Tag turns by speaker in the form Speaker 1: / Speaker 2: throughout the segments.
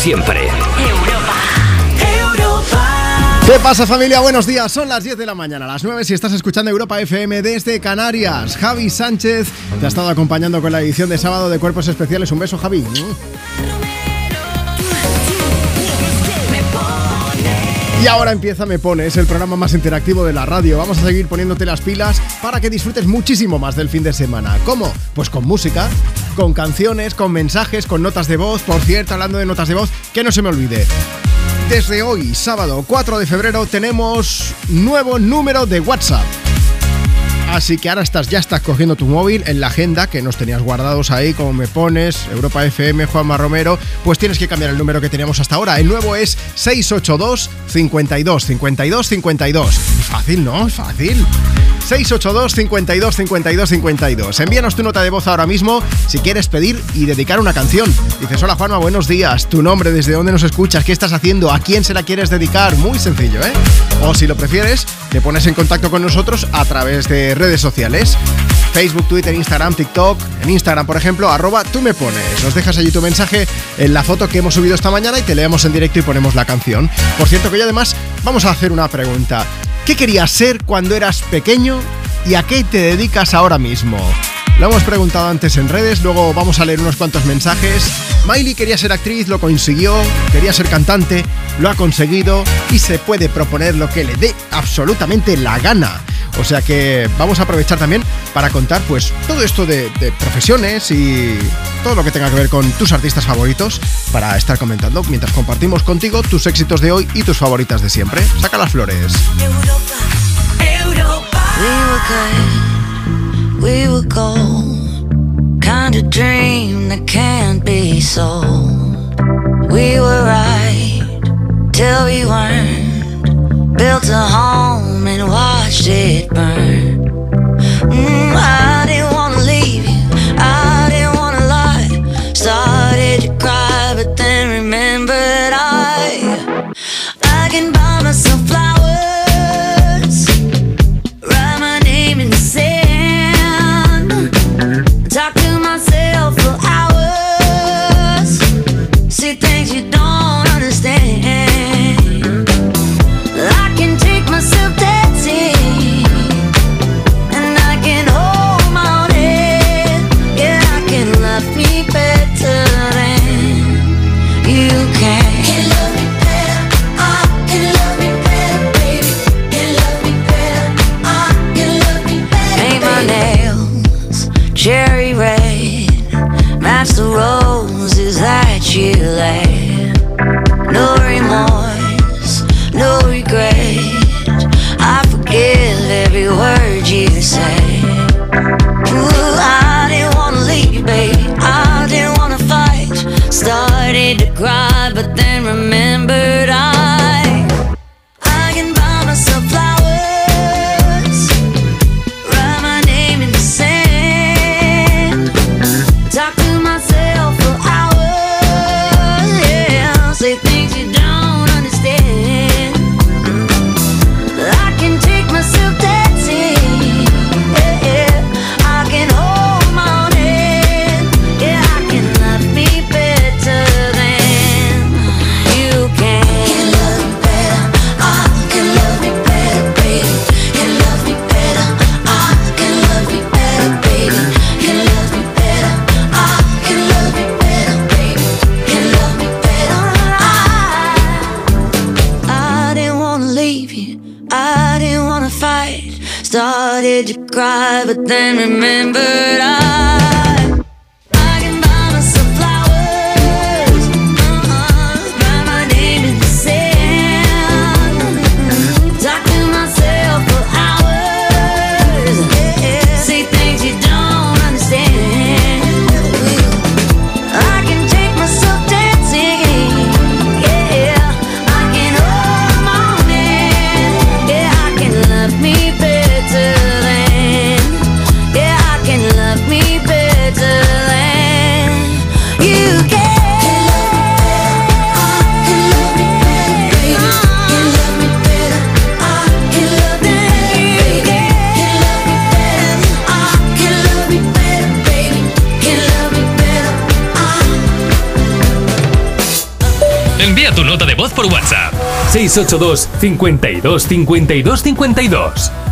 Speaker 1: favoritas de siempre.
Speaker 2: ¿Qué pasa familia? Buenos días, son las 10 de la mañana, las 9 si estás escuchando Europa FM desde Canarias. Javi Sánchez te ha estado acompañando con la edición de sábado de Cuerpos Especiales. Un beso Javi. Y ahora empieza Me Pone, es el programa más interactivo de la radio. Vamos a seguir poniéndote las pilas para que disfrutes muchísimo más del fin de semana. ¿Cómo? Pues con música, con canciones, con mensajes, con notas de voz. Por cierto, hablando de notas de voz, que no se me olvide. Desde hoy, sábado 4 de febrero, tenemos nuevo número de WhatsApp. Así que ahora estás, ya estás cogiendo tu móvil en la agenda que nos tenías guardados ahí, como me pones, Europa FM, Juanma Romero, pues tienes que cambiar el número que teníamos hasta ahora. El nuevo es 682 52 52 52. Fácil, ¿no? Fácil. 682 52 52 52. Envíanos tu nota de voz ahora mismo si quieres pedir y dedicar una canción. Dices, hola Juanma, buenos días. Tu nombre, desde dónde nos escuchas, qué estás haciendo, a quién se la quieres dedicar. Muy sencillo, ¿eh? O si lo prefieres, te pones en contacto con nosotros a través de redes sociales. Facebook, Twitter, Instagram, TikTok. En Instagram, por ejemplo, arroba tú me pones. Nos dejas allí tu mensaje en la foto que hemos subido esta mañana y te leemos en directo y ponemos la canción. Por cierto que hoy además vamos a hacer una pregunta. ¿Qué querías ser cuando eras pequeño y a qué te dedicas ahora mismo? Lo hemos preguntado antes en redes, luego vamos a leer unos cuantos mensajes. Miley quería ser actriz, lo consiguió, quería ser cantante, lo ha conseguido y se puede proponer lo que le dé absolutamente la gana. O sea que vamos a aprovechar también para contar pues todo esto de, de, profesiones y todo lo que tenga que ver con tus artistas favoritos para estar comentando mientras compartimos contigo tus éxitos de hoy y tus favoritas de siempre. Saca las flores.
Speaker 3: Europa, Europa. We were gold. Kind of dream that can't be sold. We were right till we weren't. Built a home and watched it burn. Mm, I 682 52 52 52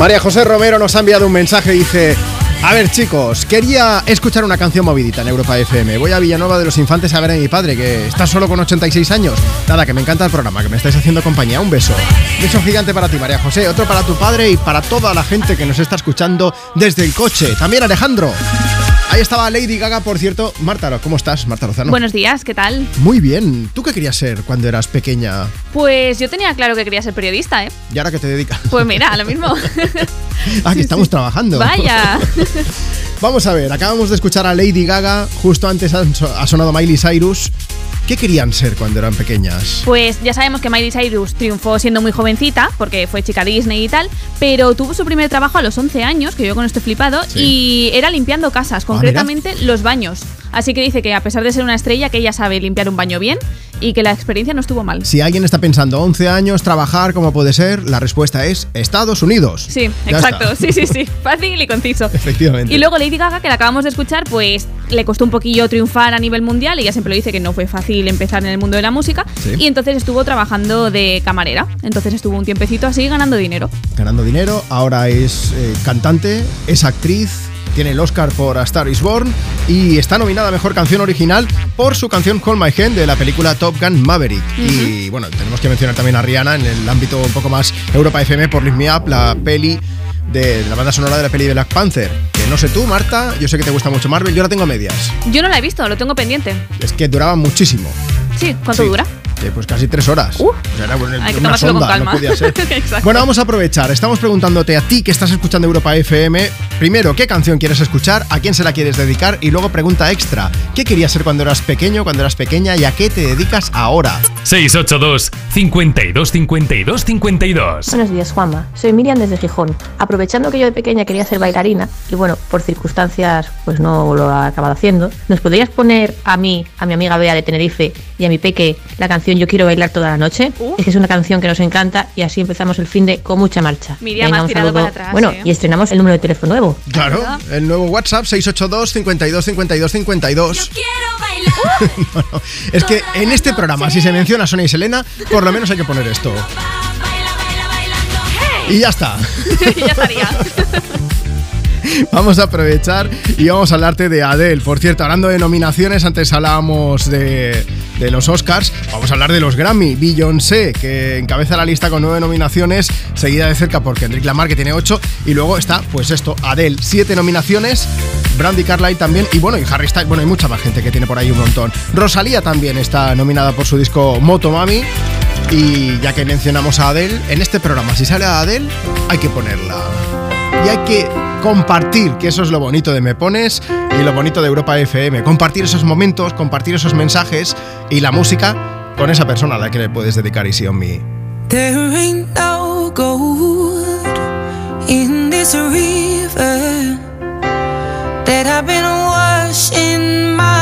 Speaker 2: María José Romero nos ha enviado un mensaje y dice... A ver chicos, quería escuchar una canción movidita en Europa FM. Voy a Villanueva de los Infantes a ver a mi padre, que está solo con 86 años. Nada, que me encanta el programa, que me estáis haciendo compañía. Un beso. Beso gigante para ti, María José. Otro para tu padre y para toda la gente que nos está escuchando desde el coche. También Alejandro. Ahí estaba Lady Gaga, por cierto. Marta, ¿cómo estás? Marta Lozano.
Speaker 4: Buenos días, ¿qué tal?
Speaker 2: Muy bien. ¿Tú qué querías ser cuando eras pequeña?
Speaker 4: Pues yo tenía claro que quería ser periodista, ¿eh?
Speaker 2: ¿Y ahora qué te dedicas?
Speaker 4: Pues mira, lo mismo.
Speaker 2: ah, que estamos trabajando.
Speaker 4: Vaya.
Speaker 2: Vamos a ver, acabamos de escuchar a Lady Gaga, justo antes ha sonado Miley Cyrus. ¿Qué querían ser cuando eran pequeñas?
Speaker 4: Pues ya sabemos que Miley Cyrus triunfó siendo muy jovencita, porque fue chica Disney y tal, pero tuvo su primer trabajo a los 11 años, que yo con este flipado, y era limpiando casas, ah, concretamente los baños. Así que dice que a pesar de ser una estrella, que ella sabe limpiar un baño bien y que la experiencia no estuvo mal.
Speaker 2: Si alguien está pensando 11 años, trabajar, ¿cómo puede ser? La respuesta es Estados Unidos.
Speaker 4: Sí, exacto. Sí, sí, sí. Fácil y conciso.
Speaker 2: Efectivamente.
Speaker 4: Y luego Lady Gaga, que la acabamos de escuchar, pues le costó un poquillo triunfar a nivel mundial. Ella siempre lo dice que no fue fácil empezar en el mundo de la música. Y entonces estuvo trabajando de camarera. Entonces estuvo un tiempecito así ganando dinero.
Speaker 2: Ganando dinero. Ahora es eh, cantante, es actriz tiene el Oscar por A Star is Born y está nominada a Mejor Canción Original por su canción Call My Hand de la película Top Gun Maverick. Y bueno, tenemos que mencionar también a Rihanna en el ámbito un poco más Europa FM por Lift Me Up, la peli de la banda sonora de la peli de Black Panther. Que no sé tú, Marta, yo sé que te gusta mucho Marvel, yo la tengo a medias.
Speaker 4: Yo no la he visto, lo tengo pendiente.
Speaker 2: Es que duraba muchísimo.
Speaker 4: Sí, ¿cuánto dura?
Speaker 2: Eh, pues casi tres horas.
Speaker 5: Uh,
Speaker 2: o sea, era bueno,
Speaker 5: hay que
Speaker 2: una
Speaker 5: con
Speaker 2: sonda,
Speaker 5: calma.
Speaker 2: no podía ser. Bueno, vamos a aprovechar. Estamos preguntándote a ti que estás escuchando Europa FM. Primero, ¿qué canción quieres escuchar? ¿A quién se la quieres dedicar? Y luego, pregunta extra. ¿Qué querías ser cuando eras pequeño, cuando eras pequeña y a qué te dedicas ahora?
Speaker 1: 682 52 52 52.
Speaker 6: Buenos días, Juanma. Soy Miriam desde Gijón. Aprovechando que yo de pequeña quería ser bailarina y bueno, por circunstancias pues no lo he acabado haciendo, ¿nos podrías poner a mí, a mi amiga Bea de Tenerife y a mi peque la canción Yo quiero bailar toda la noche?
Speaker 5: Uh.
Speaker 6: Es que es una canción que nos encanta y así empezamos el fin de con mucha marcha.
Speaker 5: Miriam, has
Speaker 6: un saludo.
Speaker 5: para atrás,
Speaker 6: Bueno,
Speaker 5: ¿eh?
Speaker 6: y estrenamos el número de teléfono nuevo.
Speaker 2: Claro, el nuevo WhatsApp 682 52 52 52. No, no. Es que en este programa, si se menciona a Sonia y Selena, por lo menos hay que poner esto. Y ya está.
Speaker 5: ya estaría.
Speaker 2: Vamos a aprovechar y vamos a hablarte de Adele. Por cierto, hablando de nominaciones, antes hablábamos de, los Oscars, vamos a hablar de los Grammy. Beyoncé, que encabeza la lista con nueve nominaciones, seguida de cerca por Kendrick Lamar, que tiene ocho, y luego está, pues esto, Adele, siete nominaciones. Brandy Carlyle también, y bueno, y Harry Styles, bueno, hay mucha más gente que tiene por ahí un montón. Rosalía también está nominada por su disco Motomami. Y ya que mencionamos a Adele, en este programa, si sale a Adele, hay que ponerla. Y hay que compartir, que eso es lo bonito de Me Pones y lo bonito de Europa FM. Compartir esos momentos, compartir esos mensajes y la música con esa persona a la que le puedes dedicar Easy on Me.
Speaker 7: There this river that I've been washing my.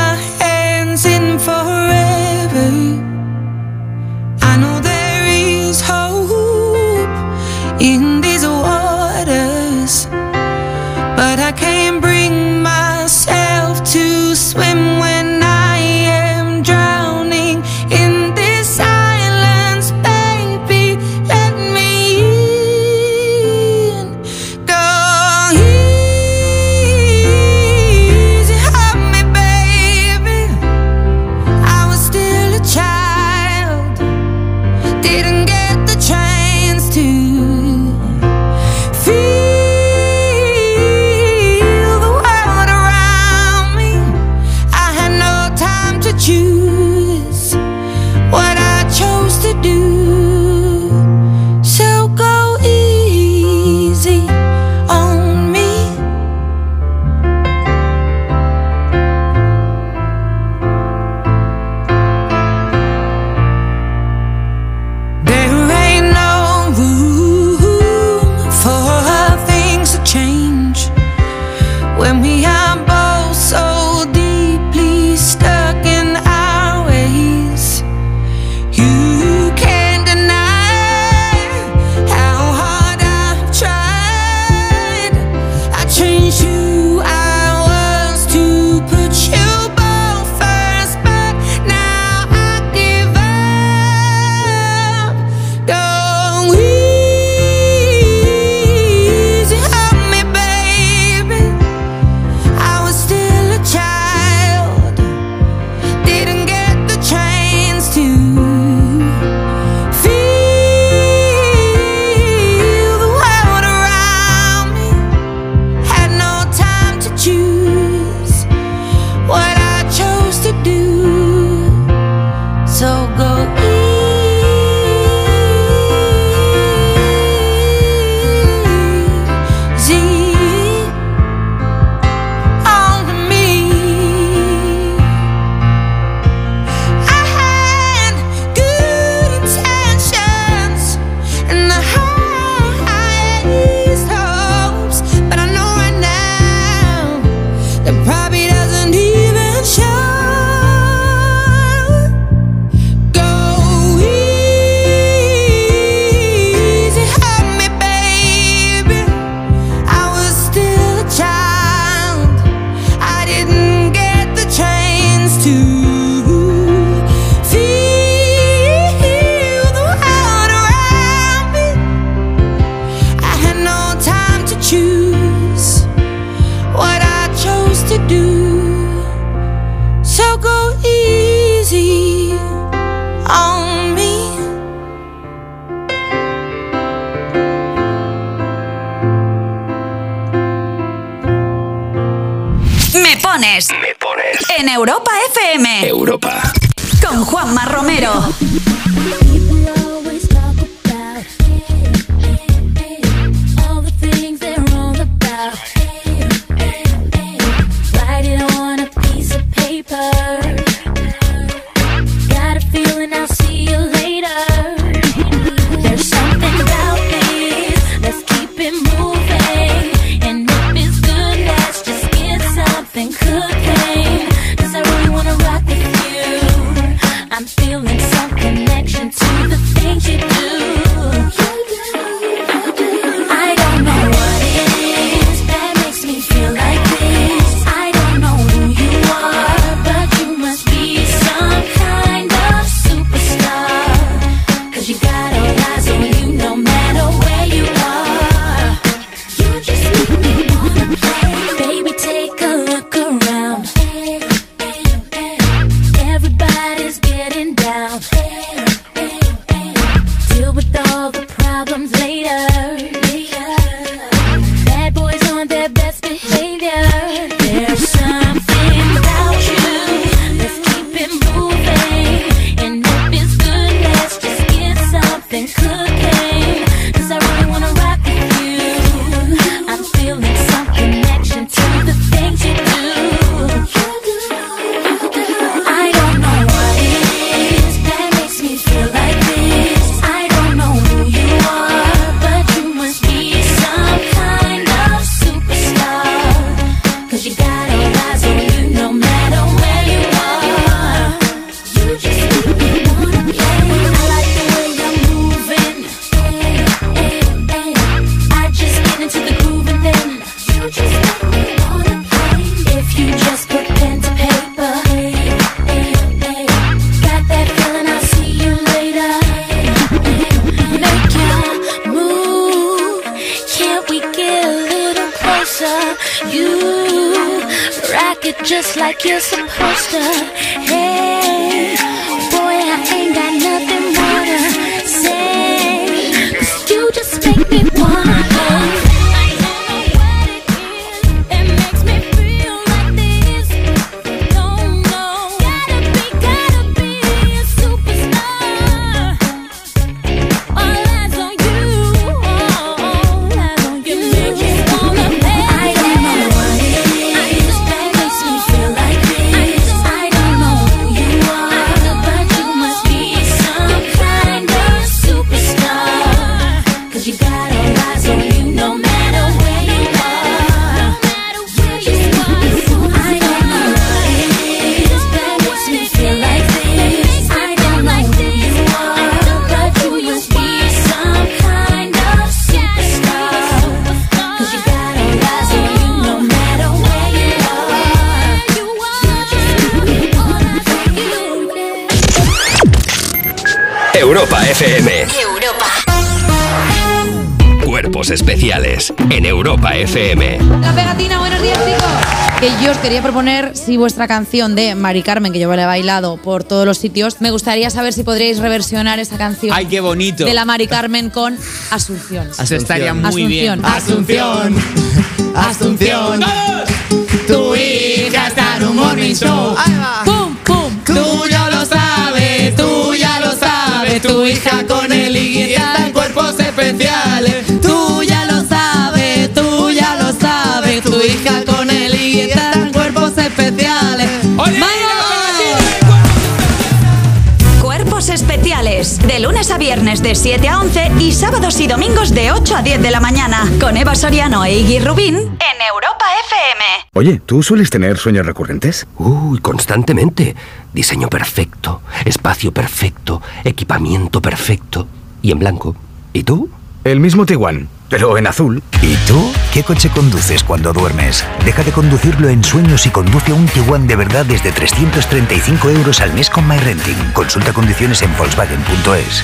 Speaker 8: así vuestra canción de Mari Carmen, que yo la he bailado por todos los sitios, me gustaría saber si podríais reversionar esa canción.
Speaker 9: ¡Ay, qué bonito!
Speaker 8: De la Mari Carmen con Asunción.
Speaker 9: Eso estaría muy
Speaker 8: Asunción.
Speaker 9: bien.
Speaker 8: Asunción,
Speaker 9: Asunción, tu hija está en un morning
Speaker 8: ¡Pum, pum!
Speaker 9: Tú ya lo sabes, tú ya lo sabes, tu hija con el
Speaker 10: de 7 a 11 y sábados y domingos de 8 a 10 de la mañana con Eva Soriano e Iggy Rubín en Europa FM.
Speaker 11: Oye, ¿tú sueles tener sueños recurrentes?
Speaker 12: Uy, constantemente. Diseño perfecto, espacio perfecto, equipamiento perfecto y en blanco. ¿Y tú?
Speaker 11: El mismo Tiguan, pero en azul.
Speaker 13: ¿Y tú? ¿Qué coche conduces cuando duermes? Deja de conducirlo en sueños y conduce un Tiguan de verdad desde 335 euros al mes con MyRenting. Consulta condiciones en Volkswagen.es.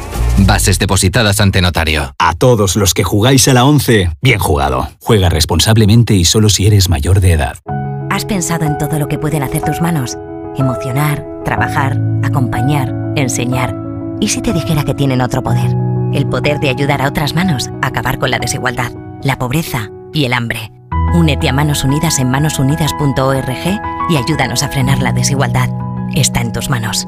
Speaker 14: Bases depositadas ante notario.
Speaker 15: A todos los que jugáis a la 11, bien jugado. Juega responsablemente y solo si eres mayor de edad.
Speaker 16: ¿Has pensado en todo lo que pueden hacer tus manos? Emocionar, trabajar, acompañar, enseñar. ¿Y si te dijera que tienen otro poder? El poder de ayudar a otras manos a acabar con la desigualdad, la pobreza y el hambre. Únete a Manos Unidas en manosunidas.org y ayúdanos a frenar la desigualdad. Está en tus manos.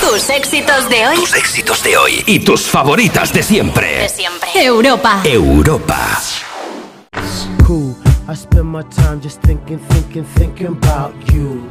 Speaker 10: Tus éxitos de hoy.
Speaker 17: Tus éxitos de hoy y tus favoritas de siempre.
Speaker 10: De siempre. Europa.
Speaker 17: Europa.
Speaker 18: cool. I spend my time just thinking, thinking, thinking about you.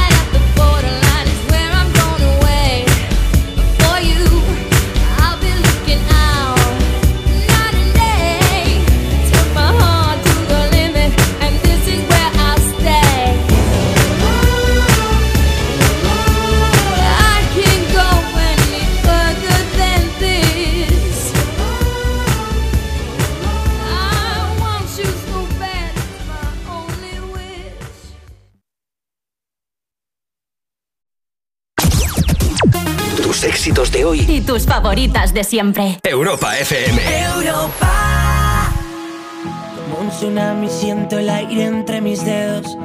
Speaker 17: éxitos de hoy.
Speaker 10: Y tus favoritas de siempre.
Speaker 17: Europa FM.
Speaker 1: Como un tsunami siento el aire entre mis dedos.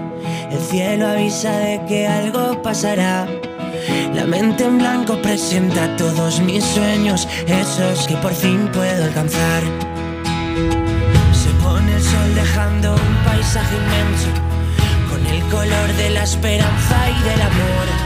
Speaker 1: El cielo avisa de que algo pasará. La mente en blanco presenta todos mis sueños, esos que por fin puedo alcanzar. Se pone el sol dejando un paisaje inmenso, con el color de la esperanza y del amor.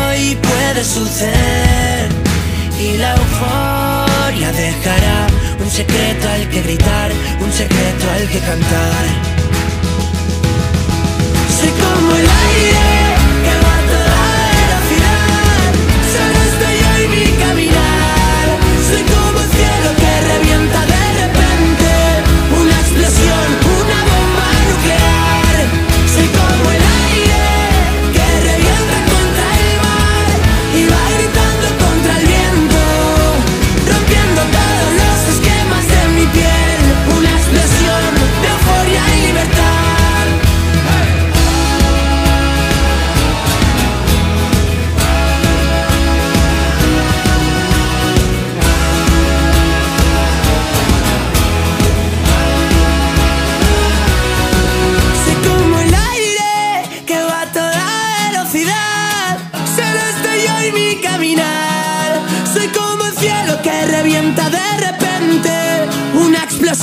Speaker 19: hoy puede suceder y la euforia dejará un secreto al que gritar, un secreto al que cantar. Soy como el aire que va a toda velocidad, solo estoy yo y mi caminar. Soy como el cielo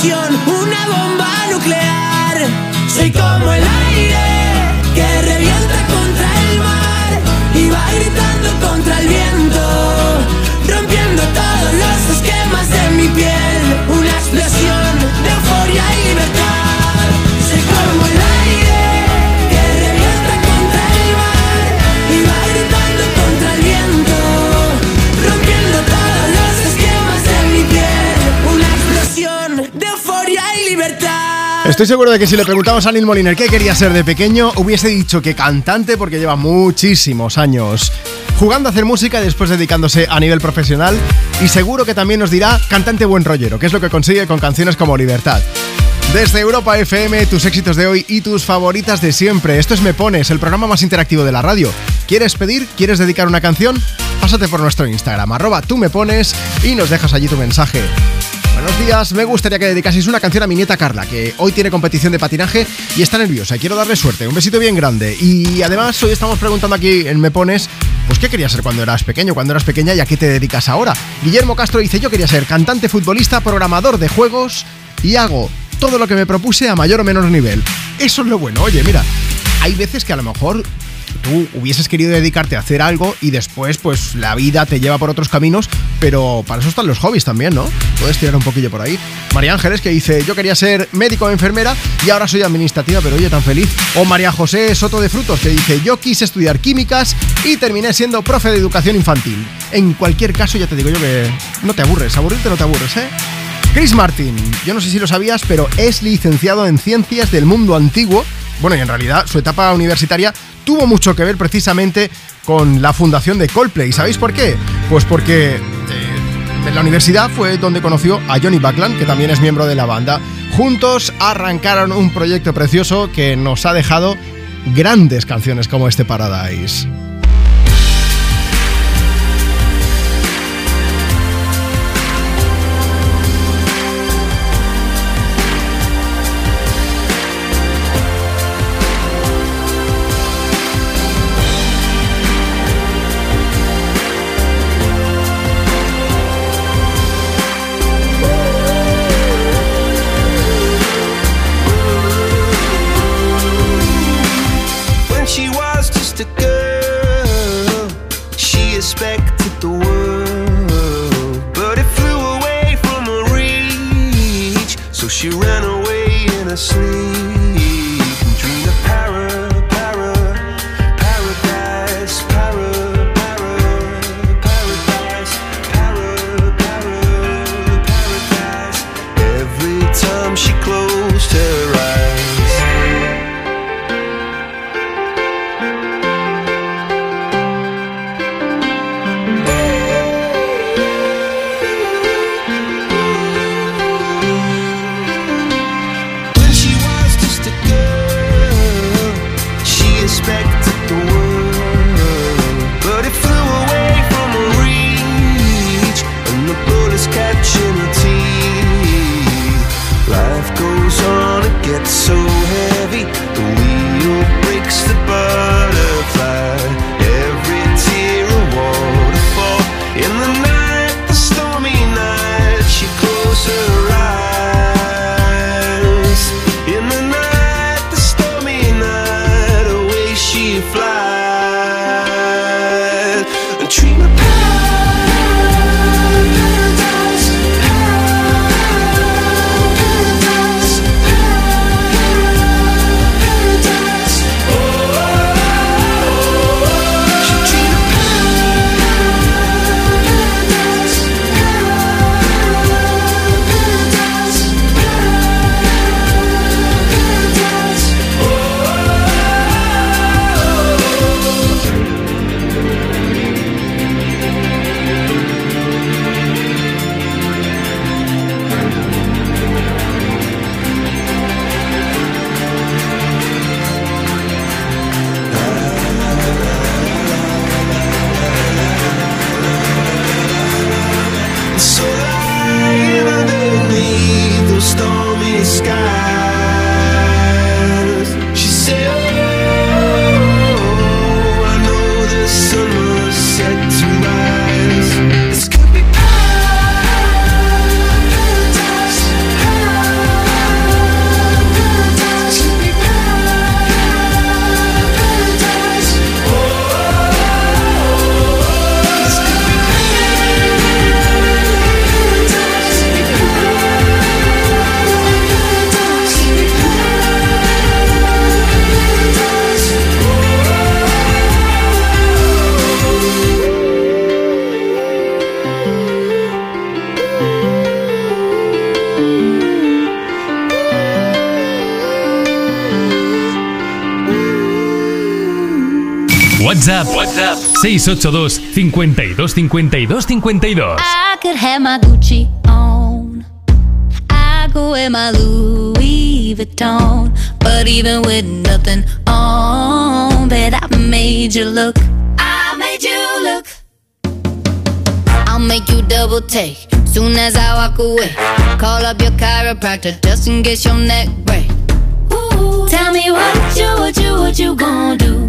Speaker 19: Una Estoy
Speaker 2: seguro de que si le preguntamos a Neil Moliner qué quería ser de pequeño, hubiese dicho que cantante porque lleva muchísimos años jugando a hacer música y después dedicándose a nivel profesional. Y seguro que también nos dirá cantante buen rollero, que es lo que consigue con canciones como Libertad. Desde Europa FM, tus éxitos de hoy y tus favoritas de siempre. Esto es Me Pones, el programa más interactivo de la radio. ¿Quieres pedir? ¿Quieres dedicar una canción? Pásate por nuestro Instagram, arroba tú me pones y nos dejas allí tu mensaje. Buenos días, me gustaría que dedicaseis una canción a mi nieta Carla, que hoy tiene competición de patinaje y está nerviosa quiero darle suerte. Un besito bien grande. Y además hoy estamos preguntando aquí en Me Pones, pues qué querías ser cuando eras pequeño, cuando eras pequeña y a qué te dedicas ahora. Guillermo Castro dice, yo quería ser cantante, futbolista, programador de juegos y hago todo lo que me propuse a mayor o menor nivel. Eso es lo bueno. Oye, mira, hay veces que a lo mejor tú hubieses querido dedicarte a hacer algo y después pues la vida te lleva por otros caminos, pero para eso están los hobbies también, ¿no? Puedes tirar un poquillo por ahí. María Ángeles que dice, yo quería ser médico o enfermera y ahora soy administrativa, pero oye, tan feliz. O María José Soto de Frutos que dice, yo quise estudiar químicas y terminé siendo profe de educación infantil. En cualquier caso, ya te digo yo que no te aburres, aburrirte no te aburres, ¿eh? Chris Martin, yo no sé si lo sabías, pero es licenciado en Ciencias del Mundo Antiguo. Bueno, y en realidad su etapa universitaria tuvo mucho que ver precisamente con la fundación de Coldplay. ¿Sabéis por qué? Pues porque eh, en la universidad fue donde conoció a Johnny Buckland, que también es miembro de la banda. Juntos arrancaron un proyecto precioso que nos ha dejado grandes canciones como este Paradise.
Speaker 19: Sleep
Speaker 20: 682 52 52 52.
Speaker 21: I could have my Gucci on. I go my Louis Vuitton. But even with nothing on, bet I made you look. I made you look. I'll make you double take. Soon as I walk away, call up your chiropractor just your neck break. Ooh, tell me what you, what you, what you gonna do?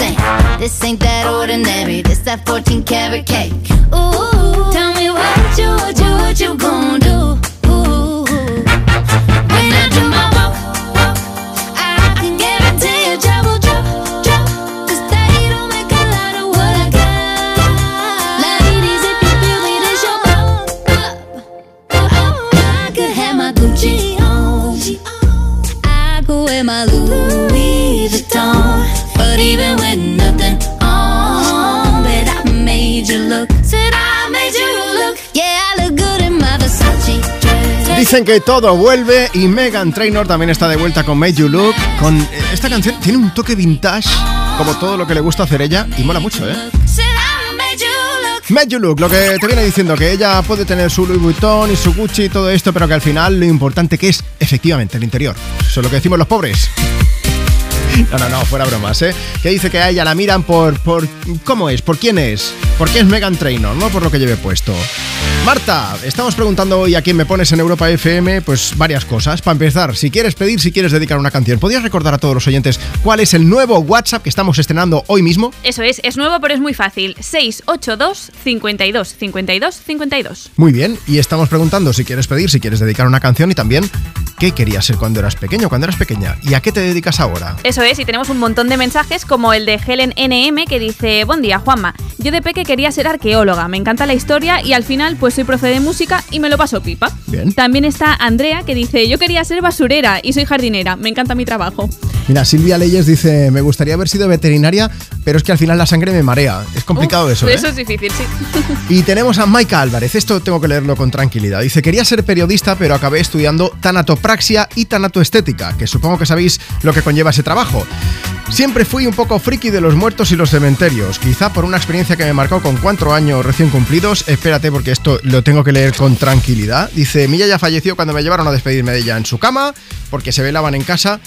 Speaker 21: This ain't that ordinary, this that 14 karat
Speaker 2: Dicen que todo vuelve y Megan Trainor también está de vuelta con Made You Look. Con eh, esta canción tiene un toque vintage, como todo lo que le gusta hacer ella, y mola mucho, ¿eh?
Speaker 21: Made you look.
Speaker 2: Lo que te viene diciendo, que ella puede tener su Louis Vuitton y su Gucci y todo esto, pero que al final lo importante que es, efectivamente, el interior. Eso es lo que decimos los pobres. No, no, no, fuera bromas, ¿eh? Que dice que a ella la miran por, por... ¿Cómo es? ¿Por quién es? ¿Por qué es Megan Trainor? No por lo que lleve puesto. Marta, estamos preguntando hoy a quién me pones en Europa FM, pues varias cosas. Para empezar, si quieres pedir, si quieres dedicar una canción, ¿podrías recordar a todos los oyentes cuál es el nuevo WhatsApp que estamos estrenando hoy mismo?
Speaker 4: Eso es, es nuevo pero es muy fácil. 682 52 52 52.
Speaker 2: Muy bien, y estamos preguntando si quieres pedir, si quieres dedicar una canción y también qué querías ser cuando eras pequeño, cuando eras pequeña y a qué te dedicas ahora.
Speaker 4: Eso
Speaker 22: Eso es, y tenemos un montón de mensajes como el de Helen NM que dice, buen día Juanma, yo de peque quería ser arqueóloga, me encanta la historia y al final pues soy profe de música y me lo paso pipa.
Speaker 2: Bien.
Speaker 22: También está Andrea que dice, yo quería ser basurera y soy jardinera, me encanta mi trabajo.
Speaker 2: Mira, Silvia Leyes dice, me gustaría haber sido veterinaria, pero es que al final la sangre me marea. Es complicado eso, ¿eh?
Speaker 22: Eso es difícil, sí.
Speaker 2: Y tenemos a Maika Álvarez, esto tengo que leerlo con tranquilidad. Dice, quería ser periodista, pero acabé estudiando tanatopraxia y tanatoestética, que supongo que sabéis lo que conlleva ese trabajo. Siempre fui un poco friki de los muertos y los cementerios, quizá por una experiencia que me marcó con cuatro años recién cumplidos. Espérate porque esto lo tengo que leer con tranquilidad. Dice, Milla ya falleció cuando me llevaron a despedirme de ella en su cama, porque se velaban en casa.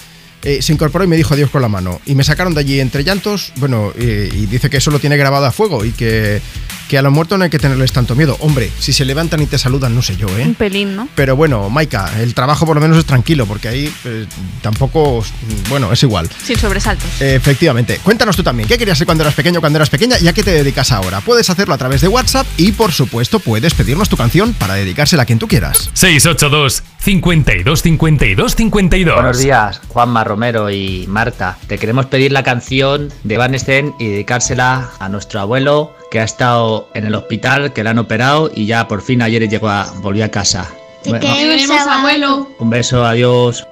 Speaker 2: Eh, se incorporó y me dijo adiós con la mano. Y me sacaron de allí entre llantos, bueno, eh, y dice que eso lo tiene grabado a fuego y que, que a los muertos no hay que tenerles tanto miedo. Hombre, si se levantan y te saludan, no sé yo, ¿eh?
Speaker 22: Un pelín, ¿no?
Speaker 2: Pero bueno, Maika, el trabajo por lo menos es tranquilo, porque ahí eh, tampoco, bueno, es igual.
Speaker 22: Sin sobresaltos.
Speaker 2: Efectivamente. Cuéntanos tú también, ¿qué querías ser cuando eras pequeño, cuando eras pequeña y a qué te dedicas ahora? Puedes hacerlo a través de WhatsApp y, por supuesto, puedes pedirnos tu canción para dedicársela a quien tú quieras.
Speaker 20: 682 52 52 52.
Speaker 23: Buenos días, Juanma Romero y Marta. Te queremos pedir la canción de Van Steen y dedicársela a nuestro abuelo que ha estado en el hospital, que le han operado y ya por fin ayer llegó a, volvió a casa. Bueno,
Speaker 24: queremos, abuelo.
Speaker 23: un beso, adiós.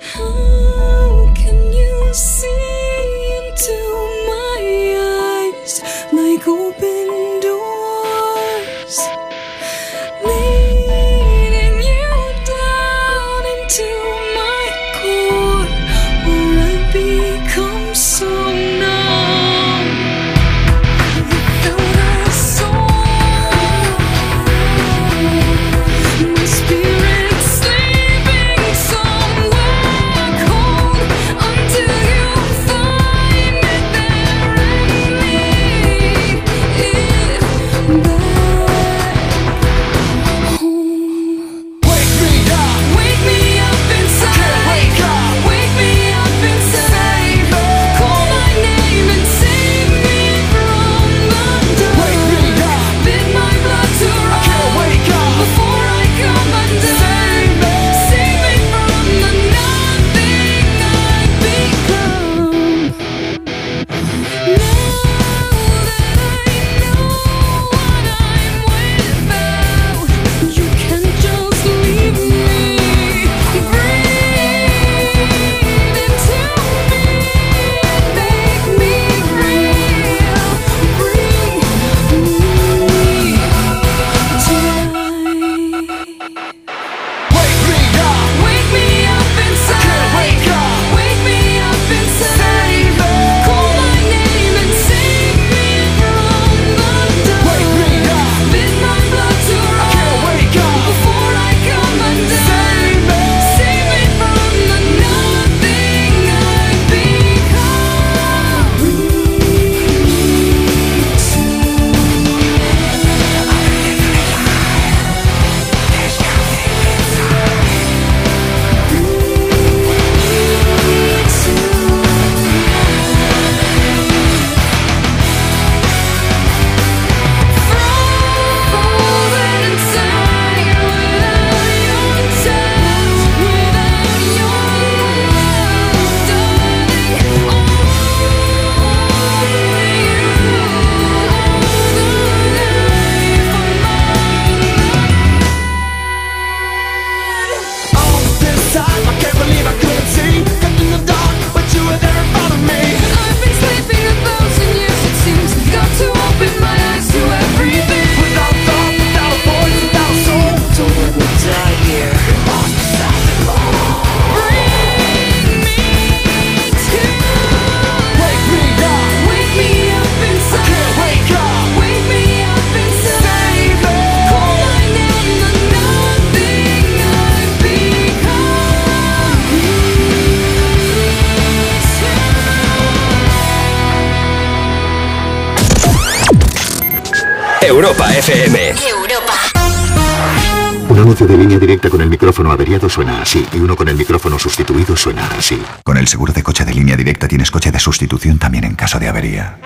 Speaker 25: Suena así y uno con el micrófono sustituido suena así.
Speaker 13: Con el seguro de coche de línea directa tienes coche de sustitución también en caso de avería.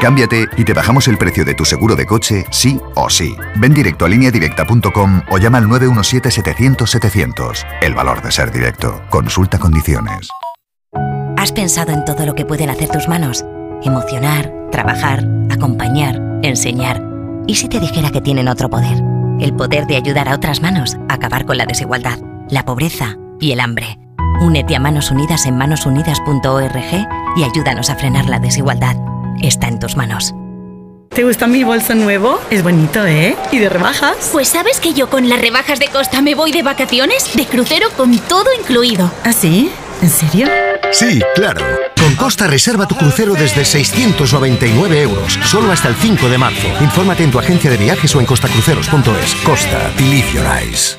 Speaker 13: Cámbiate y te bajamos el precio de tu seguro de coche, sí o sí. Ven directo a lineadirecta.com o llama al 917-700-700. El valor de ser directo. Consulta condiciones.
Speaker 16: ¿Has pensado en todo lo que pueden hacer tus manos? Emocionar, trabajar, acompañar, enseñar. ¿Y si te dijera que tienen otro poder? El poder de ayudar a otras manos a acabar con la desigualdad, la pobreza y el hambre. Únete a Manos Unidas en manosunidas.org y ayúdanos a frenar la desigualdad. Está en tus manos.
Speaker 24: ¿Te gusta mi bolso nuevo? Es bonito, ¿eh? ¿Y de rebajas?
Speaker 26: Pues sabes que yo con las rebajas de Costa me voy de vacaciones, de crucero con todo incluido.
Speaker 24: ¿Ah, sí? ¿En serio?
Speaker 27: Sí, claro. Con Costa reserva tu crucero desde 699 euros, solo hasta el 5 de marzo. Infórmate en tu agencia de viajes o en costacruceros.es. Costa, believe your eyes.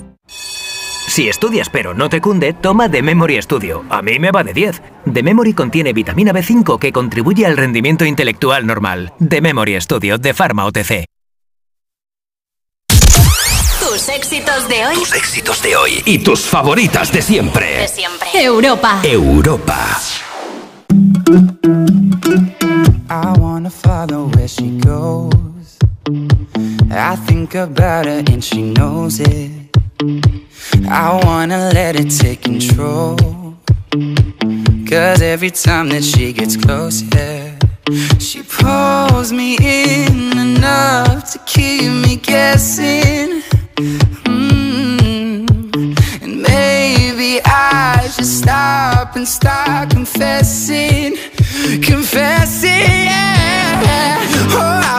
Speaker 28: Si estudias pero no te cunde, toma The Memory Studio. A mí me va de 10. The Memory contiene vitamina B5 que contribuye al rendimiento intelectual normal. The Memory Studio de Pharma OTC.
Speaker 29: Tus éxitos de hoy.
Speaker 17: Tus éxitos de hoy y tus favoritas de siempre.
Speaker 29: De siempre.
Speaker 26: Europa.
Speaker 17: Europa.
Speaker 30: I wanna follow where she goes. I think about her and she knows it. I wanna let it take control. Cause every time that she gets closer, she pulls me in enough to keep me guessing. Mm. And maybe I should stop and start confessing. Confessing, yeah.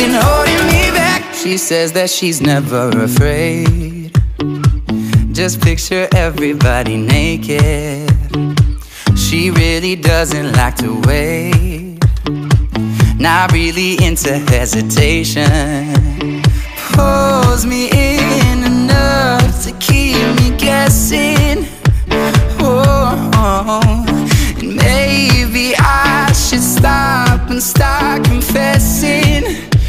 Speaker 30: nothing holding me back. She says that she's never afraid. Just picture everybody naked. She really doesn't like to wait. Not really into hesitation. Pulls me in enough to keep me guessing. Oh, and maybe I should stop and start confessing.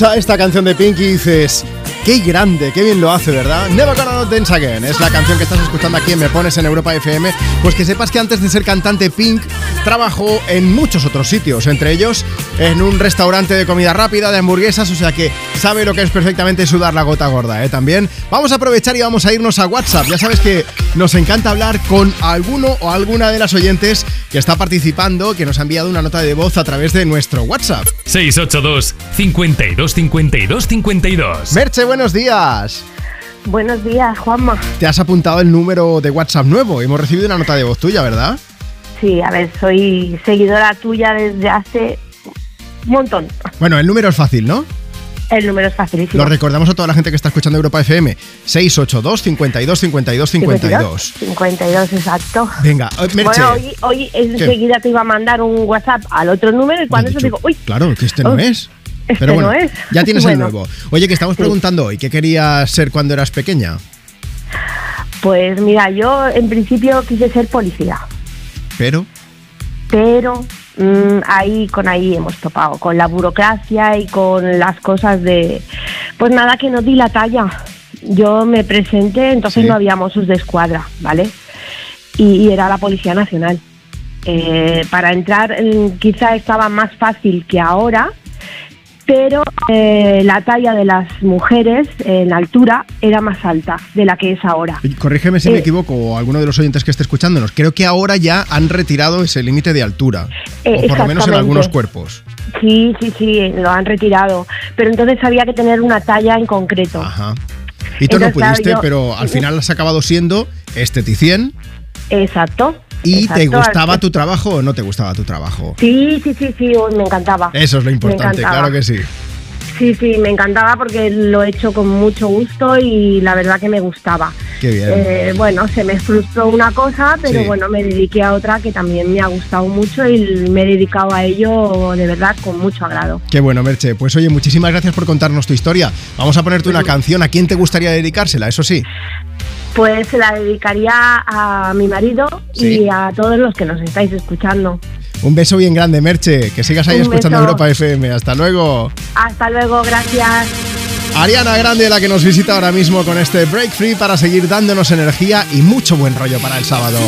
Speaker 2: escucha esta canción de Pink y dices, qué grande, qué bien lo hace, ¿verdad? Never Gonna Dance Again es la canción que estás escuchando aquí en Me Pones en Europa FM. Pues que sepas que antes de ser cantante Pink, trabajó en muchos otros sitios, entre ellos en un restaurante de comida rápida, de hamburguesas, o sea que sabe lo que es perfectamente sudar la gota gorda, ¿eh? También vamos a aprovechar y vamos a irnos a WhatsApp. Ya sabes que nos encanta hablar con alguno o alguna de las oyentes que está participando, que nos ha enviado una nota de voz a través de nuestro WhatsApp.
Speaker 20: 682 52 52 52.
Speaker 2: Merche, buenos días.
Speaker 31: Buenos días, Juanma.
Speaker 2: Te has apuntado el número de WhatsApp nuevo. Hemos recibido una nota de voz tuya, ¿verdad?
Speaker 31: Sí, a ver, soy seguidora tuya desde hace un montón.
Speaker 2: Bueno, el número es fácil, ¿no?
Speaker 31: El número es facilísimo.
Speaker 2: Lo recordamos a toda la gente que está escuchando Europa FM. 682 52 52 52.
Speaker 31: 52, exacto.
Speaker 2: Venga, eh, Merche.
Speaker 31: Bueno, hoy, hoy enseguida te iba a mandar un WhatsApp al otro número y cuando eso digo, uy.
Speaker 2: Claro, que este no
Speaker 31: oh.
Speaker 2: es.
Speaker 31: Este
Speaker 2: Pero bueno, ya tienes
Speaker 31: bueno.
Speaker 2: el nuevo. Oye, que estamos preguntando hoy, ¿qué querías ser cuando eras pequeña?
Speaker 31: Pues mira, yo en principio quise ser policía.
Speaker 2: ¿Pero?
Speaker 31: Pero mm, ahí con ahí hemos topado, con la burocracia y con las cosas de... Pues nada, que no di la talla. Yo me presenté, entonces no había mozos de escuadra, ¿vale? Y, era la Policía Nacional. Eh, para entrar quizá estaba más fácil que ahora, pero eh, la talla de las mujeres en altura era más alta de la que es ahora.
Speaker 21: Corrígeme si me
Speaker 31: Eh,
Speaker 21: equivoco o alguno de los oyentes que esté escuchándonos. Creo que ahora ya han retirado ese límite de altura.
Speaker 31: Eh,
Speaker 21: o por lo menos en algunos cuerpos.
Speaker 31: Sí, sí, sí, lo han retirado. Pero entonces había que tener una talla en concreto.
Speaker 21: Ajá. Y tú no
Speaker 31: Entonces, claro,
Speaker 21: pudiste,
Speaker 31: yo-
Speaker 21: pero al final has acabado siendo esteticien.
Speaker 31: Exacto.
Speaker 21: ¿Y te gustaba tu trabajo o no te gustaba tu trabajo?
Speaker 31: Sí, sí, sí, sí, uy, me encantaba.
Speaker 21: Eso es lo importante, claro que sí.
Speaker 31: Sí, sí, me encantaba porque lo he hecho con mucho gusto y la verdad que me gustaba.
Speaker 21: Qué bien.
Speaker 31: Eh, bueno, se me frustró una cosa, pero
Speaker 21: Sí.
Speaker 31: bueno, me dediqué a otra que también me ha gustado mucho y me he dedicado a ello de verdad con mucho agrado.
Speaker 21: Qué bueno, Merche. Pues oye, muchísimas gracias por contarnos tu historia. Vamos a ponerte una canción. ¿A quién te gustaría dedicársela? Eso sí.
Speaker 31: Pues se la dedicaría a mi marido
Speaker 21: Sí.
Speaker 31: y a todos los que nos estáis escuchando.
Speaker 21: Un beso bien grande, Merche. Que sigas ahí
Speaker 31: Un
Speaker 21: escuchando
Speaker 31: beso.
Speaker 21: Europa FM. Hasta luego.
Speaker 31: Hasta luego, gracias.
Speaker 21: Ariana Grande, la que nos visita ahora mismo con este Break Free para seguir dándonos energía y mucho buen rollo para el sábado.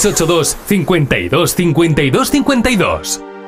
Speaker 20: 682 52 52 52.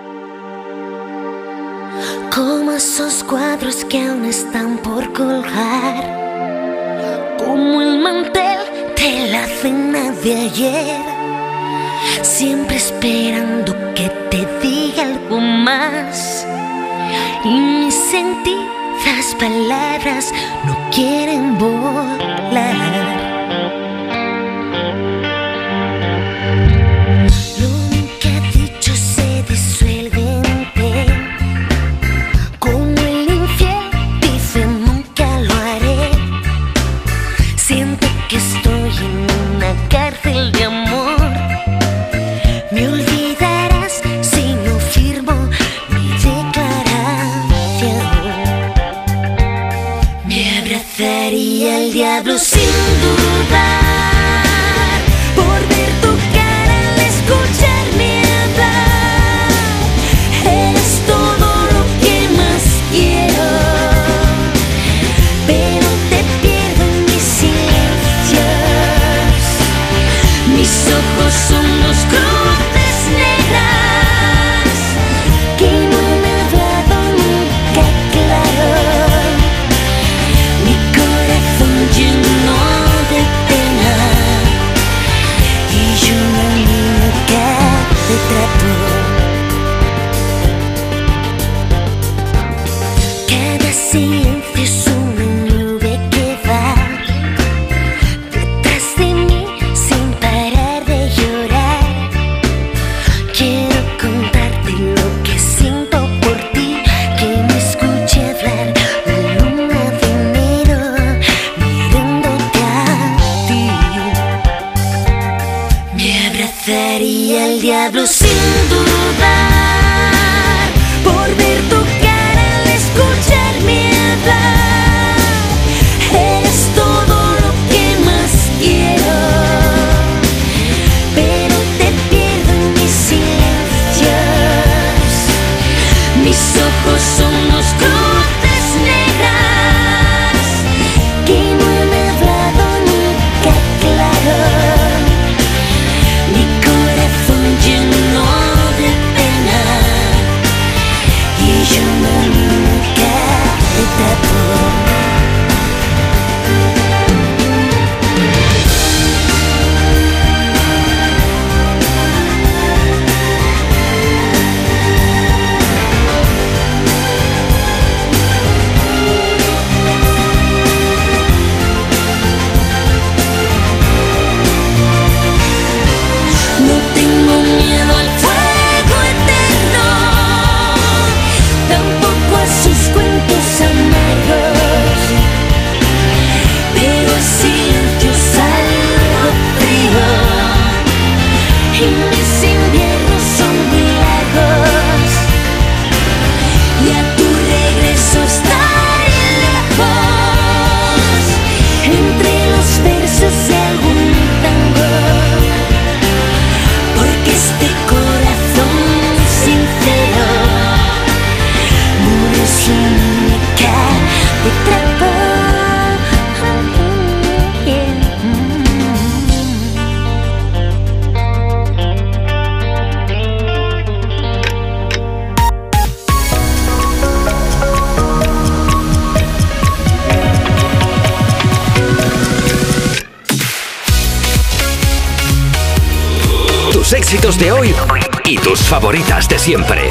Speaker 32: Y
Speaker 1: tus favoritas de siempre.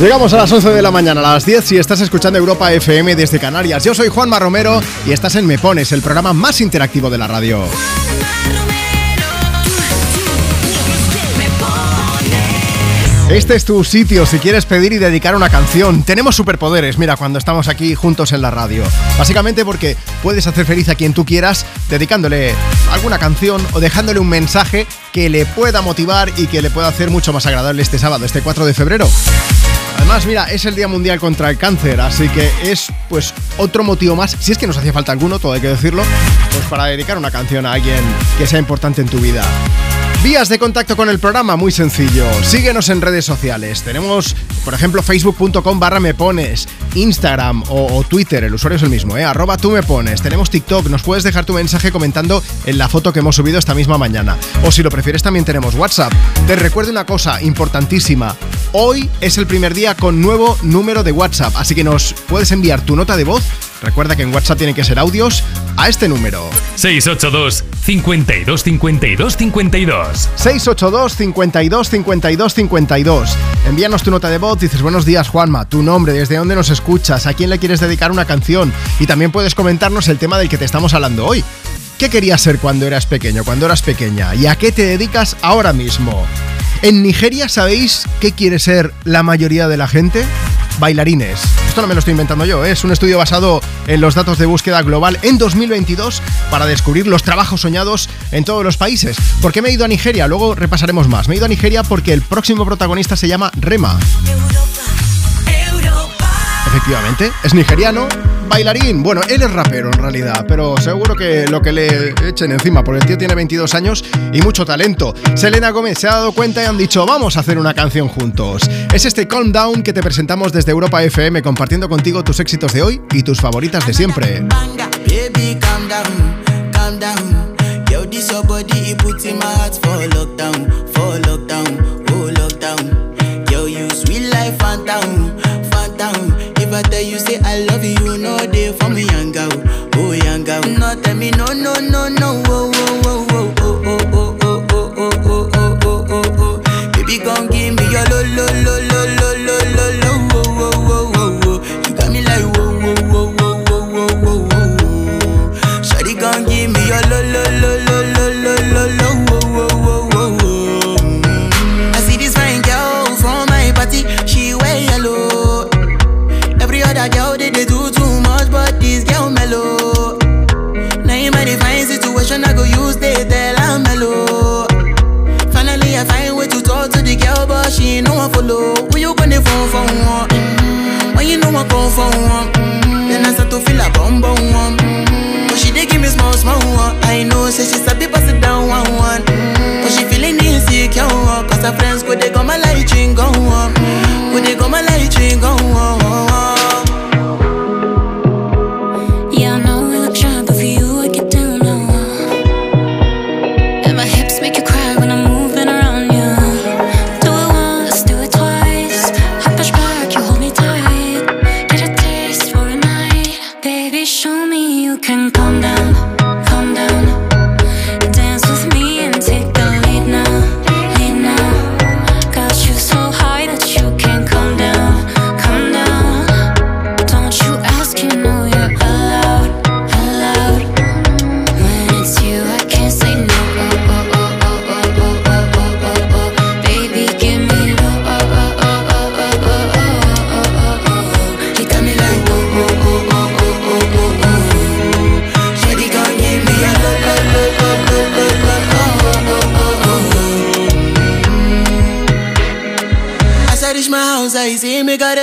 Speaker 2: Llegamos a las 11 de la mañana, a las 10 si estás escuchando Europa FM desde Canarias. Yo soy Juanma Romero y estás en Me Pones, el programa más interactivo de la radio. Este es tu sitio si quieres pedir y dedicar una canción. Tenemos superpoderes, mira, cuando estamos aquí juntos en la radio. Básicamente porque puedes hacer feliz a quien tú quieras dedicándole alguna canción o dejándole un mensaje que le pueda motivar y que le pueda hacer mucho más agradable este sábado, este 4 de febrero. Además, mira, es el Día Mundial contra el Cáncer, así que es pues otro motivo más, si es que nos hacía falta alguno, todo hay que decirlo, pues para dedicar una canción a alguien que sea importante en tu vida. Vías de contacto con el programa, muy sencillo. Síguenos en redes sociales. Tenemos, por ejemplo, facebook.com barra me pones, Instagram o, Twitter, el usuario es el mismo, ¿eh? arroba tú me pones. Tenemos TikTok, nos puedes dejar tu mensaje comentando en la foto que hemos subido esta misma mañana. O si lo prefieres también tenemos WhatsApp. Te recuerdo una cosa importantísima. Hoy es el primer día con nuevo número de WhatsApp, así que nos puedes enviar tu nota de voz. Recuerda que en WhatsApp tiene que ser audios a este número.
Speaker 20: 682 52 52 52.
Speaker 2: 682 52 52 52. Envíanos tu nota de voz, dices buenos días Juanma, tu nombre, desde dónde nos escuchas, a quién le quieres dedicar una canción y también puedes comentarnos el tema del que te estamos hablando hoy. ¿Qué querías ser cuando eras pequeño, cuando eras pequeña? ¿Y a qué te dedicas ahora mismo? En Nigeria, ¿sabéis qué quiere ser la mayoría de la gente? Bailarines. Esto no me lo estoy inventando yo, ¿eh? es un estudio basado en los datos de búsqueda global en 2022 para descubrir los trabajos soñados en todos los países. ¿Por qué me he ido a Nigeria? Luego repasaremos más. Me he ido a Nigeria porque el próximo protagonista se llama Rema. Efectivamente, es nigeriano, bailarín. Bueno, él es rapero en realidad, pero seguro que lo que le echen encima, porque el tío tiene 22 años y mucho talento. Selena Gómez se ha dado cuenta y han dicho, vamos a hacer una canción juntos. Es este Calm Down que te presentamos desde Europa FM, compartiendo contigo tus éxitos de hoy y tus favoritas de siempre.
Speaker 19: Tell you say I love you, no they for me, young girl, oh young girl. No, tell me no, no, no, no, for one, mm. then I start to feel a bum bum one. Mm. But she dey give me small small one. I know say she sabi pass it down one one. Mm. But she feeling insecure. Cause her friends go they go my light ring go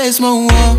Speaker 32: It's
Speaker 19: my world.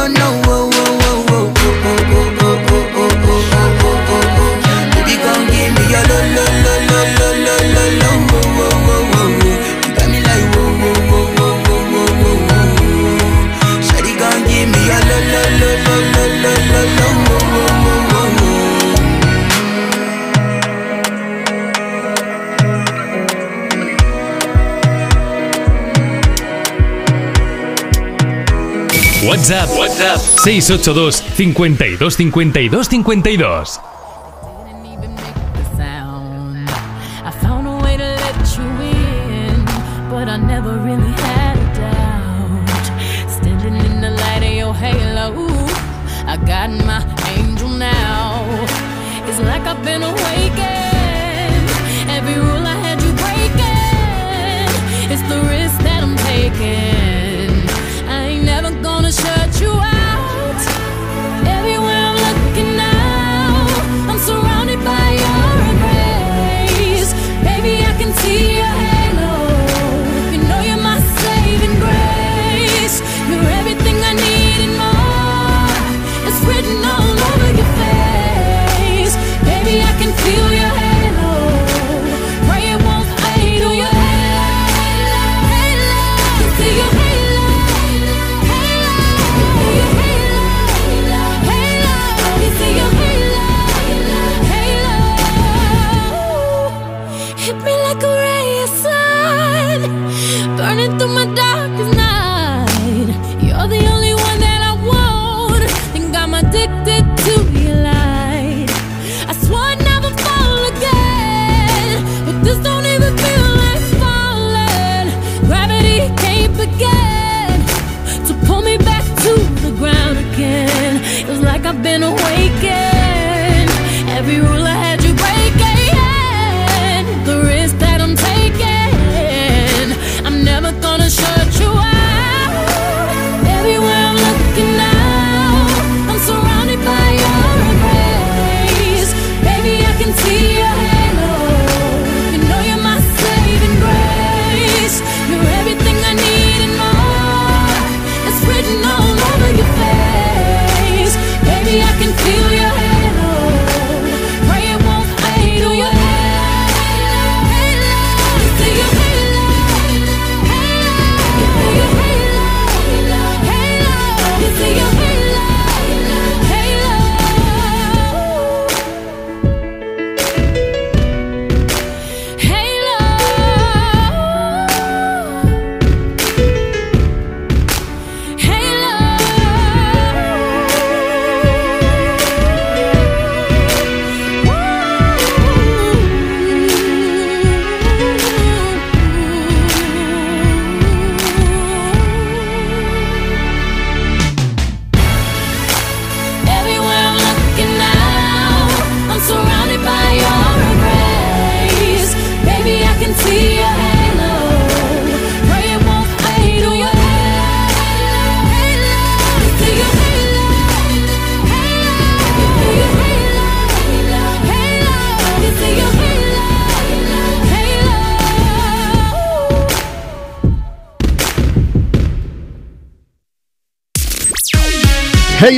Speaker 20: 682 52 52 52.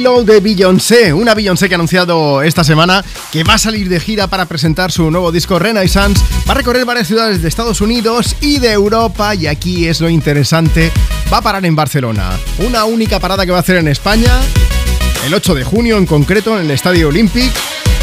Speaker 2: De Beyoncé, una Beyoncé que ha anunciado esta semana que va a salir de gira para presentar su nuevo disco Renaissance, va a recorrer varias ciudades de Estados Unidos y de Europa y aquí es lo interesante, va a parar en Barcelona, una única parada que va a hacer en España, el 8 de junio en concreto en el Estadio Olympic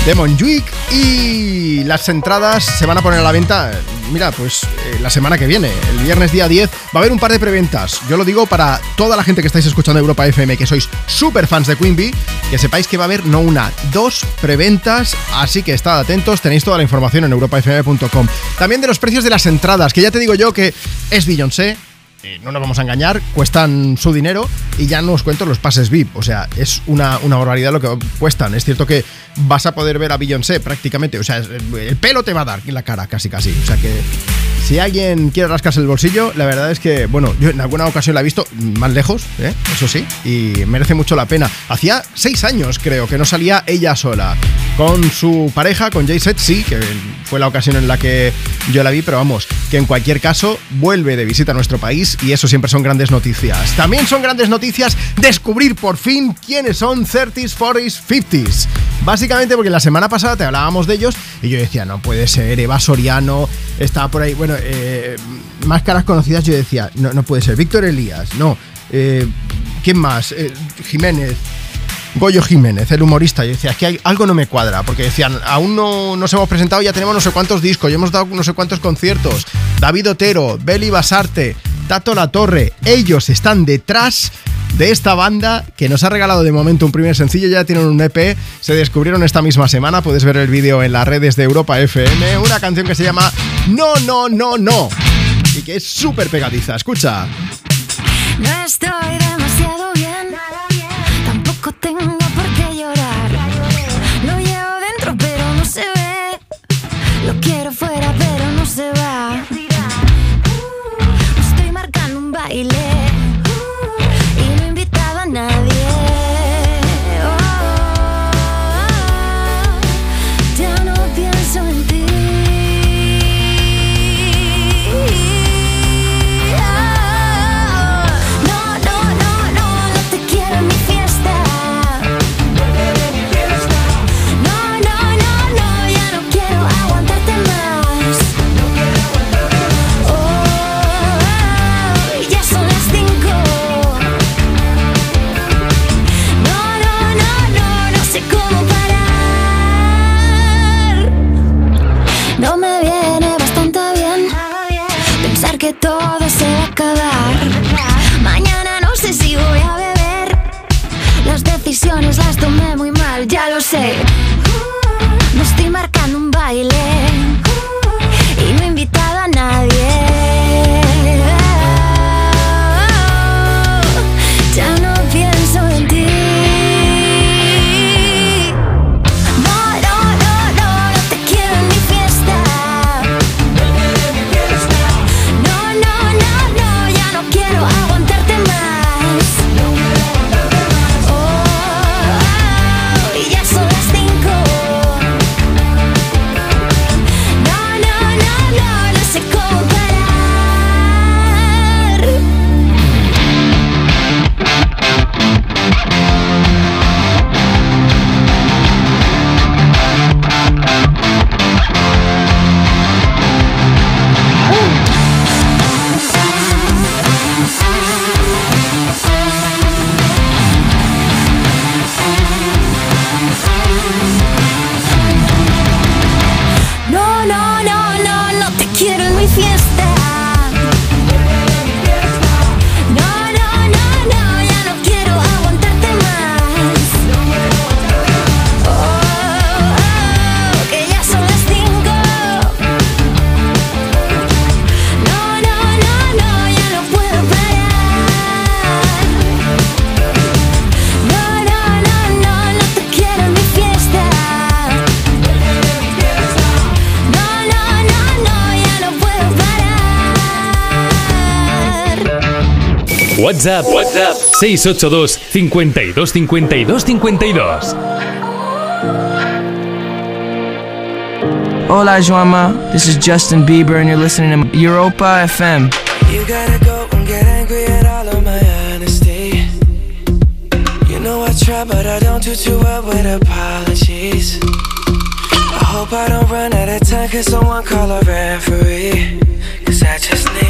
Speaker 2: de Montjuic y las entradas se van a poner a la venta, mira, pues eh, la semana que viene, el viernes día 10, va a haber un par de preventas. Yo lo digo para toda la gente que estáis escuchando Europa FM, que sois súper fans de Queen Bee, que sepáis que va a haber no una, dos preventas, así que estad atentos, tenéis toda la información en europafm.com. También de los precios de las entradas, que ya te digo yo que es Beyoncé, eh, no nos vamos a engañar, cuestan su dinero y ya no os cuento los pases VIP. O sea, es una, una barbaridad lo que cuestan. Es cierto que vas a poder ver a Beyoncé prácticamente. O sea, el pelo te va a dar en la cara casi casi. O sea que si alguien quiere rascarse el bolsillo, la verdad es que, bueno, yo en alguna ocasión la he visto más lejos, ¿eh? eso sí, y merece mucho la pena. Hacía seis años, creo, que no salía ella sola. Con su pareja, con Jay Z, sí, que fue la ocasión en la que yo la vi, pero vamos, que en cualquier caso vuelve de visita a nuestro país y eso siempre son grandes noticias. También son grandes noticias descubrir por fin quiénes son 30s, 40s, 50s. Básicamente porque la semana pasada te hablábamos de ellos y yo decía, no puede ser, Eva Soriano estaba por ahí, bueno, eh, más caras conocidas yo decía, no, no puede ser, Víctor Elías, no, eh, ¿quién más? Eh, Jiménez. Goyo Jiménez, el humorista, yo decía, que hay- algo no me cuadra, porque decían, aún no nos hemos presentado, ya tenemos no sé cuántos discos, ya hemos dado no sé cuántos conciertos. David Otero, Beli Basarte, Tato La Torre, ellos están detrás de esta banda que nos ha regalado de momento un primer sencillo, ya tienen un EP, se descubrieron esta misma semana, puedes ver el vídeo en las redes de Europa FM, una canción que se llama No, no, no, no, y que es súper pegadiza, escucha.
Speaker 32: No estoy demasiado bien, baile.
Speaker 20: WhatsApp. WhatsApp. 682 52 52 52.
Speaker 33: Hola, Joama. This is Justin Bieber, and you're listening to Europa FM.
Speaker 34: You gotta go and get angry at all of my honesty. You know I try, but I don't do too well with apologies. I hope I don't run out of time, cause someone call a referee. Cause I just need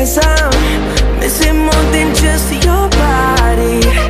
Speaker 34: Cause I'm missing more than just your body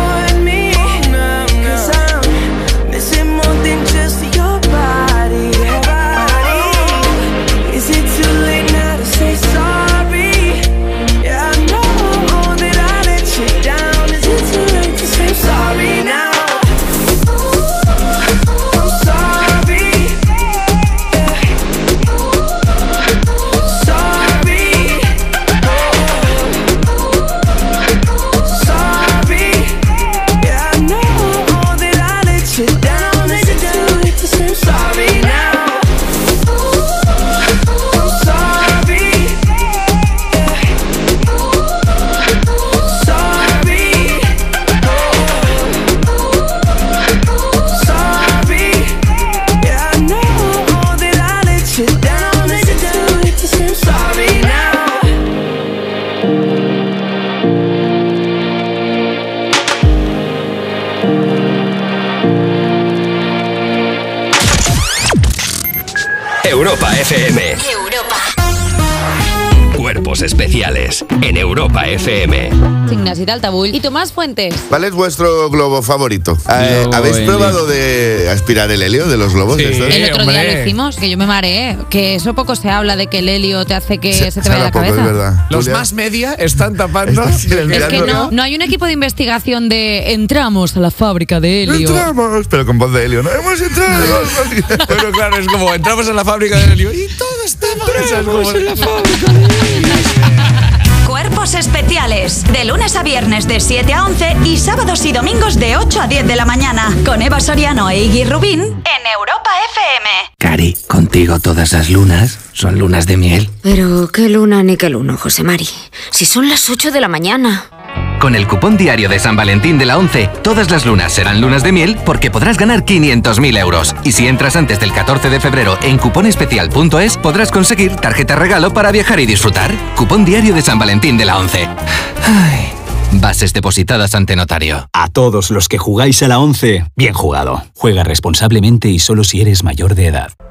Speaker 17: en Europa FM.
Speaker 8: Ignasi Taltabull y Tomás Fuentes.
Speaker 35: ¿Cuál es vuestro globo favorito? Eh,
Speaker 8: Globo
Speaker 35: ¿Habéis
Speaker 8: helio.
Speaker 35: probado de aspirar el helio de los globos? estos?
Speaker 8: El otro día lo hicimos, que yo me mareé, que eso poco se habla de que el helio te hace que se, te vaya la
Speaker 35: poco,
Speaker 8: cabeza.
Speaker 35: es verdad.
Speaker 36: Los
Speaker 35: Julia.
Speaker 36: más media están tapando.
Speaker 8: Es que no, no hay un equipo de investigación de entramos a la fábrica de helio.
Speaker 35: Entramos, pero con voz de helio, ¿no? Hemos entrado.
Speaker 36: Pero claro, es como entramos en la fábrica de helio y todo está mal.
Speaker 8: en la fábrica
Speaker 12: Cuerpos especiales. De lunes a viernes de 7 a 11 y sábados y domingos de 8 a 10 de la mañana. Con Eva Soriano e Iggy Rubín en Europa FM.
Speaker 17: Cari, contigo todas las lunas son lunas de miel.
Speaker 37: Pero qué luna ni qué luno, José Mari. Si son las 8 de la mañana.
Speaker 38: Con el cupón diario de San Valentín de la 11, todas las lunas serán lunas de miel porque podrás ganar 500.000 euros. Y si entras antes del 14 de febrero en cuponespecial.es, podrás conseguir tarjeta regalo para viajar y disfrutar. Cupón diario de San Valentín de la 11. Ay, bases depositadas ante notario.
Speaker 39: A todos los que jugáis a la 11, bien jugado. Juega responsablemente y solo si eres mayor de edad.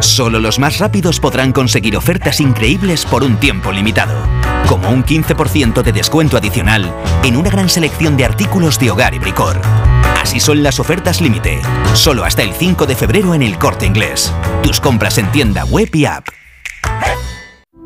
Speaker 40: Solo los más rápidos podrán conseguir ofertas increíbles por un tiempo limitado, como un 15% de descuento adicional en una gran selección de artículos de hogar y bricor. Así son las ofertas límite, solo hasta el 5 de febrero en el corte inglés. Tus compras en tienda web y app.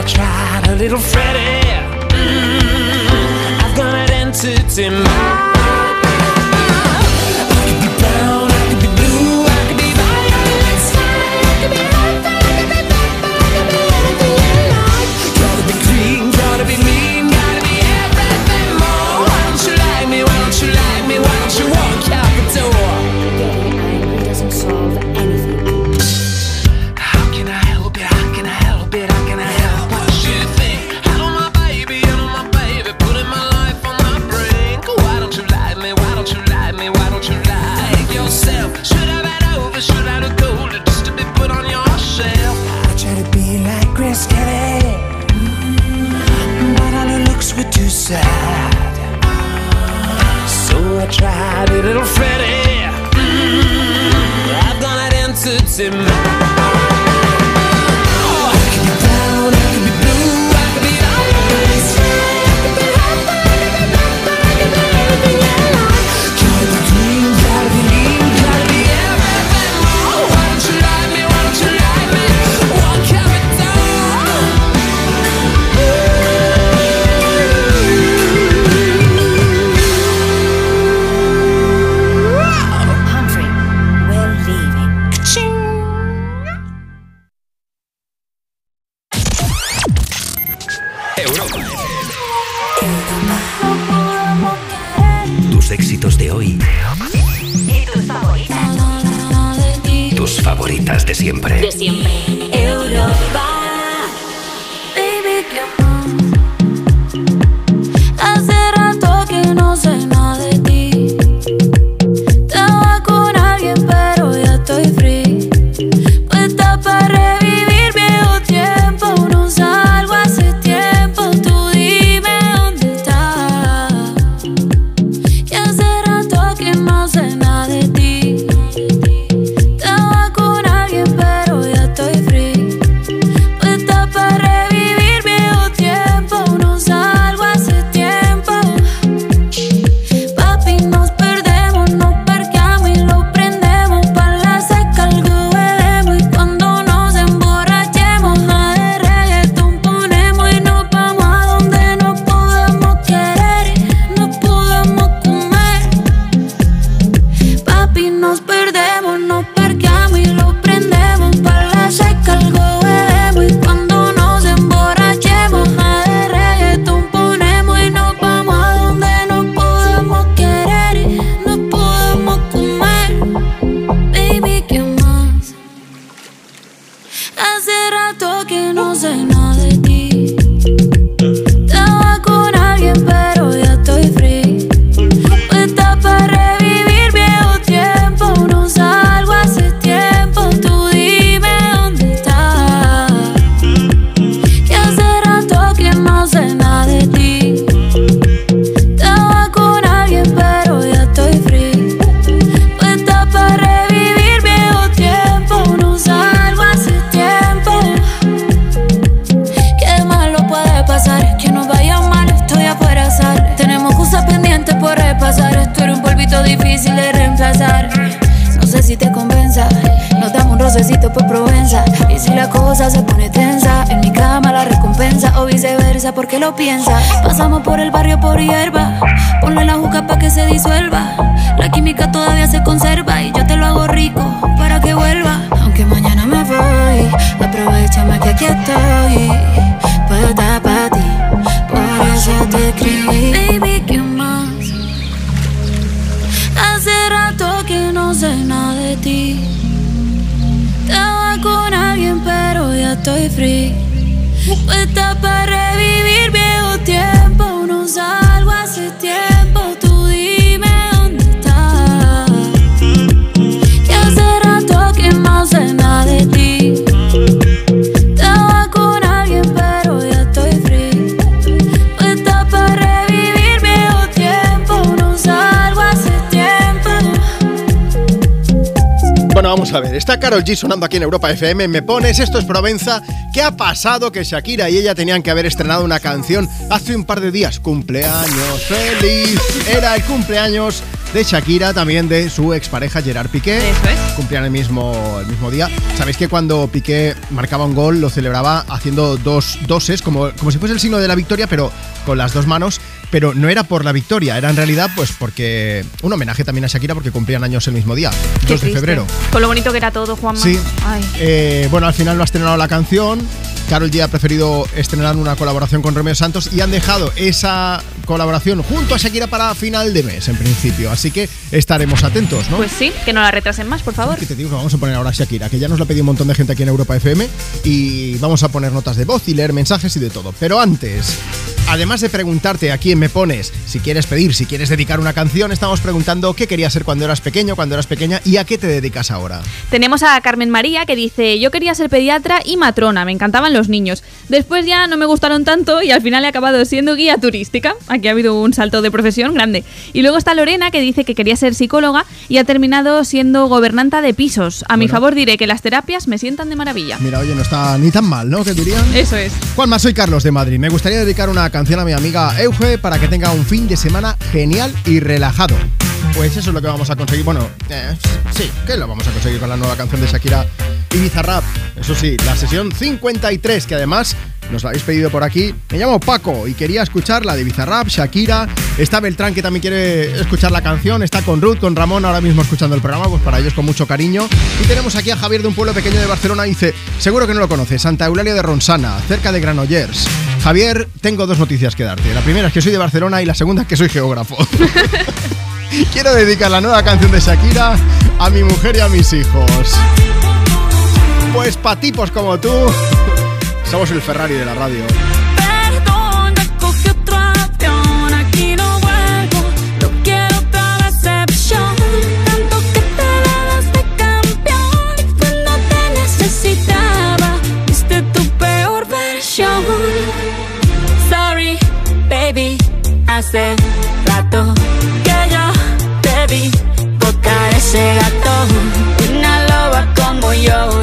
Speaker 34: So I tried a little Freddie. Mm, I've got an entity mind. Sad. So I tried a little Freddie. Mm, I've gone an entity mind. Oh,
Speaker 12: favoritas
Speaker 17: de siempre.
Speaker 12: De siempre. Europa.
Speaker 2: Carol G sonando aquí en Europa FM. Me pones, esto es Provenza. ¿Qué ha pasado? Que Shakira y ella tenían que haber estrenado una canción hace un par de días. Cumpleaños feliz. Era el cumpleaños de Shakira, también de su expareja Gerard Piqué. Eso es. Cumplían el mismo, el mismo día. Sabéis que cuando Piqué marcaba un gol lo celebraba haciendo dos doses, como, como si fuese el signo de la victoria, pero con las dos manos. Pero no era por la victoria, era en realidad pues porque un homenaje también a Shakira porque cumplían años el mismo día, 2 de febrero.
Speaker 4: Con lo bonito que era todo, Juanma.
Speaker 2: Sí.
Speaker 4: Ay.
Speaker 2: Eh, bueno, al final no ha estrenado la canción. Carol G ha preferido estrenar una colaboración con Romeo Santos y han dejado esa colaboración junto a Shakira para final de mes, en principio. Así que estaremos atentos, ¿no?
Speaker 4: Pues sí, que no la retrasen más, por favor.
Speaker 2: Que te digo que vamos a poner ahora a Shakira, que ya nos lo ha pedido un montón de gente aquí en Europa FM y vamos a poner notas de voz y leer mensajes y de todo. Pero antes, además de preguntarte a quién me pones, si quieres pedir, si quieres dedicar una canción, estamos preguntando qué querías ser cuando eras pequeño, cuando eras pequeña y a qué te dedicas ahora.
Speaker 4: Tenemos a Carmen María que dice, yo quería ser pediatra y matrona, me encantaban los niños. Después ya no me gustaron tanto y al final he acabado siendo guía turística. Aquí ha habido un salto de profesión grande. Y luego está Lorena que dice que quería ser psicóloga y ha terminado siendo gobernanta de pisos. A mi favor diré que las terapias me sientan de maravilla.
Speaker 2: Mira, oye, no está ni tan mal, ¿no? ¿Qué dirían?
Speaker 4: Eso es.
Speaker 2: Juanma, soy Carlos de Madrid. Me gustaría dedicar una canción a mi amiga Euge para que tenga un fin de semana genial y relajado. Pues eso es lo que vamos a conseguir. Bueno, eh, sí, que lo vamos a conseguir con la nueva canción de Shakira y Bizarrap. Eso sí, la sesión 53, que además nos la habéis pedido por aquí. Me llamo Paco y quería escuchar la de Bizarrap, Shakira. Está Beltrán que también quiere escuchar la canción. Está con Ruth, con Ramón ahora mismo escuchando el programa, pues para ellos con mucho cariño. Y tenemos aquí a Javier de un pueblo pequeño de Barcelona. Dice, seguro que no lo conoce, Santa Eulalia de Ronsana, cerca de Granollers. Javier, tengo dos noticias que darte. La primera es que soy de Barcelona y la segunda es que soy geógrafo. Quiero dedicar la nueva canción de Shakira a mi mujer y a mis hijos. Pues pa' tipos como tú, somos el Ferrari de la radio.
Speaker 41: Perdón, ya cogí otro ese gato. Una loba como yo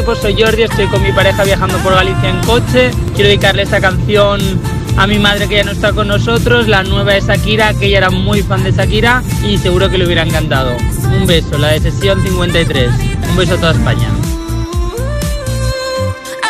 Speaker 42: Equipo. Soy Jordi, estoy con mi pareja viajando por Galicia en coche. Quiero dedicarle esta canción a mi madre que ya no está con nosotros, la nueva de Shakira, que ella era muy fan de Shakira y seguro que le hubiera encantado. Un beso, la de sesión 53. Un beso a toda España.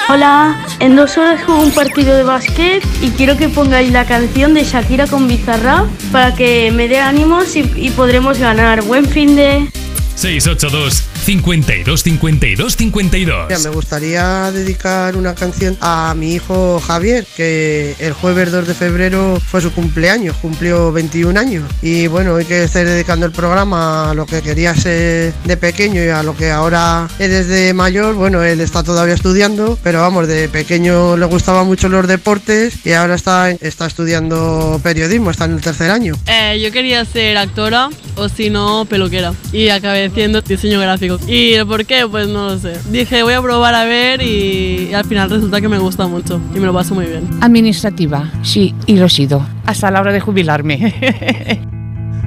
Speaker 43: Hola, en dos horas juego un partido de básquet y quiero que pongáis la canción de Shakira con Bizarra para que me dé ánimos y, y podremos ganar. Buen fin de...
Speaker 20: 682 52 52 52.
Speaker 44: Mira, me gustaría dedicar una canción a mi hijo Javier, que el jueves 2 de febrero fue su cumpleaños, cumplió 21 años. Y bueno, hoy que estoy dedicando el programa a lo que quería ser de pequeño y a lo que ahora es desde mayor, bueno, él está todavía estudiando, pero vamos, de pequeño le gustaban mucho los deportes y ahora está, está estudiando periodismo, está en el tercer año.
Speaker 45: Eh, yo quería ser actora o si no, peluquera. Y acabé haciendo diseño gráfico. ¿Y el por qué? Pues no lo sé. Dije, voy a probar a ver y, y al final resulta que me gusta mucho y me lo paso muy bien.
Speaker 46: Administrativa, sí, y lo he sido. Hasta la hora de jubilarme.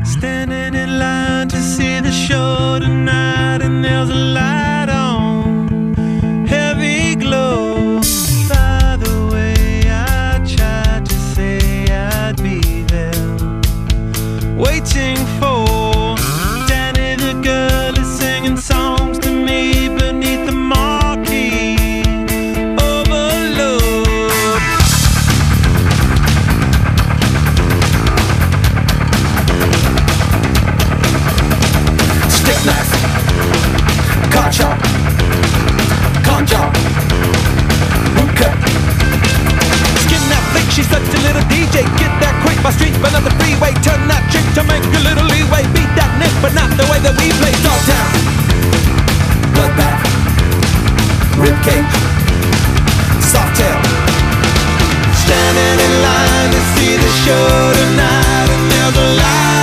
Speaker 19: Standing in line to see the show tonight, and there's a light on, heavy glow. By the way, I tried to say I'd be there, waiting for my street, but on the freeway. Turn that chick to make a little leeway. Beat that nick, but not the way that we play. Dogtown,
Speaker 47: bloodbath, ribcage, soft tail.
Speaker 19: Standing in line to see the show tonight, and there's a light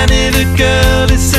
Speaker 19: Danny the girl is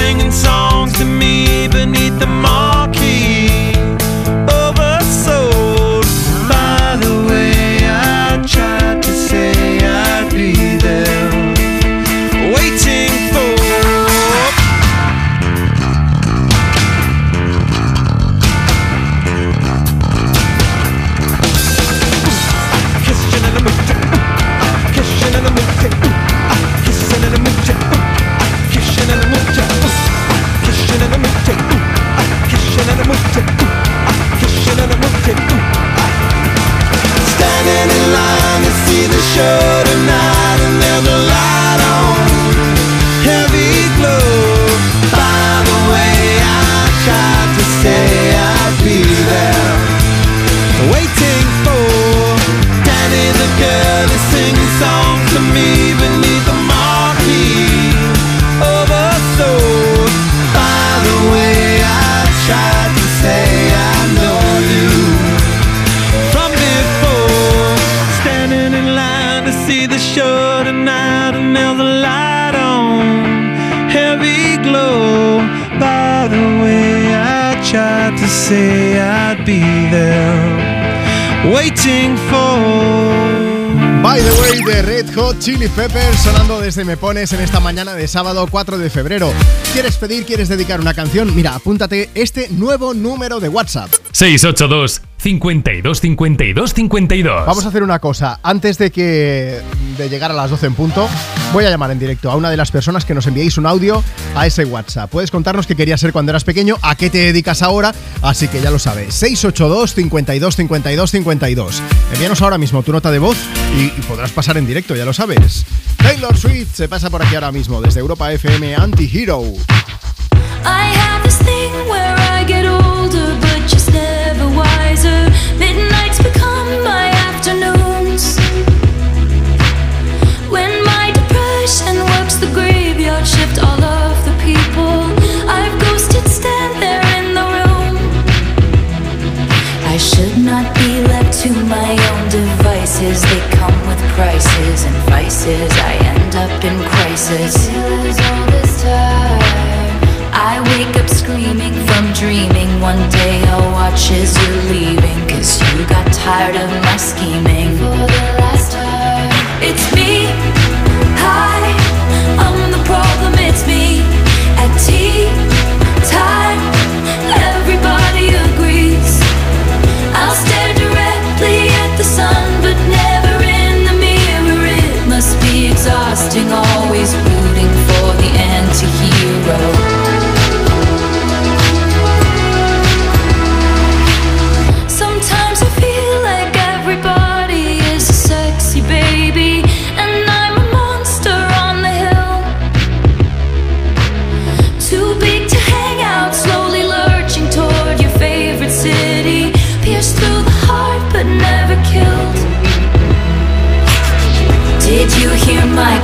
Speaker 19: waiting for. By the way,
Speaker 2: de Red Hot Chili Peppers sonando desde Me Pones en esta mañana de sábado 4 de febrero. ¿Quieres pedir, quieres dedicar una canción? Mira, apúntate este nuevo número de WhatsApp.
Speaker 20: 682 52 52 52.
Speaker 2: Vamos a hacer una cosa. Antes de que de llegar a las 12 en punto, voy a llamar en directo a una de las personas que nos enviéis un audio a ese WhatsApp. Puedes contarnos qué querías ser cuando eras pequeño, a qué te dedicas ahora, así que ya lo sabes. 682 52 52 52. Envíanos ahora mismo tu nota de voz y, podrás pasar en directo, ya lo sabes. Taylor Swift se pasa por aquí ahora mismo desde Europa FM Anti-Hero.
Speaker 48: Midnights become my afternoons. Shift, all of the people I've ghosted stand there in the room. I should not be left to my own devices. They come with prices and vices. I end up in crisis. I wake up screaming from dreaming. One day I'll watch as you're leaving. Cause you got tired of my scheming. Always rooting for the anti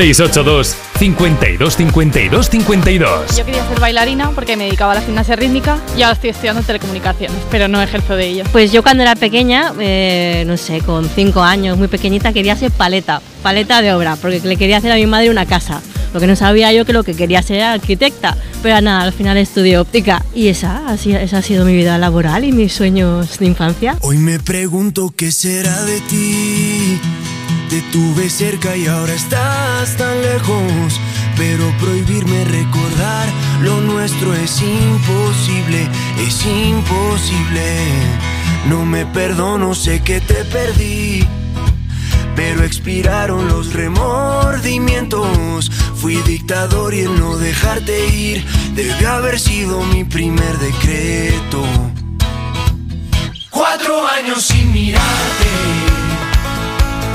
Speaker 20: 682 52 52 52.
Speaker 49: Yo quería ser bailarina porque me dedicaba a la gimnasia rítmica y ahora estoy estudiando telecomunicaciones, pero no ejerzo de ello.
Speaker 50: Pues yo cuando era pequeña, eh, no sé, con cinco años, muy pequeñita, quería ser paleta, paleta de obra, porque le quería hacer a mi madre una casa. Lo que no sabía yo que lo que quería ser era arquitecta, pero nada, al final estudié óptica y esa, así, esa ha sido mi vida laboral y mis sueños de infancia.
Speaker 47: Hoy me pregunto qué será de ti. Te tuve cerca y ahora estás tan lejos. Pero prohibirme recordar lo nuestro es imposible, es imposible. No me perdono, sé que te perdí. Pero expiraron los remordimientos. Fui dictador y el no dejarte ir debió haber sido mi primer decreto. Cuatro años sin mirarte,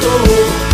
Speaker 47: Estaba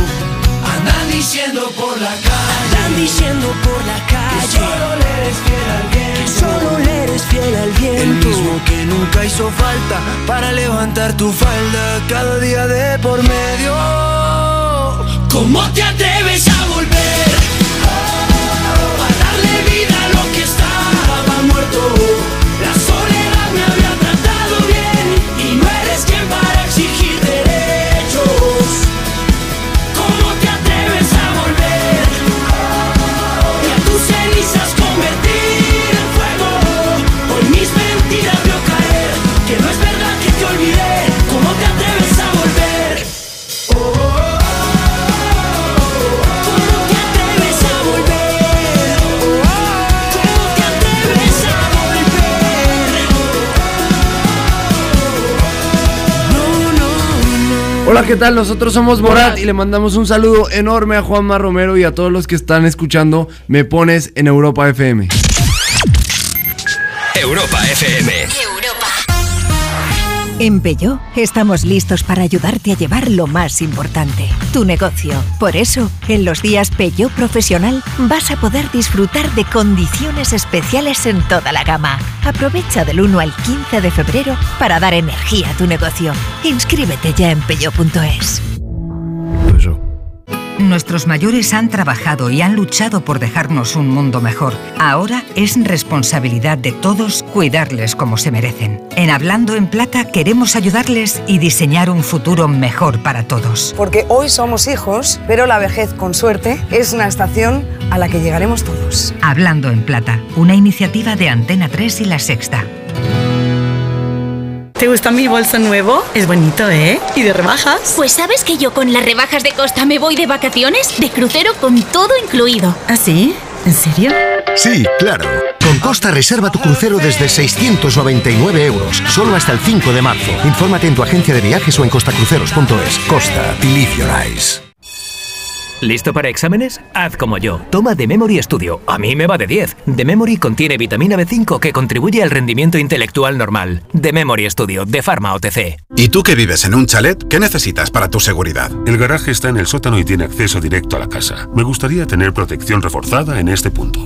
Speaker 47: Diciendo por la calle. Andan diciendo por la calle. Que solo le eres fiel al viento. Que solo le eres fiel al viento. El mismo que nunca hizo falta para levantar tu falda cada día de por medio. ¿Cómo te atreves a volver? A darle vida a lo que estaba muerto.
Speaker 51: Hola, ¿qué tal? Nosotros somos Borat y le mandamos un saludo enorme a Juanma Romero y a todos los que están escuchando Me Pones en Europa FM.
Speaker 1: Europa FM.
Speaker 52: En Peugeot estamos listos para ayudarte a llevar lo más importante, tu negocio. Por eso, en los días Peugeot Profesional vas a poder disfrutar de condiciones especiales en toda la gama. Aprovecha del 1 al 15 de febrero para dar energía a tu negocio. Inscríbete ya en peugeot.es.
Speaker 53: Nuestros mayores han trabajado y han luchado por dejarnos un mundo mejor. Ahora es responsabilidad de todos cuidarles como se merecen. En Hablando en Plata queremos ayudarles y diseñar un futuro mejor para todos.
Speaker 54: Porque hoy somos hijos, pero la vejez, con suerte, es una estación a la que llegaremos todos.
Speaker 53: Hablando en Plata, una iniciativa de Antena 3 y La Sexta.
Speaker 55: ¿Te gusta mi bolso nuevo? Es bonito, ¿eh? ¿Y de rebajas?
Speaker 56: Pues sabes que yo con las rebajas de Costa me voy de vacaciones, de crucero con todo incluido.
Speaker 55: ¿Ah, sí? ¿En serio?
Speaker 57: Sí, claro. Con Costa reserva tu crucero desde 699 euros, solo hasta el 5 de marzo. Infórmate en tu agencia de viajes o en costacruceros.es. Costa, believe your eyes.
Speaker 20: ¿Listo para exámenes? Haz como yo. Toma The Memory Studio. A mí me va de 10. The Memory contiene vitamina B5 que contribuye al rendimiento intelectual normal. The Memory Studio, de Pharma OTC.
Speaker 58: ¿Y tú que vives en un chalet? ¿Qué necesitas para tu seguridad?
Speaker 59: El garaje está en el sótano y tiene acceso directo a la casa. Me gustaría tener protección reforzada en este punto.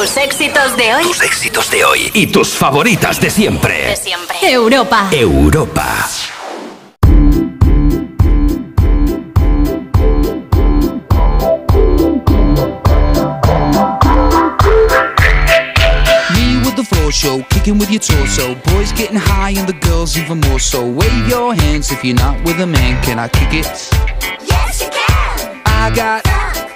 Speaker 60: Tus éxitos de hoy.
Speaker 1: Tus éxitos de hoy y tus favoritas de siempre.
Speaker 60: De siempre. Europa.
Speaker 1: Europa.
Speaker 61: Me with the floor show, kicking with your torso. Boys getting high and the girls even more so. Wave your hands if you're not with a man. Can I kick it?
Speaker 19: Yes, you can.
Speaker 61: I got,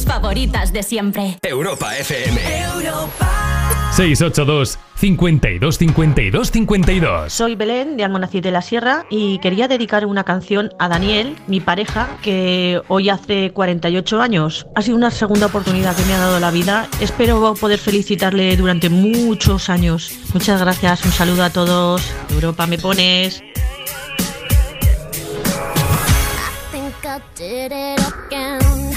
Speaker 17: Tus
Speaker 56: favoritas de siempre.
Speaker 17: Europa FM.
Speaker 20: 682 52 52 52
Speaker 62: Soy Belén de Almonacid de la Sierra y quería dedicar una canción a Daniel, mi pareja, que hoy hace 48 años. Ha sido una segunda oportunidad que me ha dado la vida. Espero poder felicitarle durante muchos años. Muchas gracias, un saludo a todos. Europa, me pones.
Speaker 63: think I did it again.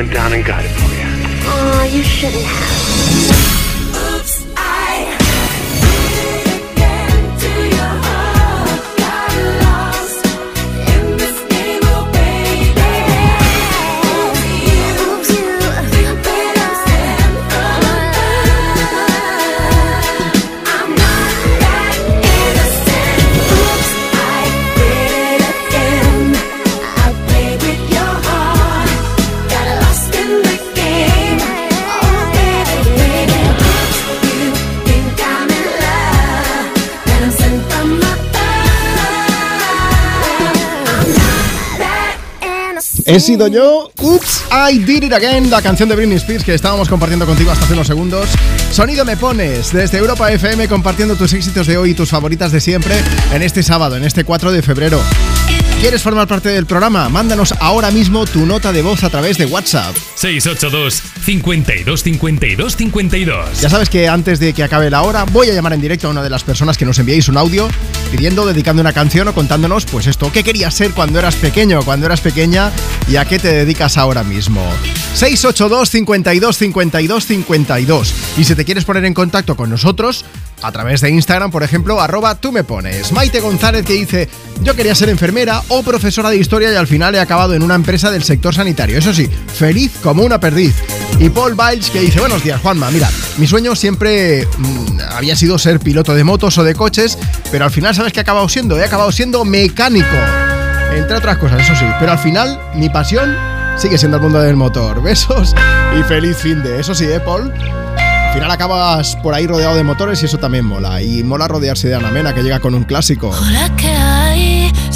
Speaker 52: Went down and got it for you.
Speaker 64: Oh, you shouldn't have.
Speaker 2: He sido yo. Oops, I did it again. La canción de Britney Spears que estábamos compartiendo contigo hasta hace unos segundos. Sonido me pones desde Europa FM compartiendo tus éxitos de hoy y tus favoritas de siempre en este sábado, en este 4 de febrero. ¿Quieres formar parte del programa? Mándanos ahora mismo tu nota de voz a través de WhatsApp.
Speaker 20: 682 52 52 52
Speaker 2: Ya sabes que antes de que acabe la hora voy a llamar en directo a una de las personas que nos enviéis un audio pidiendo, dedicando una canción o contándonos pues esto, ¿qué querías ser cuando eras pequeño, cuando eras pequeña y a qué te dedicas ahora mismo? 682 52 52 52 Y si te quieres poner en contacto con nosotros a través de Instagram, por ejemplo, arroba tú me pones. Maite González que dice, yo quería ser enfermera o profesora de historia y al final he acabado en una empresa del sector sanitario. Eso sí, feliz como una perdiz. Y Paul Biles que dice, buenos días Juanma, mira, mi sueño siempre mm, había sido ser piloto de motos o de coches, pero al final, ¿sabes qué he acabado siendo? He acabado siendo mecánico. Entre otras cosas, eso sí, pero al final mi pasión sigue siendo el mundo del motor. Besos y feliz fin de. Eso sí, ¿eh, Paul? Al final acabas por ahí rodeado de motores y eso también mola. Y mola rodearse de Ana Mena que llega con un clásico.
Speaker 63: Hola, ¿qué hay?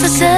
Speaker 63: Que mi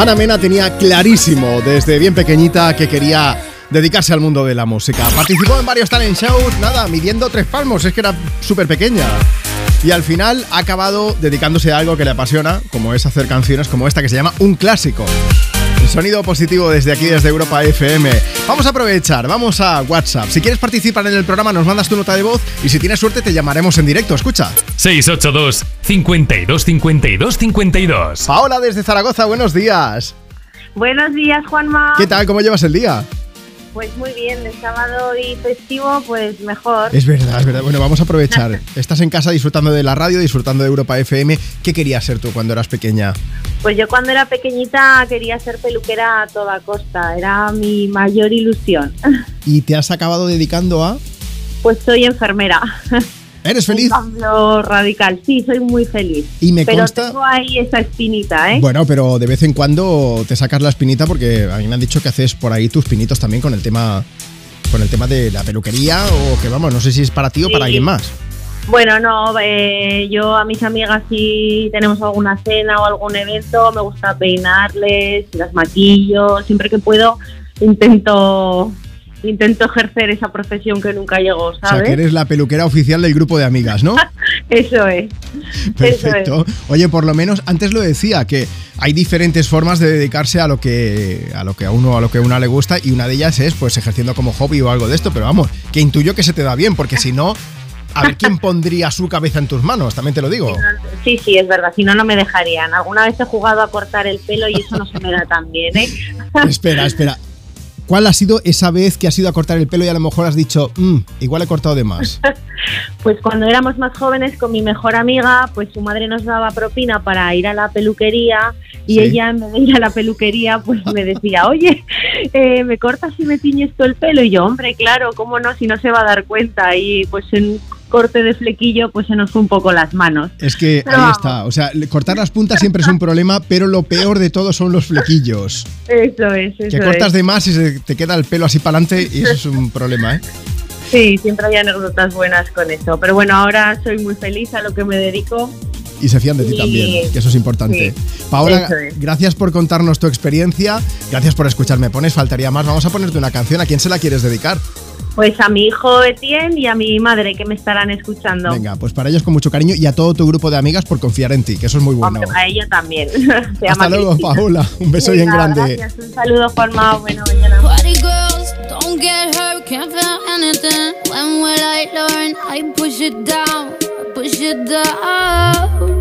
Speaker 2: Ana Mena tenía clarísimo desde bien pequeñita que quería dedicarse al mundo de la música. Participó en varios talent shows, nada, midiendo tres palmos, es que era súper pequeña. Y al final ha acabado dedicándose a algo que le apasiona, como es hacer canciones como esta que se llama Un Clásico. Sonido positivo desde aquí, desde Europa FM. Vamos a aprovechar, vamos a WhatsApp. Si quieres participar en el programa, nos mandas tu nota de voz y si tienes suerte te llamaremos en directo. Escucha.
Speaker 20: 682 52 52 52.
Speaker 2: Paola desde Zaragoza, buenos días.
Speaker 65: Buenos días, Juanma.
Speaker 2: ¿Qué tal? ¿Cómo llevas el día?
Speaker 65: Pues muy bien, el sábado y festivo, pues mejor.
Speaker 2: Es verdad, es verdad. Bueno, vamos a aprovechar. Estás en casa disfrutando de la radio, disfrutando de Europa FM. ¿Qué querías ser tú cuando eras pequeña?
Speaker 65: Pues yo cuando era pequeñita quería ser peluquera a toda costa, era mi mayor ilusión.
Speaker 2: ¿Y te has acabado dedicando a...?
Speaker 65: Pues soy enfermera.
Speaker 2: ¿Eres feliz?
Speaker 65: Un cambio radical, sí, soy muy feliz.
Speaker 2: Y me
Speaker 65: Pero
Speaker 2: consta-
Speaker 65: tengo ahí esa espinita, ¿eh?
Speaker 2: Bueno, pero de vez en cuando te sacas la espinita porque a mí me han dicho que haces por ahí tus pinitos también con el tema con el tema de la peluquería o que vamos, no sé si es para ti o para alguien más.
Speaker 65: Bueno, no, eh, yo a mis amigas si tenemos alguna cena o algún evento, me gusta peinarles, las maquillo, siempre que puedo intento intento ejercer esa profesión que nunca llegó,
Speaker 2: O sea,
Speaker 65: ¿sabes?
Speaker 2: que eres la peluquera oficial del grupo de amigas, ¿no?
Speaker 65: Eso es.
Speaker 2: Perfecto. Oye, por lo menos antes lo decía que hay diferentes formas de dedicarse a lo que a lo que a uno a lo que a una le gusta y una de ellas es pues ejerciendo como hobby o algo de esto, pero vamos, que intuyo que se te da bien porque si no a ver quién pondría su cabeza en tus manos, también te lo digo.
Speaker 65: Sí, sí, es verdad, si no, no me dejarían. Alguna vez he jugado a cortar el pelo y eso no se me da tan bien, ¿eh?
Speaker 2: Espera, espera. ¿Cuál ha sido esa vez que has ido a cortar el pelo y a lo mejor has dicho, "Mm, igual he cortado de más?
Speaker 65: Pues cuando éramos más jóvenes con mi mejor amiga, pues su madre nos daba propina para ir a la peluquería y
Speaker 2: Sí.
Speaker 65: ella en vez de ir a la peluquería pues me decía, oye, eh, ¿me cortas y me tiñes todo el pelo? Y yo, hombre, claro, ¿cómo no? Si no se va a dar cuenta y pues en corte de flequillo pues se nos fue un poco las manos.
Speaker 2: Es que
Speaker 65: Pero
Speaker 2: ahí
Speaker 65: vamos.
Speaker 2: está. O sea, cortar las puntas siempre es un problema, pero lo peor de todo son los flequillos.
Speaker 65: Eso es, eso
Speaker 2: Que cortas
Speaker 65: es.
Speaker 2: de más y se te queda el pelo así para adelante y eso es un problema, ¿eh?
Speaker 65: Sí, siempre hay anécdotas buenas con eso. Pero bueno, ahora soy muy feliz a lo que me dedico.
Speaker 2: Y se fían de ti
Speaker 65: Sí.
Speaker 2: también, que eso es importante.
Speaker 65: Sí,
Speaker 2: Paola,
Speaker 65: es.
Speaker 2: gracias por contarnos tu experiencia, gracias por escucharme. Pones, faltaría más. Vamos a ponerte una canción. ¿A quién se la quieres dedicar?
Speaker 65: Pues a mi hijo Etienne y a mi madre que me estarán escuchando.
Speaker 2: Venga, pues para ellos con mucho cariño y a todo tu grupo de amigas por confiar en ti, que eso es muy bueno.
Speaker 65: Hombre, a ella también. Se llama
Speaker 2: Hasta luego,
Speaker 65: Cristina.
Speaker 2: Paola. Un beso bien grande.
Speaker 65: Gracias, un saludo, Juanma. Buena mañana.
Speaker 63: Party girls, don't get hurt, can't feel anything. When will I learn? I push it down, push it down.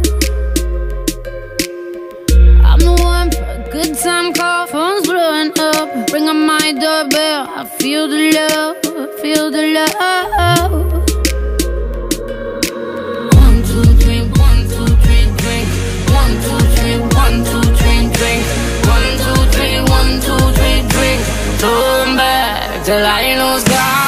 Speaker 63: Good time call, phone's blowing up. Ring on my doorbell, I feel the love, I feel the love. One, two, three, one, two, three, drink. One, two, three, one, two, three, drink. One, two, three, one, two, three, drink. Back till I lose. Gonna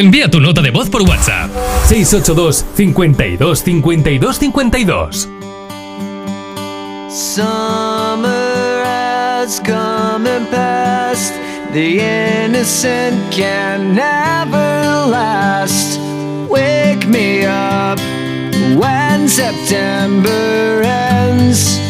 Speaker 20: Envía tu nota de voz por WhatsApp. 682 52 52 52.
Speaker 34: Summer has come and passed. The innocent can never last. Wake me up when September ends.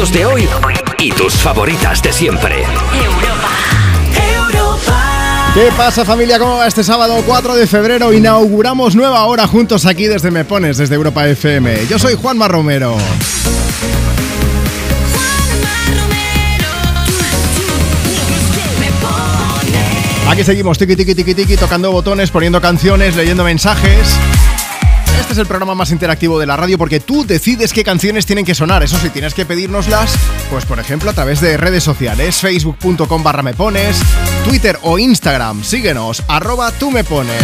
Speaker 1: Éxitos de hoy y tus favoritas de siempre.
Speaker 2: ¿Qué pasa familia? ¿Cómo va este sábado 4 de febrero? Inauguramos nueva hora juntos aquí desde Me Pones, desde Europa FM. Yo soy Juanma Romero. Aquí seguimos, tiki tiki tiki tiki, tocando botones, poniendo canciones, leyendo mensajes. Este es el programa más interactivo de la radio porque tú decides qué canciones tienen que sonar. Eso sí, tienes que pedírnoslas, pues por ejemplo a través de redes sociales, facebook.com barra pones, Twitter o Instagram. Síguenos, arroba tú me pones.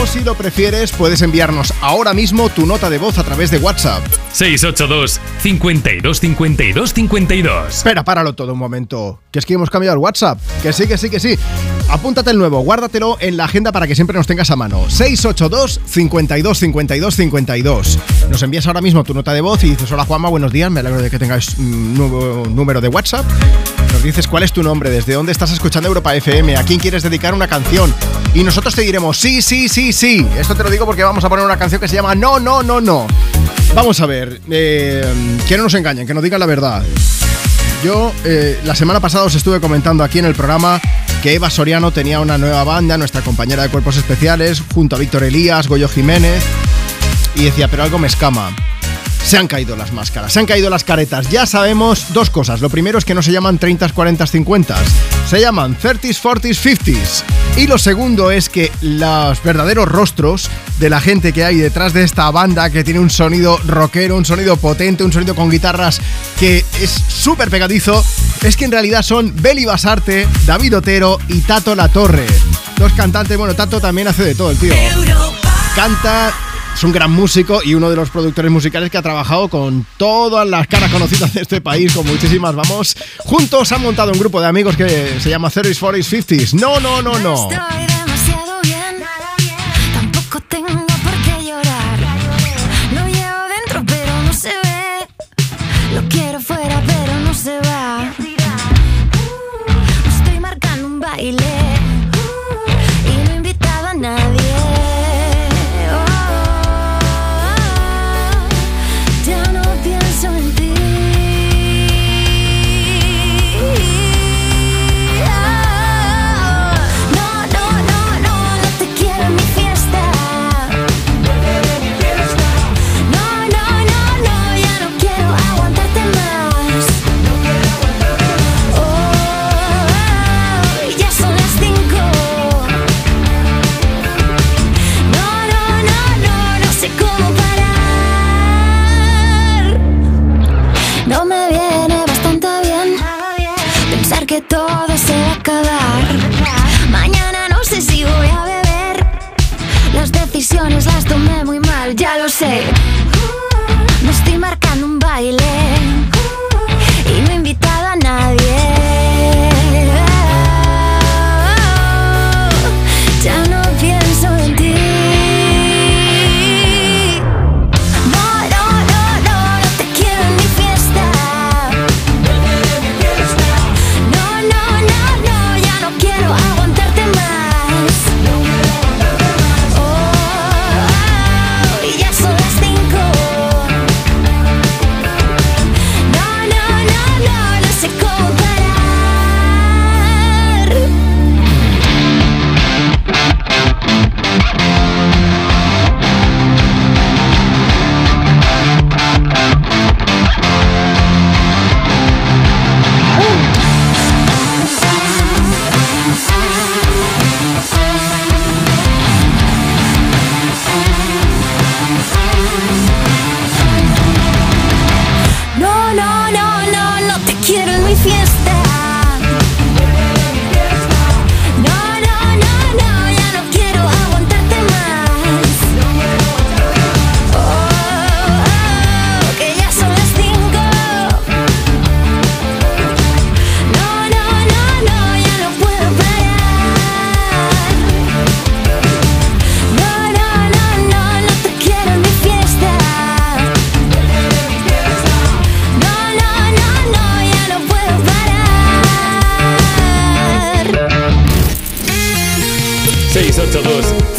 Speaker 2: O si lo prefieres, puedes enviarnos ahora mismo tu nota de voz a través de WhatsApp.
Speaker 63: 682 52 52 52.
Speaker 2: Espera, páralo todo un momento. Que es que hemos cambiado el WhatsApp. Que sí, que sí, que sí. Apúntate el nuevo, guárdatelo en la agenda para que siempre nos tengas a mano. 682 52 52 52. Nos envías ahora mismo tu nota de voz y dices: Hola Juanma, buenos días, me alegro de que tengáis un nuevo número de WhatsApp. Nos dices cuál es tu nombre, desde dónde estás escuchando Europa FM, a quién quieres dedicar una canción. Y nosotros te diremos: Sí, sí, sí, sí. Esto te lo digo porque vamos a poner una canción que se llama No, no, no, no. Vamos a ver, eh, que no nos engañen, que nos digan la verdad. Yo eh, la semana pasada os estuve comentando aquí en el programa que Eva Soriano tenía una nueva banda, nuestra compañera de cuerpos especiales, junto a Víctor Elías, Goyo Jiménez, y decía, pero algo me escama. Se han caído las máscaras, se han caído las caretas. Ya sabemos dos cosas. Lo primero es que no se llaman 30, 40, 50, se llaman 30s, 40s, 50s. Y lo segundo es que los verdaderos rostros de la gente que hay detrás de esta banda que tiene un sonido rockero, un sonido potente, un sonido con guitarras que es súper pegadizo, es que en realidad son Beli Basarte, David Otero y Tato La Torre. Dos cantantes, bueno, Tato también hace de todo el tío. Canta, es un gran músico y uno de los productores musicales que ha trabajado con todas las caras conocidas de este país, con muchísimas, vamos. Juntos han montado un grupo de amigos que se llama 30s, 40s, 50s. No, no, no, no.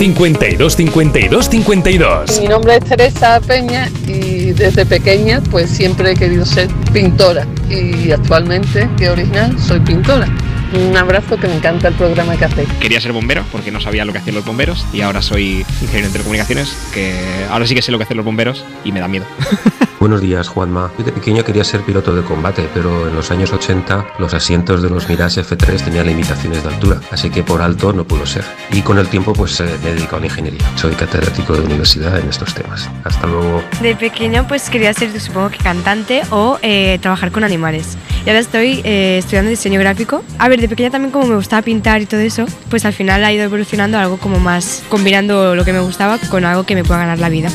Speaker 63: 52 52 52.
Speaker 66: Mi nombre es Teresa Peña y desde pequeña pues siempre he querido ser pintora y actualmente, que original, soy pintora. Un abrazo que me encanta el programa que hacéis.
Speaker 67: Quería ser bombero porque no sabía lo que hacían los bomberos y ahora soy ingeniero en telecomunicaciones, que ahora sí que sé lo que hacen los bomberos y me da miedo.
Speaker 68: Buenos días, Juanma. Yo de pequeño quería ser piloto de combate, pero en los años 80 los asientos de los Mirage F3 tenían limitaciones de altura, así que por alto no pudo ser. Y con el tiempo pues eh, me he dedicado a la ingeniería. Soy catedrático de universidad en estos temas. Hasta luego.
Speaker 69: De pequeño pues quería ser supongo que cantante o eh, trabajar con animales. Y ahora estoy eh, estudiando diseño gráfico. A ver, de pequeña también como me gustaba pintar y todo eso, pues al final ha ido evolucionando algo como más combinando lo que me gustaba con algo que me pueda ganar la vida.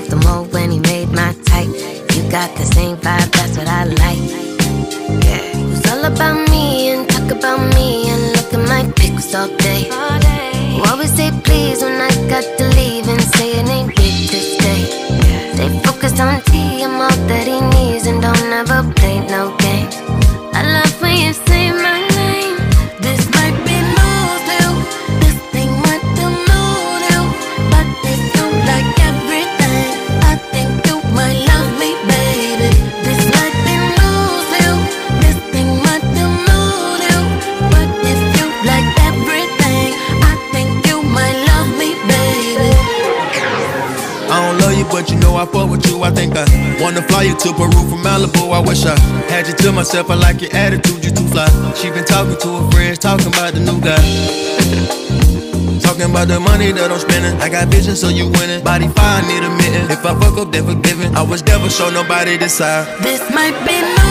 Speaker 70: And the mold when he made my type. You got the same vibe, that's what I like. Yeah. Who's all about me and talk about me and look at my pics all day. Always say please to
Speaker 71: Peru from Malibu. I wish I had you to myself. I like your attitude, you too fly. She been talking to her friends, talking about the new guy. Talking about the money that I'm spending. I got vision, so you winning. Body fine, need a mitten. If I fuck up, forgiven. I was never show nobody this side.
Speaker 70: This might be news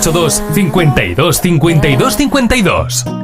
Speaker 63: 682 52 52 52.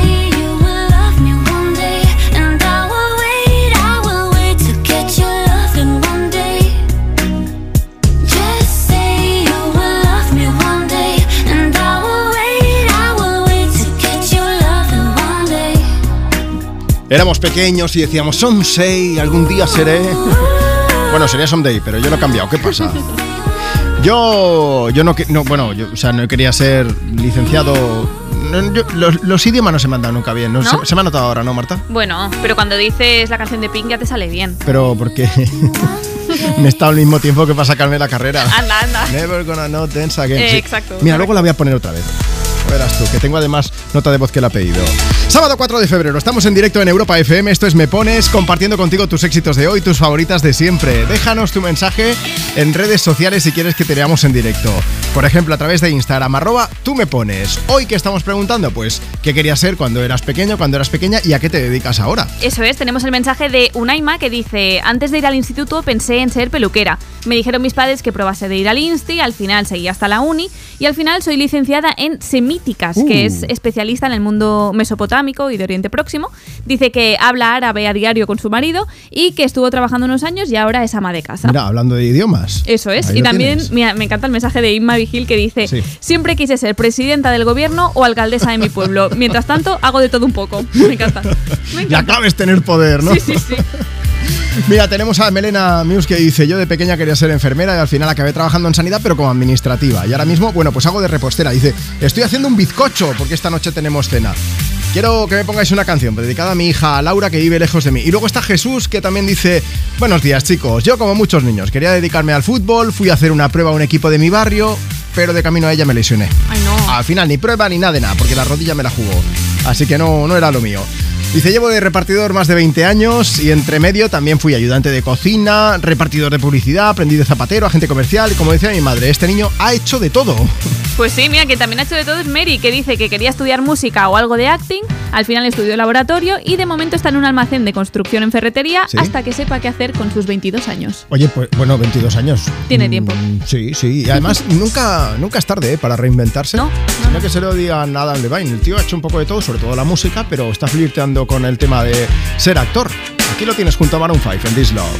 Speaker 2: Éramos pequeños y decíamos someday, algún día seré. Bueno, sería someday, pero yo lo he cambiado. ¿Qué pasa? Yo, yo no, no bueno, yo, o sea, no quería ser licenciado. no, yo- los, los idiomas no se me han dado nunca bien. ¿no?
Speaker 4: ¿No?
Speaker 2: Se, se me ha notado ahora, ¿no, Marta?
Speaker 4: Bueno, pero cuando dices la canción de Pink ya te sale bien.
Speaker 2: Pero porque me estado al mismo tiempo que para sacarme la carrera.
Speaker 4: Anda, anda.
Speaker 2: Never gonna not dance again.
Speaker 4: Eh,
Speaker 2: Sí.
Speaker 4: exacto.
Speaker 2: Mira, luego la voy a poner otra vez. Verás tú, que tengo además nota de voz que la ha pedido. Sábado 4 de febrero, estamos en directo en Europa FM. Esto es Me Pones, compartiendo contigo tus éxitos de hoy, tus favoritas de siempre. Déjanos tu mensaje en redes sociales si quieres que te leamos en directo. Por ejemplo, a través de Instagram, arroba tú me pones. Hoy que estamos preguntando, pues, ¿qué querías ser cuando eras pequeño, cuando eras pequeña y a qué te dedicas ahora?
Speaker 4: Eso es, tenemos el mensaje de Unaima que dice, antes de ir al instituto pensé en ser peluquera. Me dijeron mis padres que probase de ir al Insti, al final seguí hasta la uni y al final soy licenciada en semíticas, que
Speaker 2: Uh.
Speaker 4: es especialista en el mundo mesopotámico y de Oriente Próximo. Dice que habla árabe a diario con su marido y que estuvo trabajando unos años y ahora es ama de casa.
Speaker 2: Mira, hablando de idiomas.
Speaker 4: Eso es.
Speaker 2: Ahí
Speaker 4: y también mira, me encanta el mensaje de Inma Vigil que dice,
Speaker 2: Sí.
Speaker 4: siempre quise ser presidenta del gobierno o alcaldesa de mi pueblo. Mientras tanto, hago de todo un poco. Me encanta. Me
Speaker 2: es tener poder, ¿no?
Speaker 4: Sí, sí, sí.
Speaker 2: Mira, tenemos a Melena Mius que dice, yo de pequeña quería ser enfermera y al final acabé trabajando en sanidad pero como administrativa. Y ahora mismo, bueno, pues hago de repostera. Dice, estoy haciendo un bizcocho porque esta noche tenemos cena. Quiero que me pongáis una canción dedicada a mi hija Laura que vive lejos de mí. Y luego está Jesús que también dice, buenos días chicos, yo como muchos niños quería dedicarme al fútbol, fui a hacer una prueba a un equipo de mi barrio, pero de camino a ella me lesioné. Al final ni prueba ni nada de nada porque la rodilla me la jugó. Así que no, no era lo mío. Dice, llevo de repartidor más de 20 años y entre medio también fui ayudante de cocina, repartidor de publicidad, aprendí de zapatero, agente comercial y como decía mi madre, este niño ha hecho de todo.
Speaker 4: Pues sí, mira, que también ha hecho de todo es Mary, que dice que quería estudiar música o algo de acting, al final estudió laboratorio y de momento está en un almacén de construcción en ferretería
Speaker 2: ¿Sí?
Speaker 4: hasta que sepa qué hacer con sus 22 años.
Speaker 2: Oye, pues bueno, 22 años.
Speaker 4: Tiene tiempo.
Speaker 2: Mm, Sí, sí. Y además, nunca, nunca es tarde ¿eh? para reinventarse. No, no. que se lo digan a Adam Levine. El tío ha hecho un poco de todo, sobre todo la música, pero está flirteando con el tema de ser actor. Aquí lo tienes junto a Maroon 5 en This Love.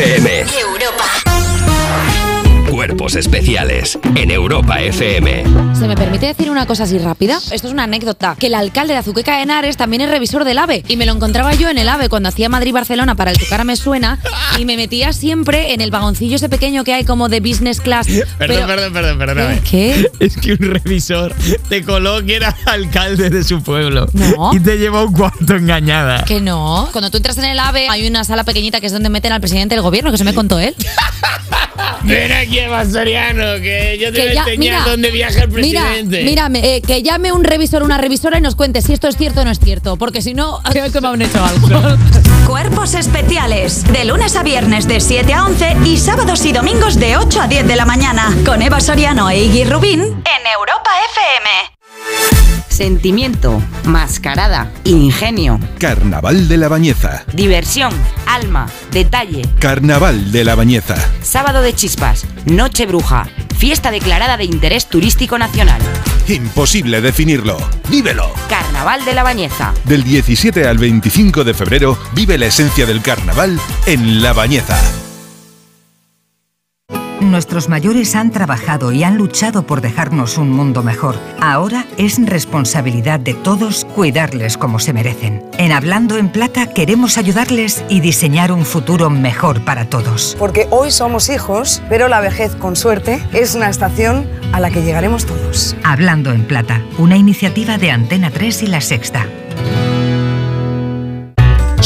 Speaker 17: FM. Cuerpos especiales en Europa FM.
Speaker 8: ¿Se me permite decir una cosa así rápida? Esto es una anécdota. Que el alcalde de Azuqueca de Henares también es revisor del AVE. Y me lo encontraba yo en el AVE cuando hacía Madrid-Barcelona para el Tu cara me suena. Y me metía siempre en el vagoncillo ese pequeño que hay como de business class.
Speaker 72: Perdón,
Speaker 8: Pero-
Speaker 72: perdón, perdón, perdón.
Speaker 8: ¿Qué?
Speaker 72: Es que un revisor te coló que era alcalde de su pueblo.
Speaker 8: No.
Speaker 72: Y te llevó un cuarto engañada.
Speaker 8: Que no. Cuando tú entras en el AVE hay una sala pequeñita que es donde meten al presidente del gobierno, que se me contó él.
Speaker 72: Ven aquí, Soriano, que yo te
Speaker 8: Que
Speaker 72: voy a
Speaker 8: ya-
Speaker 72: enseñar
Speaker 8: mira,
Speaker 72: dónde viaja el
Speaker 8: Mira,
Speaker 72: presidente.
Speaker 8: mírame, eh, que llame un revisor o una revisora y nos cuente si esto es cierto o no es cierto. Porque si no, creo que me han hecho algo.
Speaker 60: Cuerpos especiales. De lunes a viernes de 7 a 11 y sábados y domingos de 8 a 10 de la mañana. Con Eva Soriano e Iggy Rubín en Europa FM.
Speaker 73: Sentimiento, mascarada, ingenio,
Speaker 74: Carnaval de la Bañeza.
Speaker 73: diversión, alma, detalle.
Speaker 74: Carnaval de la Bañeza.
Speaker 73: Sábado de chispas, noche bruja, fiesta declarada de interés turístico nacional.
Speaker 74: Imposible definirlo. Vívelo.
Speaker 73: Carnaval de la Bañeza.
Speaker 74: Del 17 al 25 de febrero vive la esencia del carnaval en La Bañeza.
Speaker 75: Nuestros mayores han trabajado y han luchado por dejarnos un mundo mejor. Ahora es responsabilidad de todos cuidarles como se merecen. En Hablando en Plata queremos ayudarles y diseñar un futuro mejor para todos.
Speaker 76: Porque hoy somos hijos, pero la vejez, con suerte, es una estación a la que llegaremos todos.
Speaker 75: Hablando en Plata, una iniciativa de Antena 3 y La Sexta.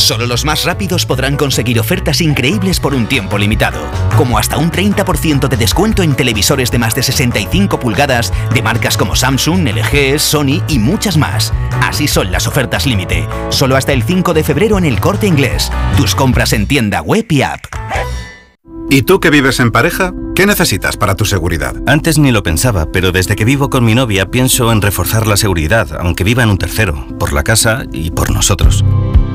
Speaker 77: Solo los más rápidos podrán conseguir ofertas increíbles por un tiempo limitado, como hasta un 30% de descuento en televisores de más de 65 pulgadas de marcas como Samsung, LG, Sony y muchas más. Así son las ofertas límite, solo hasta el 5 de febrero en el Corte Inglés. Tus compras en tienda web y app.
Speaker 58: ¿Y tú que vives en pareja? ¿Qué necesitas para tu seguridad?
Speaker 78: Antes ni lo pensaba, pero desde que vivo con mi novia pienso en reforzar la seguridad, aunque viva en un tercero, por la casa y por nosotros.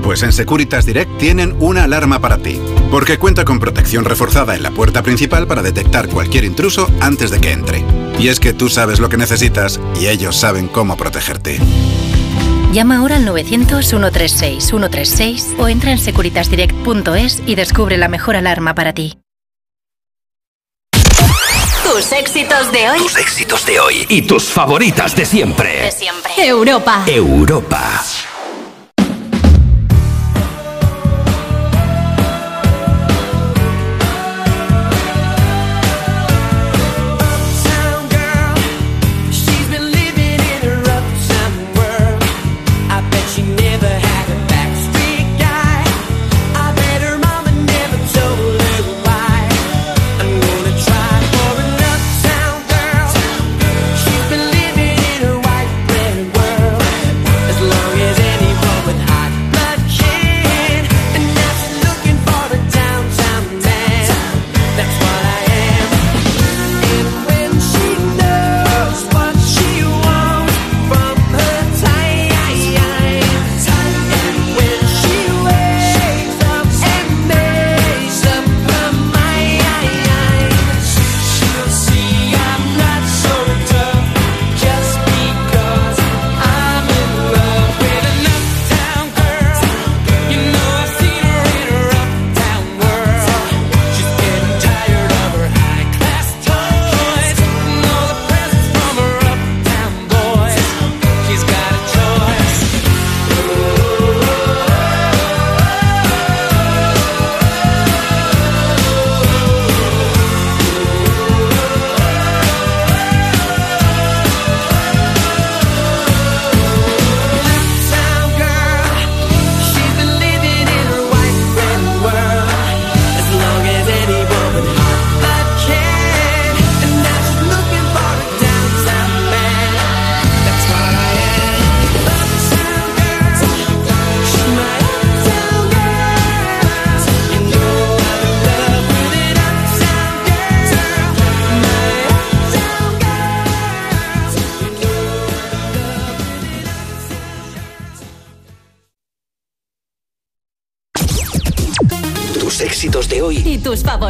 Speaker 58: Pues en Securitas Direct tienen una alarma para ti, porque cuenta con protección reforzada en la puerta principal para detectar cualquier intruso antes de que entre. Y es que tú sabes lo que necesitas y ellos saben cómo protegerte.
Speaker 79: Llama ahora al 900-136-136 o entra en securitasdirect.es y descubre la mejor alarma para ti.
Speaker 21: Tus éxitos de hoy.
Speaker 26: Tus éxitos de hoy y tus favoritas de siempre.
Speaker 21: De siempre. Europa.
Speaker 26: Europa.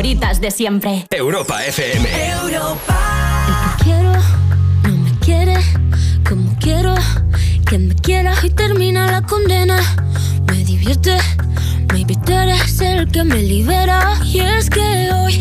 Speaker 21: Favoritas de siempre.
Speaker 26: Europa FM.
Speaker 80: quiero, no me quiere como quiero que me quiera y termina la condena. Me divierte, maybe tú eres el que me libera. Y es que hoy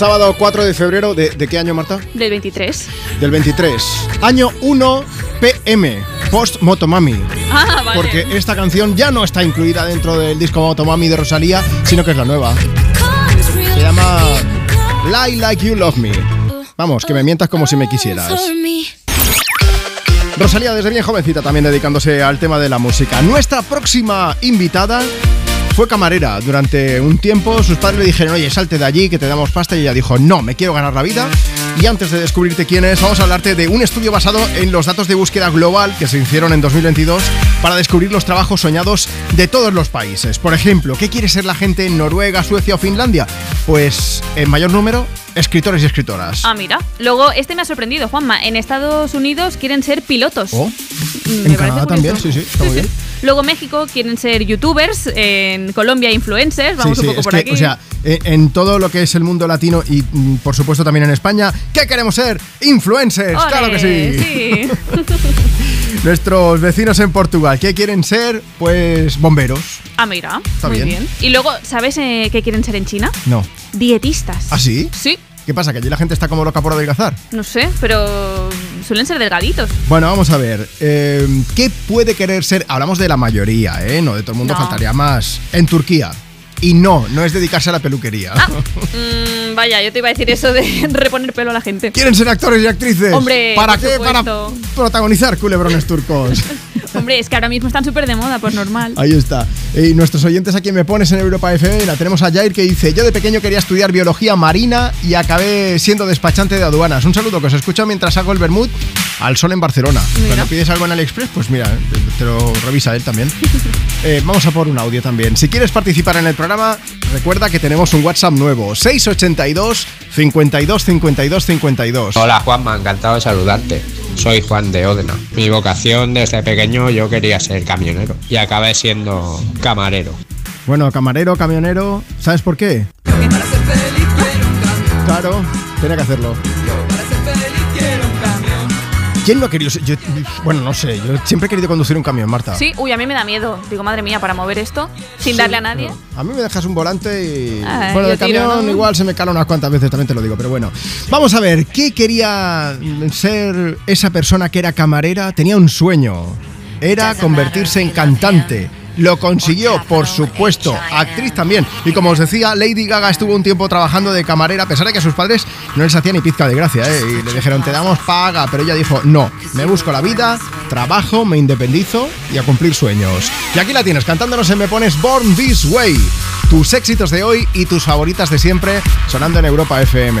Speaker 2: sábado 4 de febrero. ¿De, de qué año, Marta?
Speaker 4: Del 23.
Speaker 2: Del 23. Año 1 PM. Post Motomami.
Speaker 4: Ah, vale.
Speaker 2: Porque esta canción ya no está incluida dentro del disco Motomami de Rosalía, sino que es la nueva. Se llama Lie Like You Love Me. Vamos, que me mientas como si me quisieras. Rosalía desde bien jovencita también dedicándose al tema de la música. Nuestra próxima invitada fue camarera durante un tiempo. Sus padres le dijeron, oye, salte de allí, que te damos pasta. Y ella dijo, no, me quiero ganar la vida. Y antes de descubrirte quién es, vamos a hablarte de un estudio basado en los datos de búsqueda global que se hicieron en 2022 para descubrir los trabajos soñados de todos los países. Por ejemplo, ¿qué quiere ser la gente en Noruega, Suecia o Finlandia? Pues en mayor número, escritores y escritoras.
Speaker 4: Ah, mira. Luego, este me ha sorprendido, Juanma. En Estados Unidos quieren ser pilotos.
Speaker 2: Oh,
Speaker 4: Me
Speaker 2: en
Speaker 4: parece
Speaker 2: Canadá también, sí, sí, está muy bien.
Speaker 4: Luego México quieren ser youtubers, en Colombia influencers, vamos
Speaker 2: Sí,
Speaker 4: un poco por
Speaker 2: que,
Speaker 4: aquí.
Speaker 2: O sea, eh, en todo lo que es el mundo latino y mm, por supuesto también en España, ¿qué queremos ser? Influencers, claro que sí.
Speaker 4: sí.
Speaker 2: Nuestros vecinos en Portugal, ¿qué quieren ser? Pues bomberos.
Speaker 4: Ah, mira,
Speaker 2: Está
Speaker 4: muy
Speaker 2: bien.
Speaker 4: bien. Y luego, ¿sabes eh, qué quieren ser en China?
Speaker 2: No.
Speaker 4: Dietistas.
Speaker 2: ¿Ah, sí?
Speaker 4: Sí,
Speaker 2: ¿Qué pasa? ¿Que allí la gente está como loca por adelgazar?
Speaker 4: no sé, pero suelen ser delgaditos.
Speaker 2: Bueno, vamos a ver. eh, ¿Qué puede querer ser? Hablamos de la mayoría, ¿eh? No de todo el mundo,
Speaker 4: No.
Speaker 2: faltaría más. En Turquía. Y no, no es dedicarse a la peluquería.
Speaker 4: Mm, vaya, yo te iba a decir eso de reponer pelo a la gente.
Speaker 2: ¿Quieren ser actores y actrices?
Speaker 4: Hombre,
Speaker 2: ¿para qué? Para protagonizar culebrones turcos.
Speaker 4: Hombre, es que ahora mismo están súper de moda, pues normal.
Speaker 2: Ahí está. Y nuestros oyentes a quien me pones en Europa FM, tenemos a Jair que dice, yo de pequeño quería estudiar biología marina y acabé siendo despachante de aduanas. Un saludo que os escucho mientras hago el Bermud al sol en Barcelona. Cuando pides algo en AliExpress, pues mira, te- lo revisa él también. Eh, vamos a por un audio también. Si quieres participar en el programa, recuerda que tenemos un WhatsApp nuevo, 682 52 52 52.
Speaker 78: Hola Juanma, encantado de saludarte. Soy Juan de Odena. Mi vocación desde pequeño yo quería ser camionero y acabé siendo camarero.
Speaker 2: Bueno, camarero, camionero, ¿sabes por qué? Claro, tenía que hacerlo. ¿Quién no ha querido ser? Yo, bueno, no sé, yo siempre he querido conducir un camión, Marta.
Speaker 4: Sí, uy, a mí me da miedo. Digo, madre mía, para mover esto sin darle a nadie.
Speaker 2: A mí me dejas un volante y.
Speaker 4: Ay,
Speaker 2: bueno,
Speaker 4: yo
Speaker 2: el camión
Speaker 4: tiro, ¿no?
Speaker 2: igual se me cala unas cuantas veces, también te lo digo, pero bueno. Vamos a ver, ¿qué quería ser esa persona que era camarera? Tenía un sueño. Era convertirse en cantante. Lo consiguió, por supuesto. Actriz también. Y como os decía, Lady Gaga estuvo un tiempo trabajando de camarera, a pesar de que sus padres no les hacía ni pizca de gracia, ¿eh? Y le dijeron, te damos paga. Pero ella dijo, no, me busco la vida, trabajo, me independizo y a cumplir sueños. Y aquí la tienes, cantándonos en Me Pones Born This Way. Tus éxitos de hoy y tus favoritas de siempre sonando en Europa FM.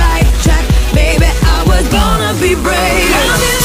Speaker 26: I was born to be brave.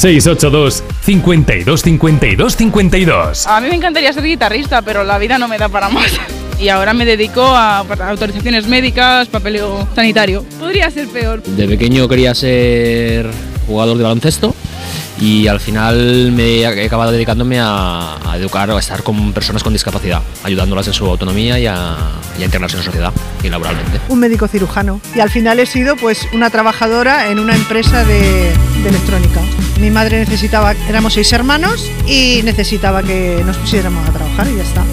Speaker 20: 682 52 52 52.
Speaker 81: A mí me encantaría ser guitarrista, pero la vida no me da para más. Y ahora me dedico a autorizaciones médicas, papeleo sanitario. Podría ser peor.
Speaker 80: De pequeño quería ser jugador de baloncesto y al final me he acabado dedicándome a, a educar o a estar con personas con discapacidad, ayudándolas en su autonomía y a, y integrarse en la sociedad y laboralmente.
Speaker 34: un médico cirujano y al final he sido pues una trabajadora en una empresa de, de electrónica. Mi madre necesitaba, éramos seis hermanos y necesitaba que nos pusiéramos a trabajar y ya está.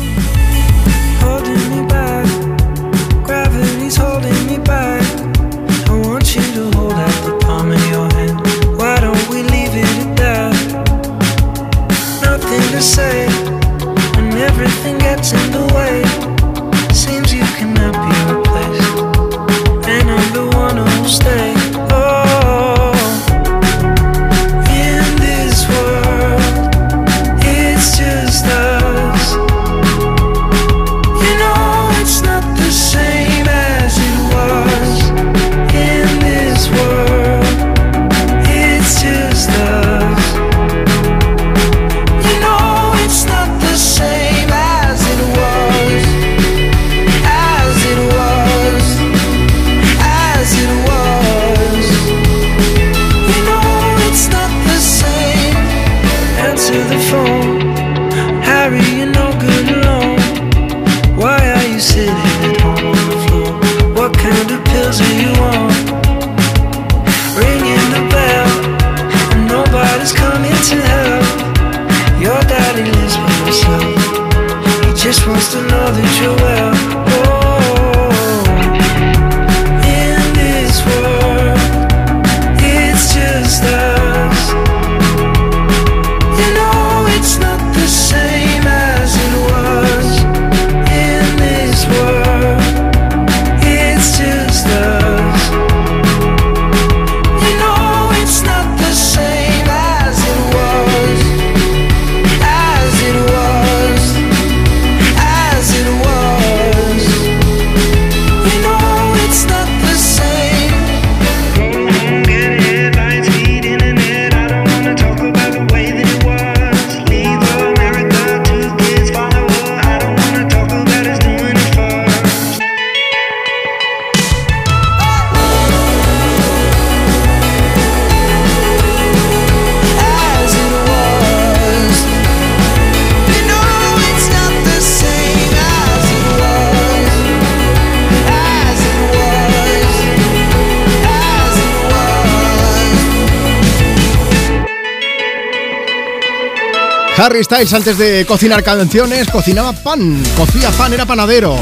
Speaker 2: Harry Styles antes de cocinar canciones cocinaba pan, cocía pan, era panadero.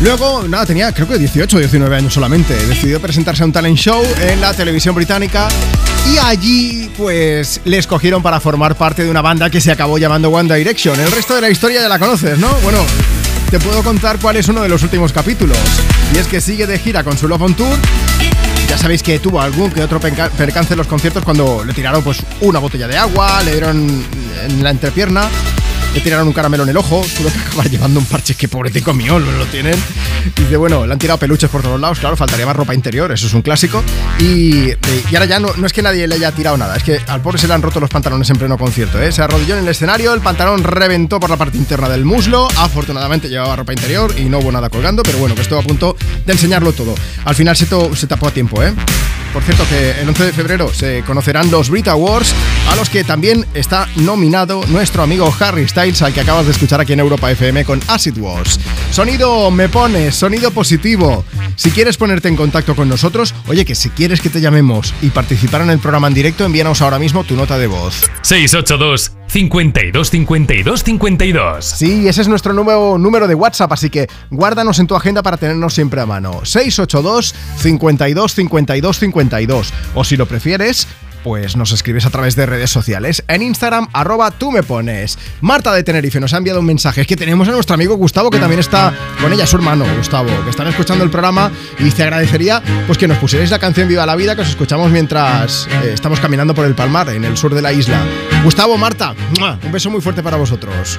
Speaker 2: Luego, nada, tenía creo que 18 o 19 años solamente. Decidió presentarse a un talent show en la televisión británica y allí pues le escogieron para formar parte de una banda que se acabó llamando One Direction. El resto de la historia ya la conoces, ¿no? Bueno, te puedo contar cuál es uno de los últimos capítulos. Y es que sigue de gira con su Love on Tour. Ya sabéis que tuvo algún que otro percance en los conciertos cuando le tiraron pues una botella de agua, le dieron en la entrepierna, le tiraron un caramelo en el ojo, tuvo que acabar llevando un parche que pobrecito mío lo tienen. Y dice, bueno, le han tirado peluches por todos lados, claro, faltaría más ropa interior, eso es un clásico. Y, y ahora ya no, no es que nadie le haya tirado nada, es que al pobre se le han roto los pantalones en pleno concierto, ¿eh? Se arrodilló en el escenario, el pantalón reventó por la parte interna del muslo, afortunadamente llevaba ropa interior y no hubo nada colgando, pero bueno, que estuvo a punto de enseñarlo todo. Al final se, to- se tapó a tiempo, ¿eh? Por cierto, que el 11 de febrero se conocerán los Brit Awards, a los que también está nominado nuestro amigo Harry Styles, al que acabas de escuchar aquí en Europa FM con Acid Wars. Sonido me pones, sonido positivo. Si quieres ponerte en contacto con nosotros, oye, que si quieres que te llamemos y participar en el programa en directo, envíanos ahora mismo tu nota de voz.
Speaker 20: 682 52 52 52.
Speaker 2: Sí, ese es nuestro nuevo número de WhatsApp, así que guárdanos en tu agenda para tenernos siempre a mano. 682 52 52 52. O si lo prefieres, pues nos escribes a través de redes sociales. En Instagram, arroba tú me pones. Marta de Tenerife nos ha enviado un mensaje. Es que tenemos a nuestro amigo Gustavo, que también está con ella, su hermano Gustavo, que están escuchando el programa y te agradecería pues que nos pusierais la canción Viva la Vida que os escuchamos mientras eh, estamos caminando por el Palmar, en el sur de la isla. Gustavo, Marta, un beso muy fuerte para vosotros.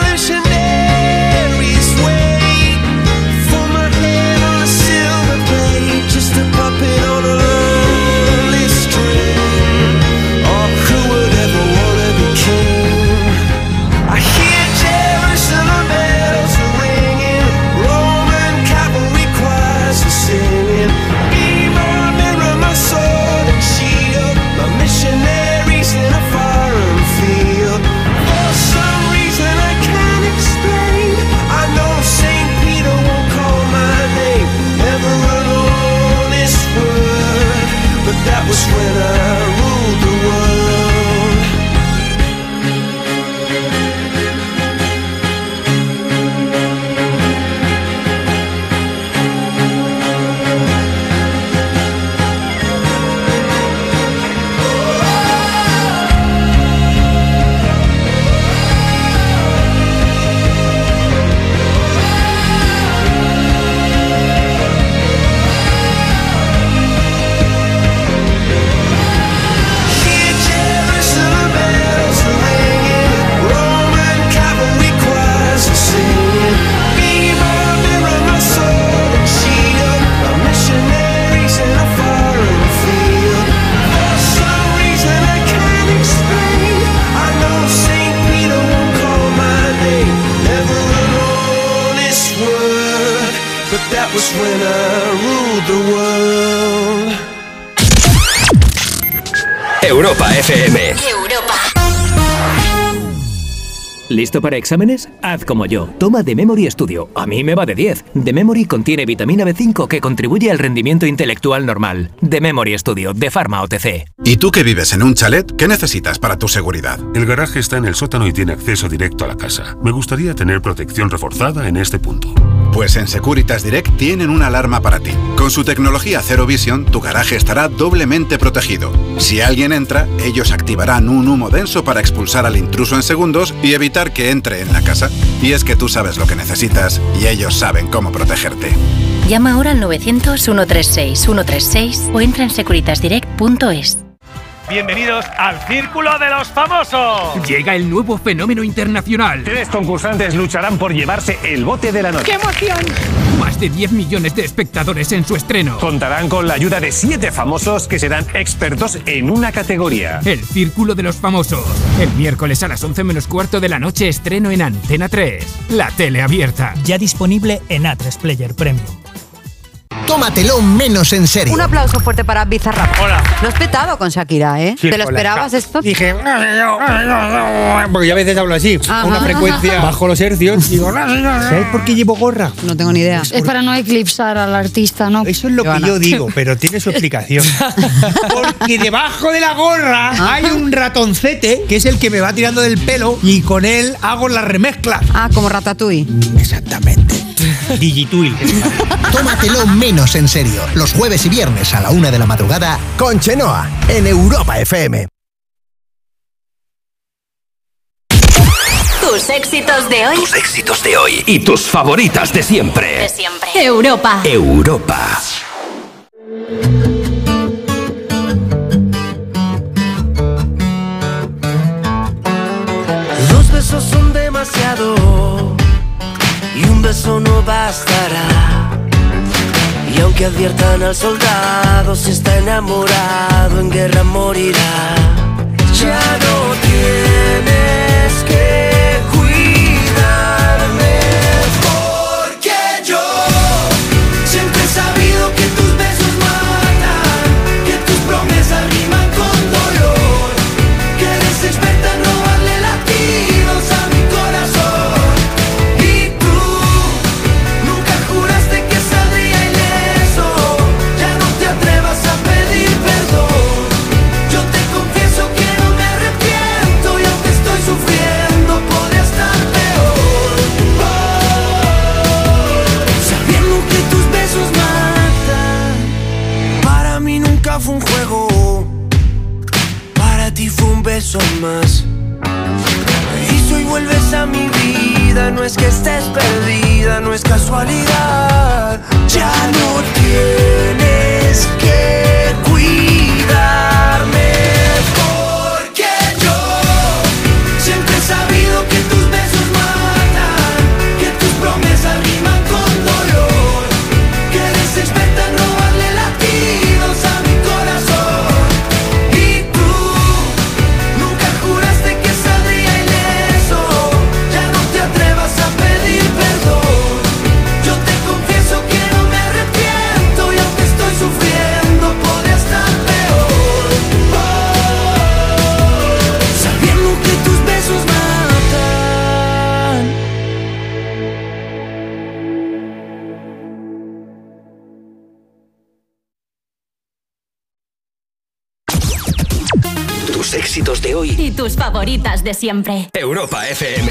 Speaker 1: when I ruled the world.
Speaker 17: Europa FM.
Speaker 82: ¿Listo para exámenes? Haz como yo. Toma The Memory Studio. A mí me va de 10. The Memory contiene vitamina B5 que contribuye al rendimiento intelectual normal. The Memory Studio, de Pharma OTC.
Speaker 58: ¿Y tú que vives en un chalet? ¿Qué necesitas para tu seguridad?
Speaker 83: El garaje está en el sótano y tiene acceso directo a la casa. Me gustaría tener protección reforzada en este punto.
Speaker 58: Pues en Securitas Direct tienen una alarma para ti. Con su tecnología Zero Vision, tu garaje estará doblemente protegido. Si alguien entra, ellos activarán un humo denso para expulsar al intruso en segundos y evitar que entre en la casa. Y es que tú sabes lo que necesitas y ellos saben cómo protegerte.
Speaker 16: Llama ahora al 900-136-136 o entra en securitasdirect.es.
Speaker 84: Bienvenidos al Círculo de los Famosos.
Speaker 85: Llega el nuevo fenómeno internacional.
Speaker 84: Tres concursantes lucharán por llevarse el bote de la noche.
Speaker 85: emoción! Más de 10 millones de espectadores en su estreno.
Speaker 84: Contarán con la ayuda de siete famosos que serán expertos en una categoría.
Speaker 85: El Círculo de los Famosos. El miércoles a las 11 menos cuarto de la noche estreno en Antena 3. La tele abierta.
Speaker 86: Ya disponible en A3 Player Premium.
Speaker 87: Tómatelo menos en serio.
Speaker 88: Un aplauso fuerte para Bizarrap.
Speaker 84: Hola.
Speaker 88: Lo has petado con Shakira, ¿eh?
Speaker 87: Sí,
Speaker 88: ¿Te lo
Speaker 87: hola.
Speaker 88: esperabas esto?
Speaker 87: Dije, porque yo a veces hablo así, a una frecuencia bajo los hercios. Digo, ¿sabes por qué llevo gorra?
Speaker 88: No tengo ni idea.
Speaker 89: Es para no eclipsar al artista, ¿no?
Speaker 87: Eso es lo que yo digo, pero tiene su explicación. Porque debajo de la gorra hay un ratoncete que es el que me va tirando del pelo y con él hago la remezcla.
Speaker 88: Ah, como Ratatouille.
Speaker 87: Exactamente. Digituil.
Speaker 88: Tómatelo menos en serio.
Speaker 87: Los jueves y viernes a la una de la madrugada con Chenoa en Europa FM.
Speaker 21: Tus éxitos de hoy.
Speaker 17: Tus éxitos de hoy y tus favoritas de siempre.
Speaker 21: De siempre. Europa.
Speaker 17: Europa.
Speaker 1: Dos besos son demasiado beso no bastará. Y aunque adviertan al soldado, si está enamorado, en guerra morirá. Ya no tienes que mi vida, no es que estés perdida, no es casualidad. Ya no tienes que cuidarme,
Speaker 21: favoritas de siempre.
Speaker 17: Europa FM.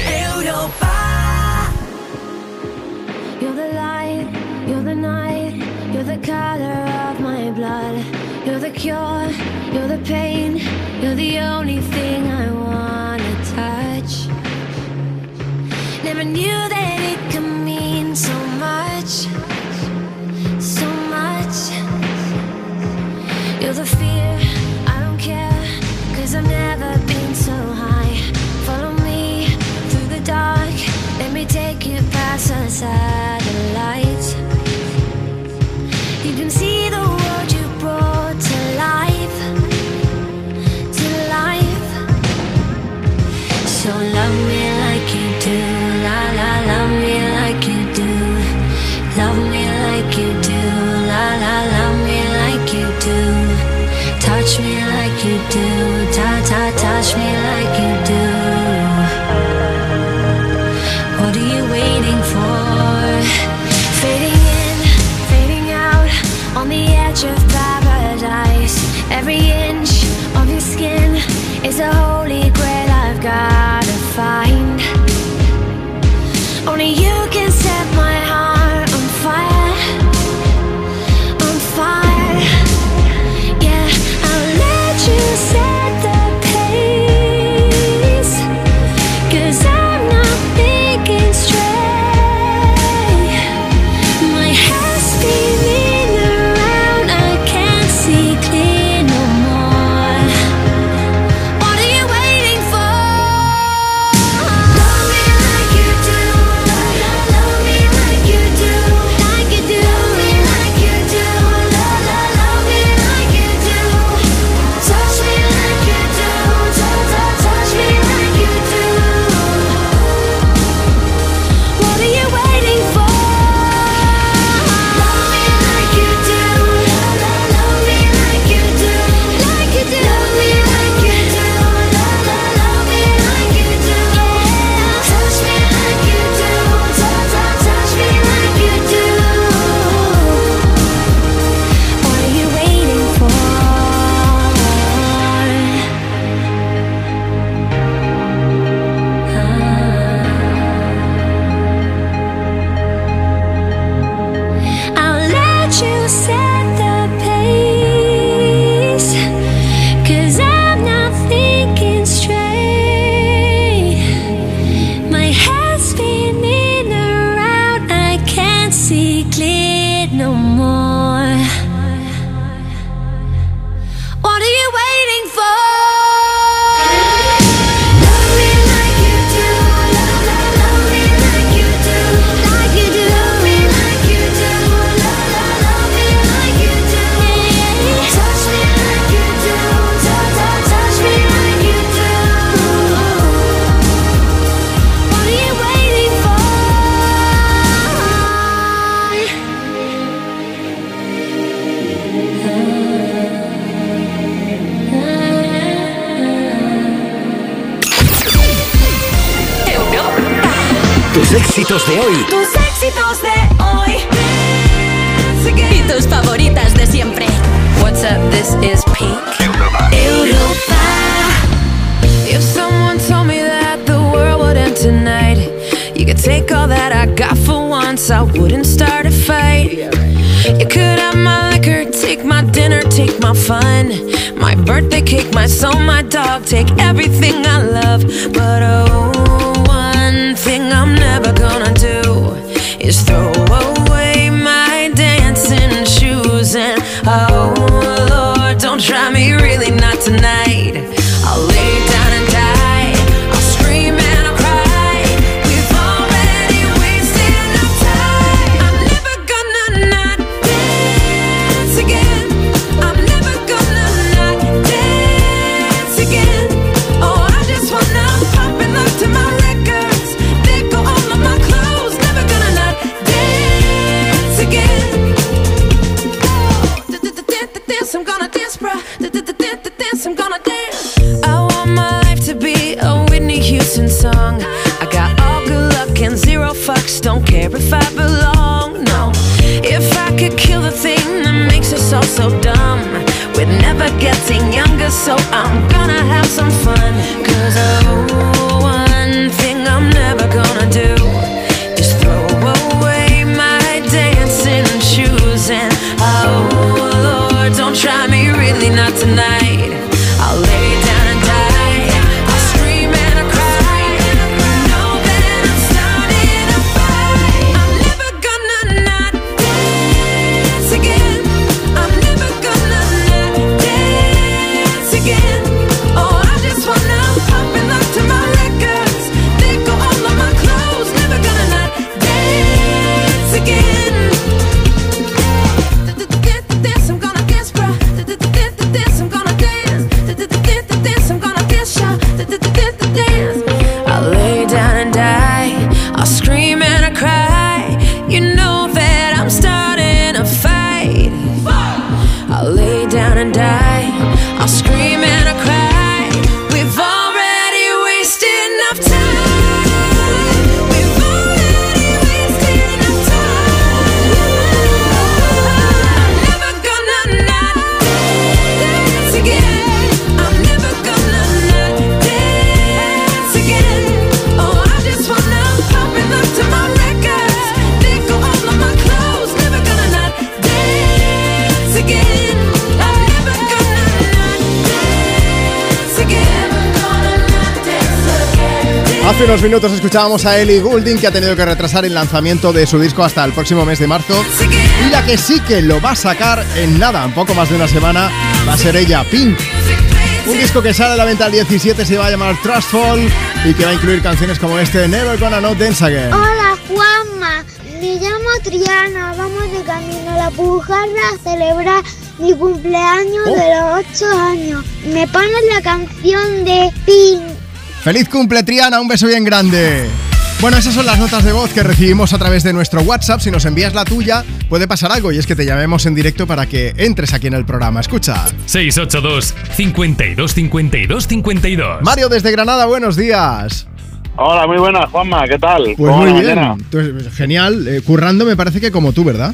Speaker 32: You're the light, you're the night, you're the color of my blood. You're the cure, you're the pain, you're the only thing I wanna touch. Never knew that it could mean so much, so much. You're the fear,
Speaker 1: side. Éxitos de hoy.
Speaker 60: Tus éxitos de hoy. Y tus favoritas de siempre.
Speaker 90: What's up? This is Pink.
Speaker 26: If someone told me that the world would end tonight, you could take all that I got for once, I wouldn't start a fight. You could have my liquor, take my dinner, take my fun, my birthday cake, my soul, my dog, take everything I love. But oh, one thing So I'm gonna have some fun. Cause oh, one thing I'm never gonna do is throw away my dancing shoes. And oh, Lord, don't try me, really not tonight.
Speaker 2: Unos minutos escuchábamos a Ellie Goulding que ha tenido que retrasar el lanzamiento de su disco hasta el próximo mes de marzo. Y la que sí que lo va a sacar en nada, un poco más de una semana, va a ser ella, Pink. Un disco que sale a la venta el 17 se va a llamar Trustful y que va a incluir canciones como este Never Gonna Not Dance Again.
Speaker 91: Hola Juanma, me llamo Triana, vamos de camino a la Pujarra a celebrar mi cumpleaños
Speaker 2: Oh.
Speaker 91: de los 8 años. Me pones la canción de Pink.
Speaker 2: ¡Feliz cumple, Triana! Un beso bien grande. Bueno, esas son las notas de voz que recibimos a través de nuestro WhatsApp. Si nos envías la tuya, puede pasar algo y es que te llamemos en directo para que entres aquí en el programa. Escucha.
Speaker 63: 682 52 52 52.
Speaker 2: Mario desde Granada, buenos días.
Speaker 92: Hola, muy buenas, Juanma, ¿qué tal?
Speaker 2: Pues
Speaker 92: ¿Cómo
Speaker 2: muy bien. genial. Eh, currando me parece que como tú, ¿verdad?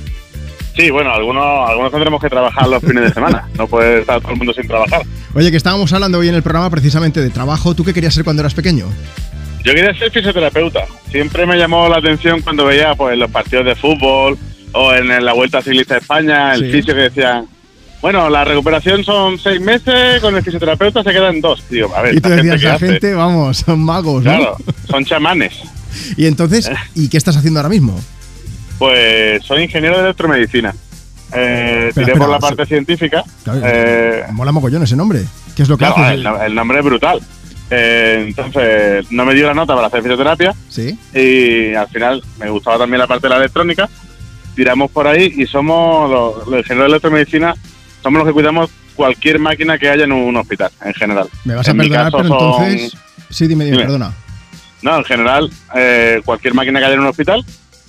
Speaker 92: Sí, bueno, algunos, algunos tendremos que trabajar los fines de semana. No puede estar todo el mundo sin trabajar.
Speaker 2: Oye, que estábamos hablando hoy en el programa precisamente de trabajo. ¿Tú qué querías ser cuando eras pequeño?
Speaker 92: Yo quería ser fisioterapeuta. Siempre me llamó la atención cuando veía pues, los partidos de fútbol o en la Vuelta Ciclista de España, el
Speaker 2: Sí.
Speaker 92: fisio que decían, bueno, la recuperación son seis meses, con el fisioterapeuta se quedan dos. Digo, a ver,
Speaker 2: Y tú
Speaker 92: ¿esta
Speaker 2: decías, la
Speaker 92: hace?
Speaker 2: gente, vamos, son magos, ¿no?
Speaker 92: Claro, son chamanes.
Speaker 2: Y entonces, ¿y qué estás haciendo ahora mismo?
Speaker 92: Pues soy ingeniero de electromedicina. Eh,
Speaker 2: Espera,
Speaker 92: tiré
Speaker 2: espera,
Speaker 92: por la parte científica.
Speaker 2: Claro,
Speaker 92: Eh,
Speaker 2: Mola mogollón ese nombre. ¿Qué es lo que
Speaker 92: claro,
Speaker 2: haces?
Speaker 92: el, no- el nombre es brutal. Eh, entonces, no me dio la nota para hacer fisioterapia
Speaker 2: Sí.
Speaker 92: y al final me gustaba también la parte de la electrónica. Tiramos por ahí y somos los, los ingenieros de electromedicina, somos los que cuidamos cualquier máquina que haya en un hospital, en general.
Speaker 2: Me vas a
Speaker 92: En
Speaker 2: perdonar, pero
Speaker 92: son-
Speaker 2: entonces. Sí, dime, dime,
Speaker 92: Dime.
Speaker 2: perdona.
Speaker 92: No, en general, eh, cualquier máquina que haya en un hospital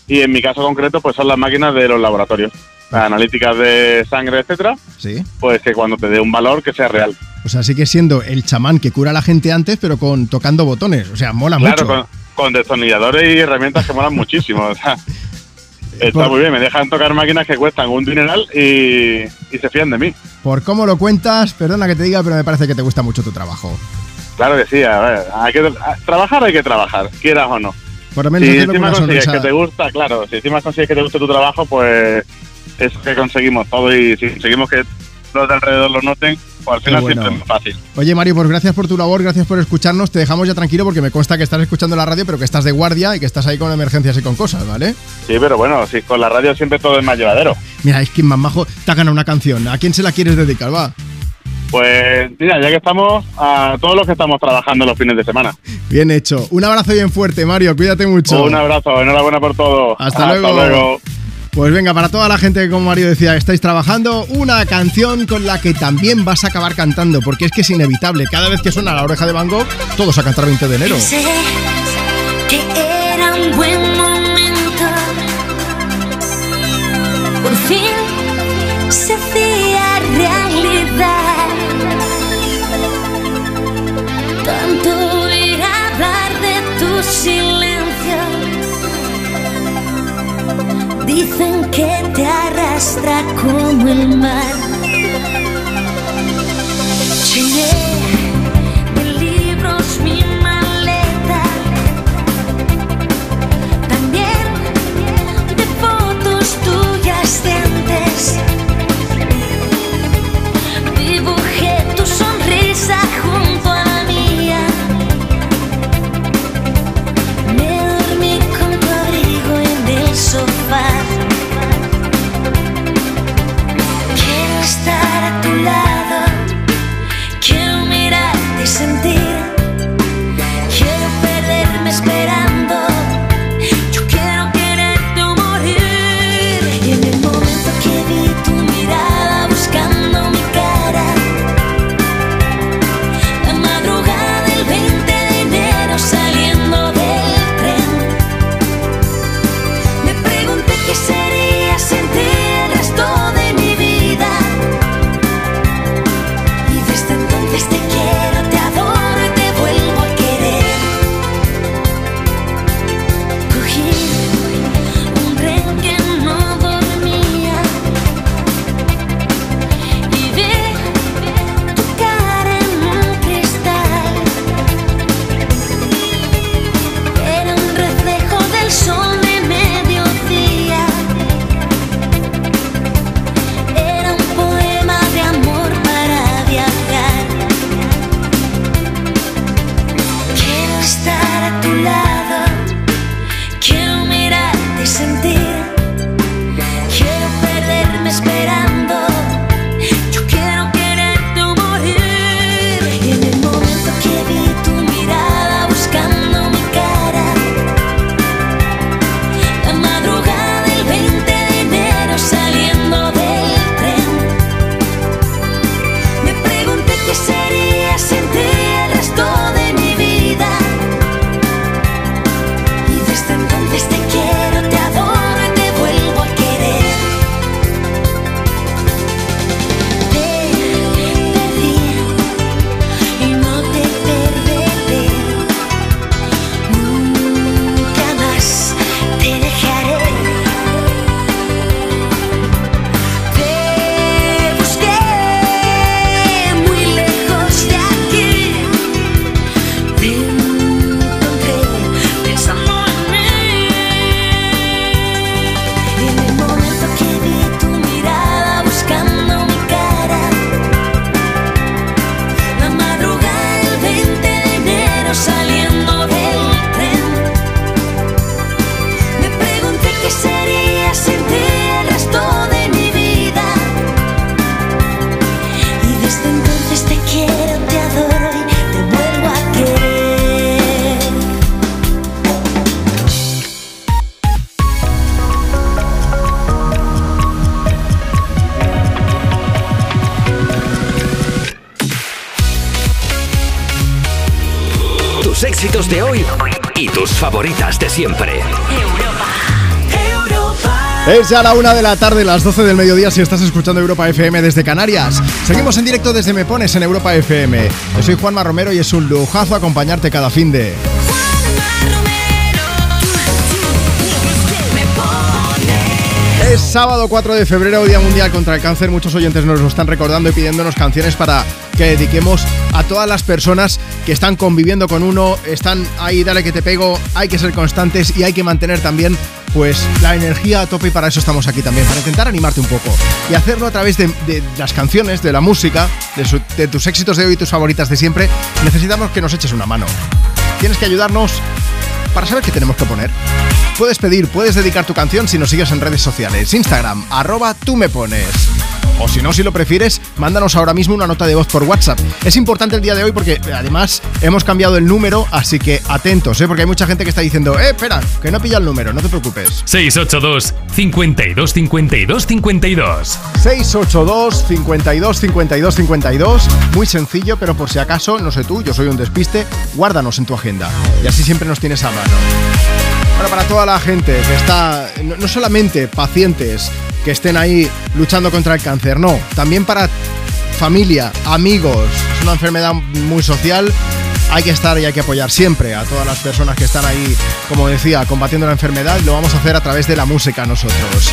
Speaker 92: y en mi caso concreto, pues son las máquinas de los laboratorios. Las analíticas de sangre, etcétera,
Speaker 2: Sí.
Speaker 92: pues que cuando te dé un valor que sea real.
Speaker 2: O sea, sigue siendo el chamán que cura a la gente antes, pero con tocando botones. O sea, mola
Speaker 92: Claro,
Speaker 2: mucho.
Speaker 92: con, con destornilladores y herramientas que molan muchísimo. o sea, está
Speaker 2: Por-
Speaker 92: muy bien, me dejan tocar máquinas que cuestan un dineral y, y se fían de mí.
Speaker 2: Por cómo lo cuentas, perdona que te diga, pero me parece que te gusta mucho tu trabajo.
Speaker 92: Claro que sí, a ver, hay que, a- trabajar hay que trabajar, quieras o no.
Speaker 2: Por lo menos
Speaker 92: si encima consigues que te gusta, claro, si encima consigues que te guste tu trabajo, pues es que conseguimos todo y si conseguimos que los de alrededor lo noten, pues al final
Speaker 2: bueno.
Speaker 92: siempre es más fácil.
Speaker 2: Oye, Mario, pues gracias por tu labor, gracias por escucharnos. Te dejamos ya tranquilo porque me consta que estás escuchando la radio, pero que estás de guardia y que estás ahí con emergencias y con cosas, ¿vale?
Speaker 92: Sí, pero bueno, si con la radio siempre todo es más llevadero.
Speaker 2: Mira, es que más majo te ha ganado una canción. ¿A quién se la quieres dedicar? Va.
Speaker 92: Pues mira, ya que estamos, a todos los que estamos trabajando los fines de semana.
Speaker 2: Bien hecho. Un abrazo bien fuerte, Mario. Cuídate mucho.
Speaker 92: Un abrazo, enhorabuena por todo.
Speaker 2: Hasta luego. Pues venga, para toda la gente que, como Mario decía, estáis trabajando, una canción con la que también vas a acabar cantando, porque es que es inevitable. Cada vez que suena la oreja de Van Gogh, todos a cantar 20 de enero.
Speaker 32: Pensé que era un buen momento. Por fin Dicen que te arrastra como el mar. Llené de libros mi maleta, también de fotos tuyas de antes.
Speaker 1: Éxitos de hoy y tus favoritas de siempre.
Speaker 2: Es ya la una de la tarde, las 12 del mediodía si estás escuchando Europa FM desde Canarias. Seguimos en directo desde Me Pones en Europa FM. Yo soy Juanma Romero y es un lujazo acompañarte cada fin de... Es sábado 4 de febrero, Día Mundial contra el Cáncer. Muchos oyentes nos lo están recordando y pidiéndonos canciones para que dediquemos a todas las personas que están conviviendo con uno, están ahí, dale que te pego, hay que ser constantes y hay que mantener también pues la energía a tope y para eso estamos aquí también, para intentar animarte un poco y hacerlo a través de, las canciones, de la música, de tus éxitos de hoy y tus favoritas de siempre. Necesitamos que nos eches una mano. Tienes que ayudarnos para saber qué tenemos que poner. Puedes pedir, puedes dedicar tu canción si nos sigues en redes sociales. Instagram, arroba tú me pones. O si no, si lo prefieres, mándanos ahora mismo una nota de voz por WhatsApp. Es importante el día de hoy porque además hemos cambiado el número, así que atentos, ¿eh? porque hay mucha gente que está diciendo, eh, espera, que no pilla el número, no te preocupes.
Speaker 63: 682 52 52 52
Speaker 2: 682 52 52 52 Muy sencillo, pero por si acaso, no sé tú, yo soy un despiste, guárdanos en tu agenda. Y así siempre nos tienes a mano. Bueno, para toda la gente que está, no, solamente pacientes que estén ahí luchando contra el cáncer, no, también para familia, amigos, es una enfermedad muy social. Hay que estar y hay que apoyar siempre a todas las personas que están ahí, como decía, combatiendo la enfermedad. Lo vamos a hacer a través de la música nosotros.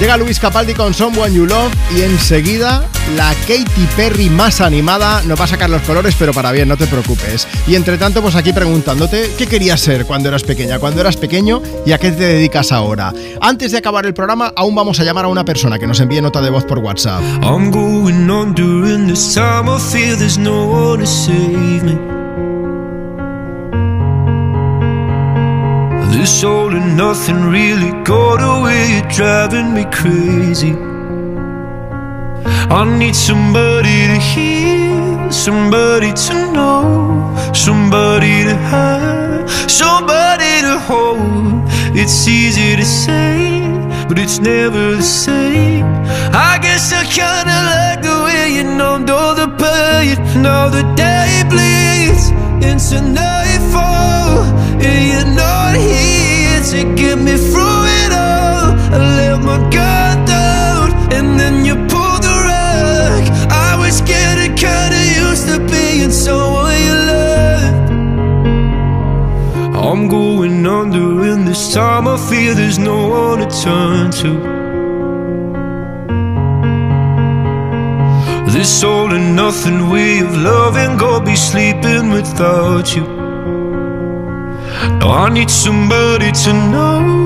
Speaker 2: Llega Luis Capaldi con Someone You Love y enseguida la Katy Perry más animada nos va a sacar los colores, pero para bien, no te preocupes. Y entre tanto, pues aquí preguntándote qué querías ser cuando eras pequeña, cuando eras pequeño y a qué te dedicas ahora. Antes de acabar el programa, aún vamos a llamar a una persona que nos envíe nota de voz por WhatsApp.
Speaker 93: I'm going on during there's no one. This all and nothing really got away, driving me crazy. I need somebody to hear, somebody to know, somebody to have, somebody to hold. It's easy to say, but it's never the same. I guess I kinda like the way you numbed all the pain. Now the day bleeds into nightfall, I'm going under, and this time. I feel there's no one to turn to. This all and nothing way of loving, go be sleeping without you. I need somebody to know,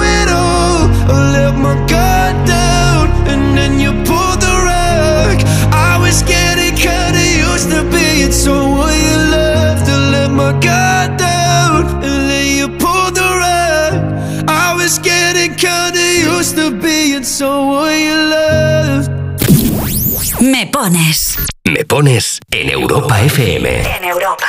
Speaker 93: my guard down, and then you pulled the rug. I was getting kinda used to being someone you loved.
Speaker 60: Me pones.
Speaker 1: Me pones en Europa FM.
Speaker 60: En Europa.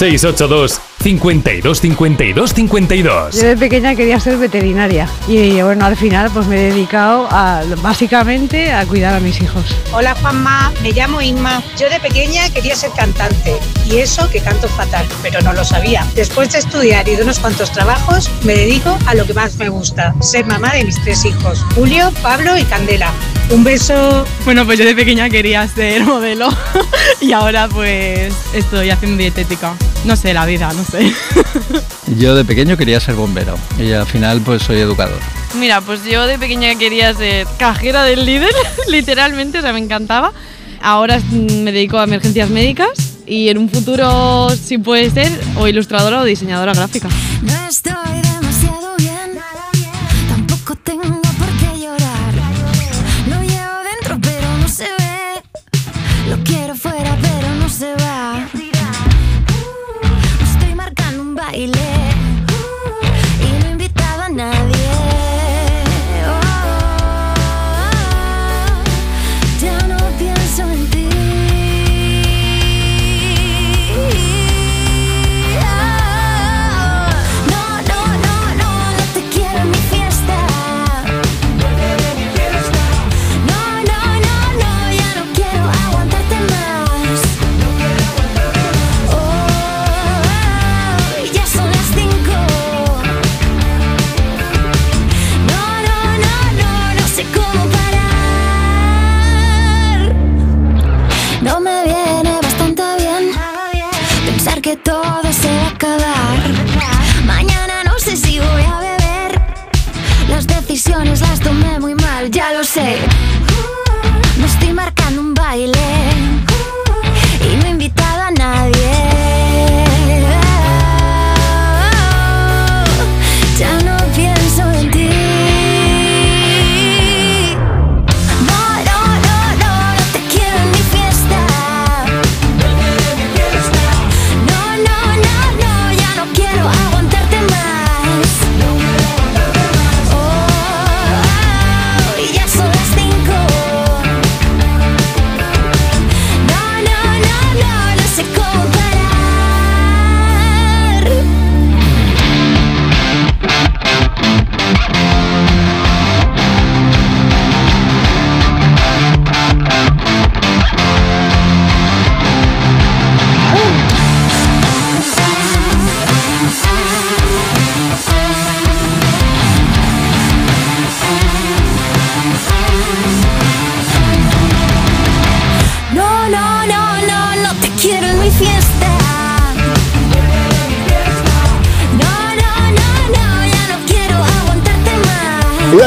Speaker 63: 682 52 52 52
Speaker 94: Yo de pequeña quería ser veterinaria y bueno, al final pues me he dedicado a, básicamente a cuidar a mis hijos.
Speaker 95: Hola Juanma, me llamo Inma. Yo de pequeña quería ser cantante y eso que canto fatal, pero no lo sabía. Después de estudiar y de unos cuantos trabajos, me dedico a lo que más me gusta, ser mamá de mis tres hijos, Julio, Pablo y Candela. Un beso.
Speaker 96: Bueno, pues yo de pequeña quería ser modelo y ahora pues estoy haciendo dietética. No sé, la vida, no sé.
Speaker 97: Yo de pequeño quería ser bombero y al final pues soy educador.
Speaker 96: Mira, pues yo de pequeña quería ser cajera del líder, literalmente, o sea, me encantaba. Ahora mm, me dedico a emergencias médicas y en un futuro, si puede ser, o ilustradora o diseñadora gráfica.
Speaker 32: No estoy demasiado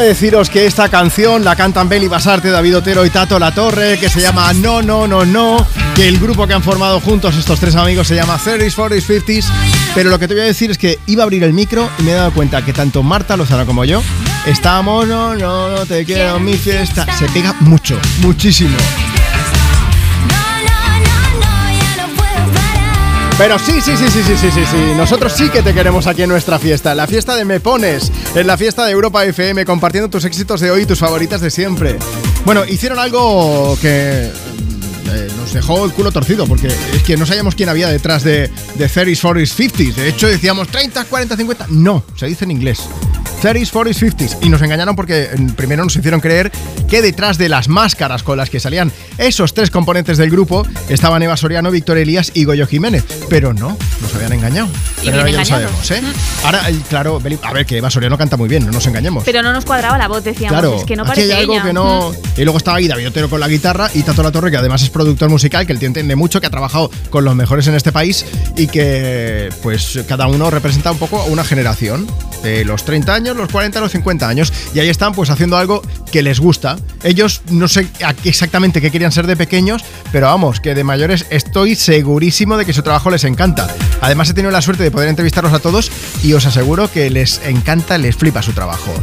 Speaker 2: deciros que esta canción la cantan Beli Basarte, David Otero y Tato La Torre, que se llama No, No, No, No, que el grupo que han formado juntos estos tres amigos se llama 30s, 40s, 50s, pero lo que te voy a decir es que iba a abrir el micro y me he dado cuenta que tanto Marta Lozano como yo estamos, no, no, no te quiero mi fiesta, se pega mucho, muchísimo. Pero sí, sí, sí, sí, sí, sí, sí, sí. Nosotros sí que te queremos aquí en nuestra fiesta. La fiesta de Me Pones. En la fiesta de Europa FM. Compartiendo tus éxitos de hoy y tus favoritas de siempre. Bueno, hicieron algo que eh, nos dejó el culo torcido. Porque es que no sabíamos quién había detrás de, de 30s, 40s, 50s. De hecho, decíamos 30, 40, 50. No, se dice en inglés. 30s, 40s, 50s. Y nos engañaron porque mm, primero nos hicieron creer que detrás de las máscaras con las que salían esos tres componentes del grupo estaban Eva Soriano, Víctor Elías y Goyo Jiménez. Pero no, nos habían engañado.
Speaker 4: Y
Speaker 2: Pero ahora ya lo sabemos, ¿eh? Ahora, claro, a ver, que Eva Soriano canta muy bien, no nos engañemos.
Speaker 4: Pero no nos cuadraba la voz, decíamos.
Speaker 2: Claro,
Speaker 4: es que no
Speaker 2: hay algo
Speaker 4: ella.
Speaker 2: que no.
Speaker 4: Mm.
Speaker 2: Y luego estaba ahí David Otero con la guitarra y Tato La Torre, que además es productor musical, que el tío entiende mucho, que ha trabajado con los mejores en este país y que, pues, cada uno representa un poco una generación. De los 30 años, los 40, los 50 años. Y ahí están, pues, haciendo algo que les gusta. Ellos no sé exactamente qué querían ser de pequeños, pero vamos, que de mayores estoy segurísimo de que su trabajo les encanta. Además, he tenido la suerte de poder entrevistarlos a todos y os aseguro que les encanta, les flipa su trabajo.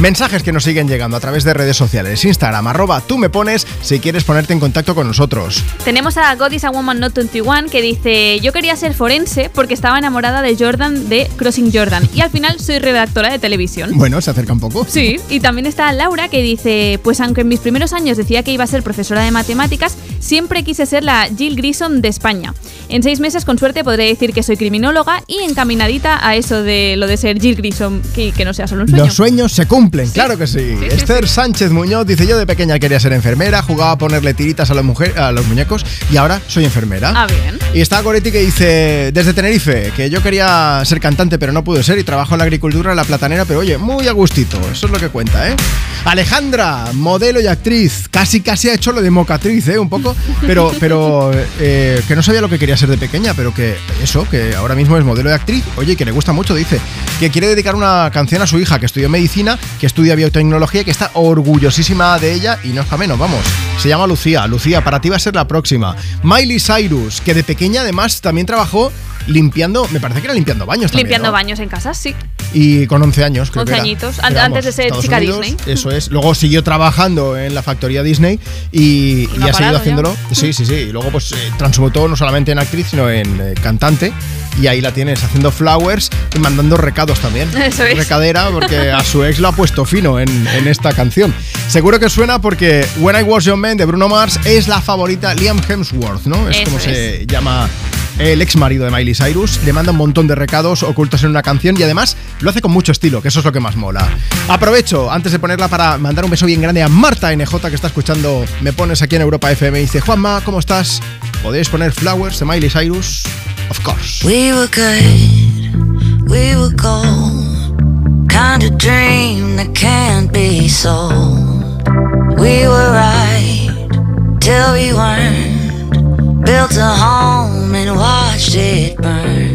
Speaker 2: Mensajes que nos siguen llegando a través de redes sociales. Instagram, arroba tú me pones si quieres ponerte en contacto con nosotros.
Speaker 4: Tenemos a God is a Woman Not 21 que dice: Yo quería ser forense porque estaba enamorada de Jordan de Crossing Jordan y al final soy redactora de televisión.
Speaker 2: Bueno, se acerca un poco.
Speaker 4: Sí, y también está Laura que dice, pues aunque en mis primeros años decía que iba a ser profesora de matemáticas, siempre quise ser la Jill Grissom de España. En seis meses con suerte podré decir que soy criminóloga y encaminadita a eso de lo de ser Jill Grissom, que, que no sea solo un sueño.
Speaker 2: Los sueños se cumplen, claro que sí. Esther Sánchez Muñoz dice: Yo de pequeña quería ser enfermera, jugaba a ponerle tiritas a, las mujer- a los muñecos y ahora soy enfermera.
Speaker 4: Ah, bien.
Speaker 2: Y está Goretti que dice, desde Tenerife, que yo quería ser cantante pero no pude ser y trabajo en la agricultura en la platanera, pero oye, muy a gustito, eso es lo que cuenta, ¿eh? Alejandra, modelo y actriz, casi casi ha hecho lo de mocatriz, ¿eh? Un poco, pero, pero eh, que no sabía lo que quería ser de pequeña, pero que eso, que ahora mismo es modelo y actriz, oye, y que le gusta mucho, dice, que quiere dedicar una canción a su hija que estudió medicina, que estudia biotecnología y que está orgullosísima de ella y no es para menos, vamos. Se llama Lucía. Lucía, para ti va a ser la próxima. Miley Cyrus, que de pequeña además también trabajó limpiando, me parece que era limpiando baños también,
Speaker 4: Limpiando
Speaker 2: ¿no?
Speaker 4: baños en casa, sí.
Speaker 2: Y con 11 años, creo
Speaker 4: 11
Speaker 2: que
Speaker 4: añitos,
Speaker 2: vamos,
Speaker 4: antes de ser
Speaker 2: Estados
Speaker 4: chica
Speaker 2: Unidos,
Speaker 4: Disney.
Speaker 2: Eso es. Luego siguió trabajando en la factoría Disney y,
Speaker 4: no
Speaker 2: y
Speaker 4: ha
Speaker 2: seguido
Speaker 4: ya.
Speaker 2: haciéndolo. Sí, sí, sí. Y luego pues eh, transmutó no solamente en actriz, sino en eh, cantante. Y ahí la tienes haciendo flowers y mandando recados también.
Speaker 4: Eso es.
Speaker 2: Recadera porque a su ex lo ha puesto fino en, en esta canción. Seguro que suena porque When I Was Young Man de Bruno Mars es la favorita Liam Hemsworth, ¿no? Es
Speaker 4: Eso
Speaker 2: como se llama el ex marido de Miley Cyrus. Le manda un montón de recados ocultos en una canción y además lo hace con mucho estilo, que eso es lo que más mola. Aprovecho, antes de ponerla, para mandar un beso bien grande a Marta NJ que está escuchando Me Pones aquí en Europa FM. Y dice, Juanma, ¿cómo estás? ¿Podéis poner Flowers de Miley Cyrus? Of course.
Speaker 3: We were good, we were gold. Kind of dream that can't be sold. We were right till we weren't. Built a home watched it burn.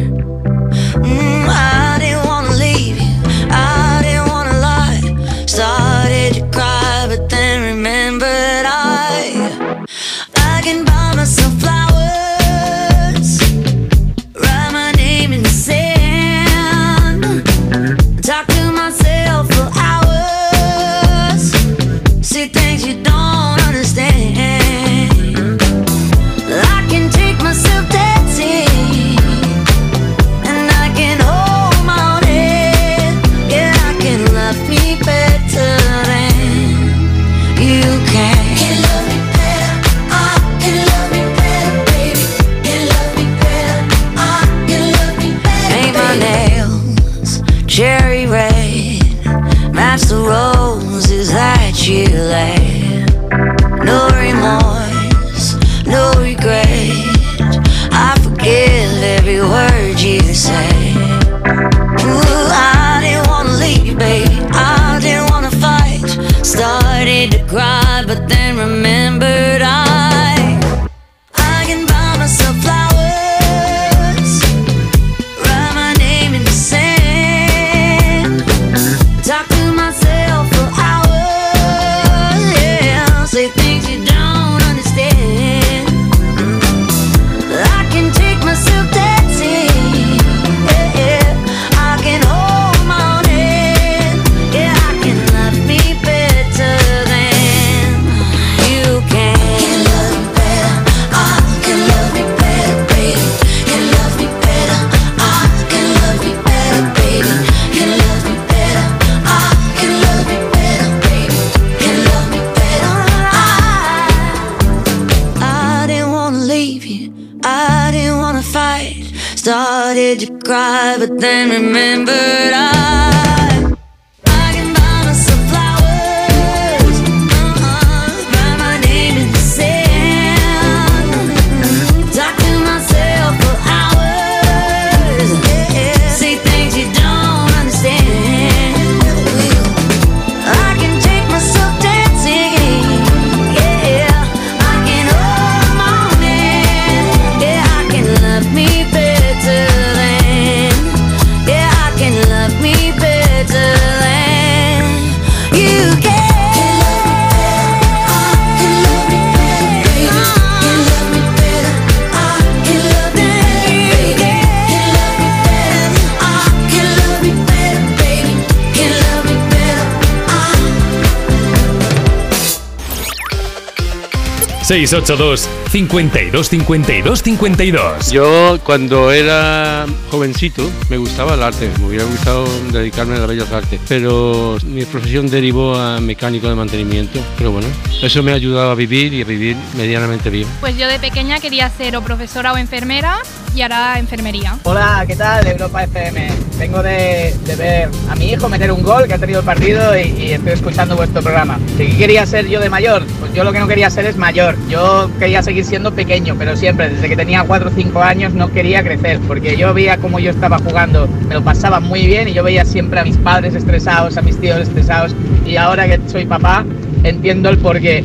Speaker 63: 682 52 52 52.
Speaker 98: Yo cuando era jovencito me gustaba el arte, me hubiera gustado dedicarme a las bellas artes, pero mi profesión derivó a mecánico de mantenimiento, pero bueno, eso me ha ayudado a vivir y a vivir medianamente bien.
Speaker 99: Pues yo de pequeña quería ser o profesora o enfermera y ahora enfermería.
Speaker 34: Hola, ¿qué tal? Europa FM. Vengo de, de ver a mi hijo meter un gol que ha tenido el partido y, y estoy escuchando vuestro programa. ¿Qué quería ser yo de mayor? Yo lo que no quería ser es mayor. Yo quería seguir siendo pequeño, pero siempre, desde que tenía 4 o 5 años, no quería crecer, porque yo veía cómo yo estaba jugando, me lo pasaba muy bien y yo veía siempre a mis padres estresados, a mis tíos estresados, y ahora que soy papá, entiendo el porqué.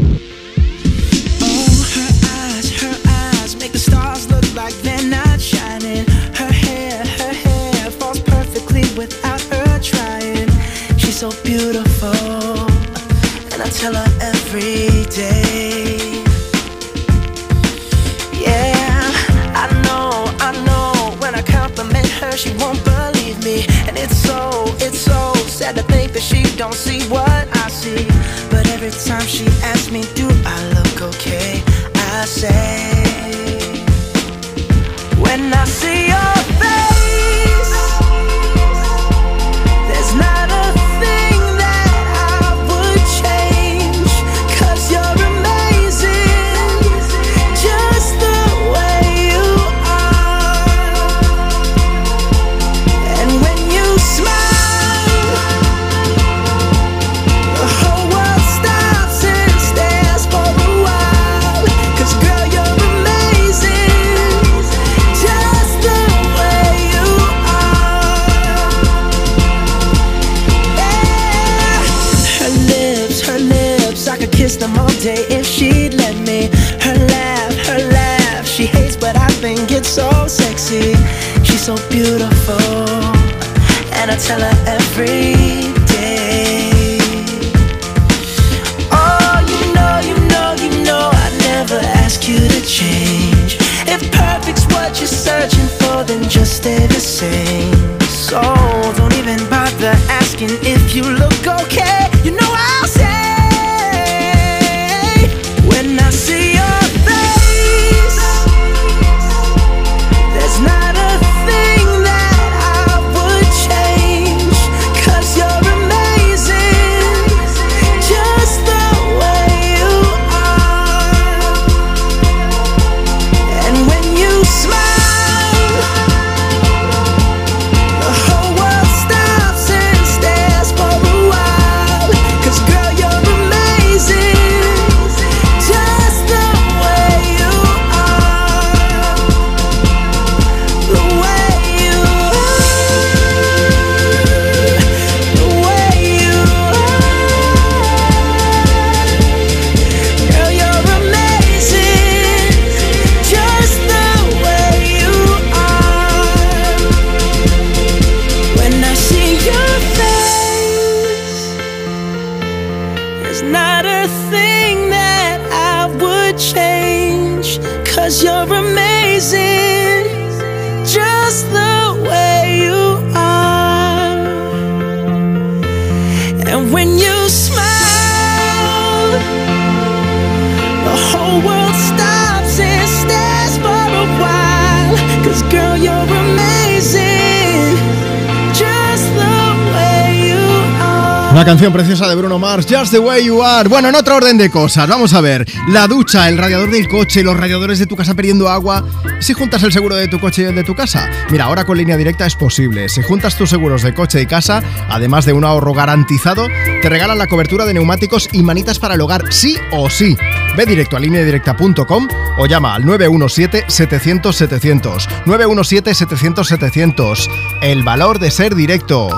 Speaker 2: Bueno, en otro orden de cosas, vamos a ver. La ducha, el radiador del coche, los radiadores de tu casa perdiendo agua. Si juntas el seguro de tu coche y el de tu casa. Mira, ahora con línea directa es posible. Si juntas tus seguros de coche y casa, además de un ahorro garantizado, te regalan la cobertura de neumáticos y manitas para el hogar, sí o sí. Ve directo a lineadirecta.com o llama al 917-700-700. 917-700-700. El valor de ser directo.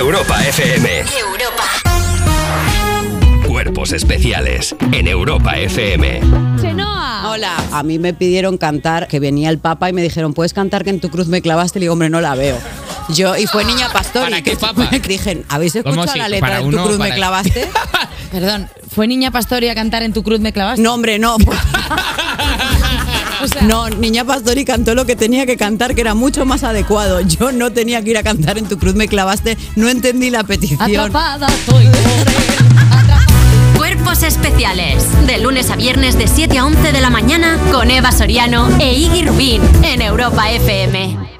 Speaker 1: Europa FM. Cuerpos especiales en Europa FM.
Speaker 88: Hola. A mí me pidieron cantar, que venía el Papa y me dijeron, ¿puedes cantar que en tu cruz me clavaste? Le digo, hombre, no la veo. Yo, y fue niña pastori.
Speaker 100: ¿Para qué papa?
Speaker 88: Dije, ¿habéis
Speaker 100: ¿Cómo
Speaker 88: escuchado
Speaker 100: si-
Speaker 88: la letra de tu
Speaker 100: uno,
Speaker 88: cruz me clavaste?
Speaker 100: Perdón, ¿fue Niña Pastori a cantar en tu cruz me clavaste?
Speaker 88: No, hombre, no. no, Niña Pastori cantó lo que tenía que cantar, que era mucho más adecuado. Yo no tenía que ir a cantar en tu cruz me clavaste, no entendí la petición.
Speaker 100: Atrapada estoy.
Speaker 17: Favoritas especiales. De lunes a viernes de 7 a 11 de la mañana con Eva Soriano e Iggy Rubín en Europa FM.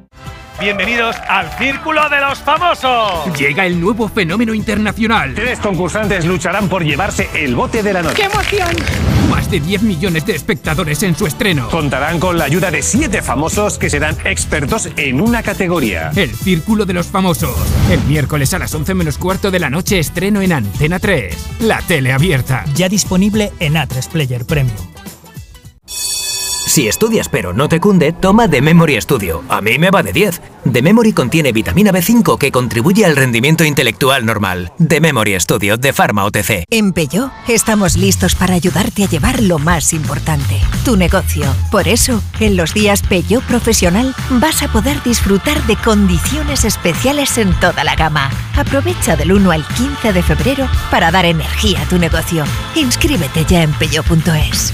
Speaker 101: Bienvenidos al Círculo de los Famosos.
Speaker 102: Llega el nuevo fenómeno internacional.
Speaker 101: Tres concursantes lucharán por llevarse el bote de la noche.
Speaker 102: emoción! Más de 10 millones de espectadores en su estreno.
Speaker 101: Contarán con la ayuda de siete famosos que serán expertos en una categoría.
Speaker 102: El Círculo de los Famosos. El miércoles a las 11 menos cuarto de la noche estreno en Antena 3. La tele abierta.
Speaker 103: Ya disponible en A3 Player Premium.
Speaker 104: Si estudias pero no te cunde, toma The Memory Studio. A mí me va de 10. The Memory contiene vitamina B5 que contribuye al rendimiento intelectual normal. The Memory Studio de Pharma OTC.
Speaker 105: En Peugeot estamos listos para ayudarte a llevar lo más importante, tu negocio. Por eso, en los días Peugeot Profesional vas a poder disfrutar de condiciones especiales en toda la gama. Aprovecha del 1 al 15 de febrero para dar energía a tu negocio. Inscríbete ya en peugeot.es.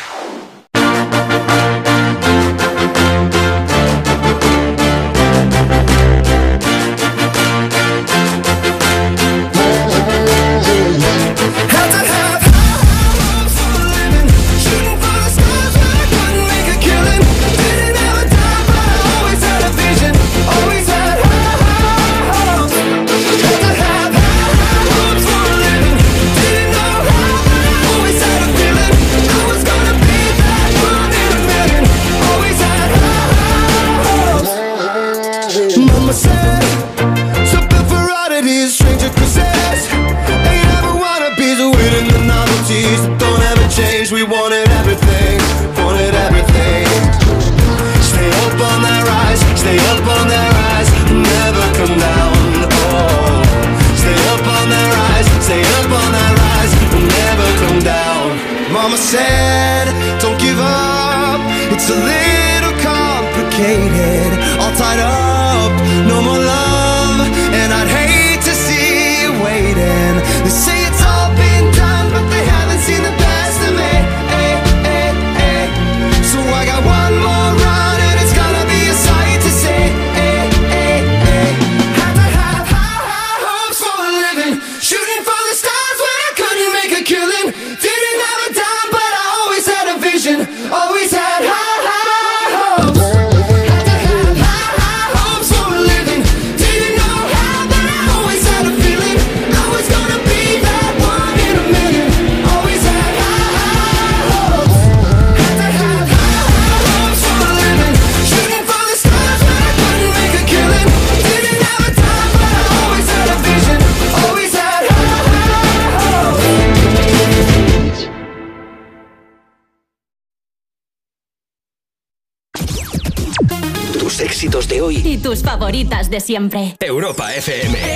Speaker 1: De
Speaker 17: siempre.
Speaker 1: Europa FM.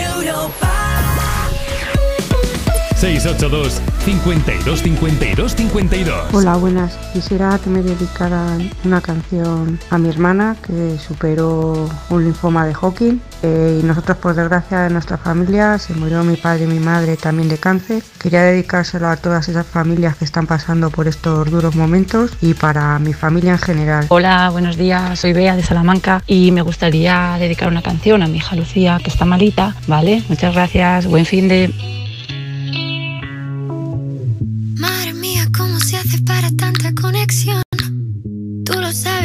Speaker 20: 682 52 52 52
Speaker 106: Hola, buenas. Quisiera que me dedicaran una canción a mi hermana que superó un linfoma de Hawking eh, y nosotros por desgracia de nuestra familia se murió mi padre y mi madre también de cáncer. Quería dedicárselo a todas esas familias que están pasando por estos duros momentos y para mi familia en general.
Speaker 107: Hola, buenos días. Soy Bea de Salamanca y me gustaría dedicar una canción a mi hija Lucía, que está malita. Vale, muchas gracias. Buen fin de.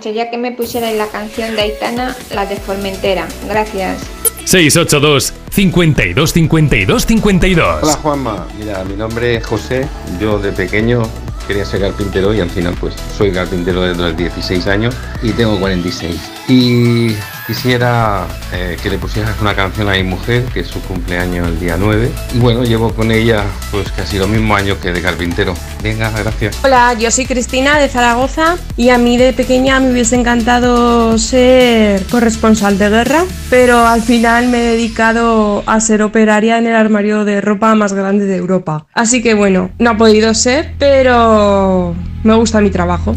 Speaker 108: gustaría que me pusierais la canción de Aitana, la de Formentera. Gracias.
Speaker 63: 682 52 52 52
Speaker 104: Hola Juanma, mira, mi nombre es José, yo de pequeño quería ser carpintero y al final pues soy carpintero desde los 16 años y tengo 46. Y quisiera eh, que le pusieras una canción a mi mujer, que es su cumpleaños el día 9. Y bueno, llevo con ella pues casi los mismos años que de carpintero. Venga, gracias.
Speaker 109: Hola, yo soy Cristina de Zaragoza y a mí de pequeña me hubiese encantado ser corresponsal de guerra, pero al final me he dedicado a ser operaria en el armario de ropa más grande de Europa. Así que bueno, no ha podido ser, pero me gusta mi trabajo.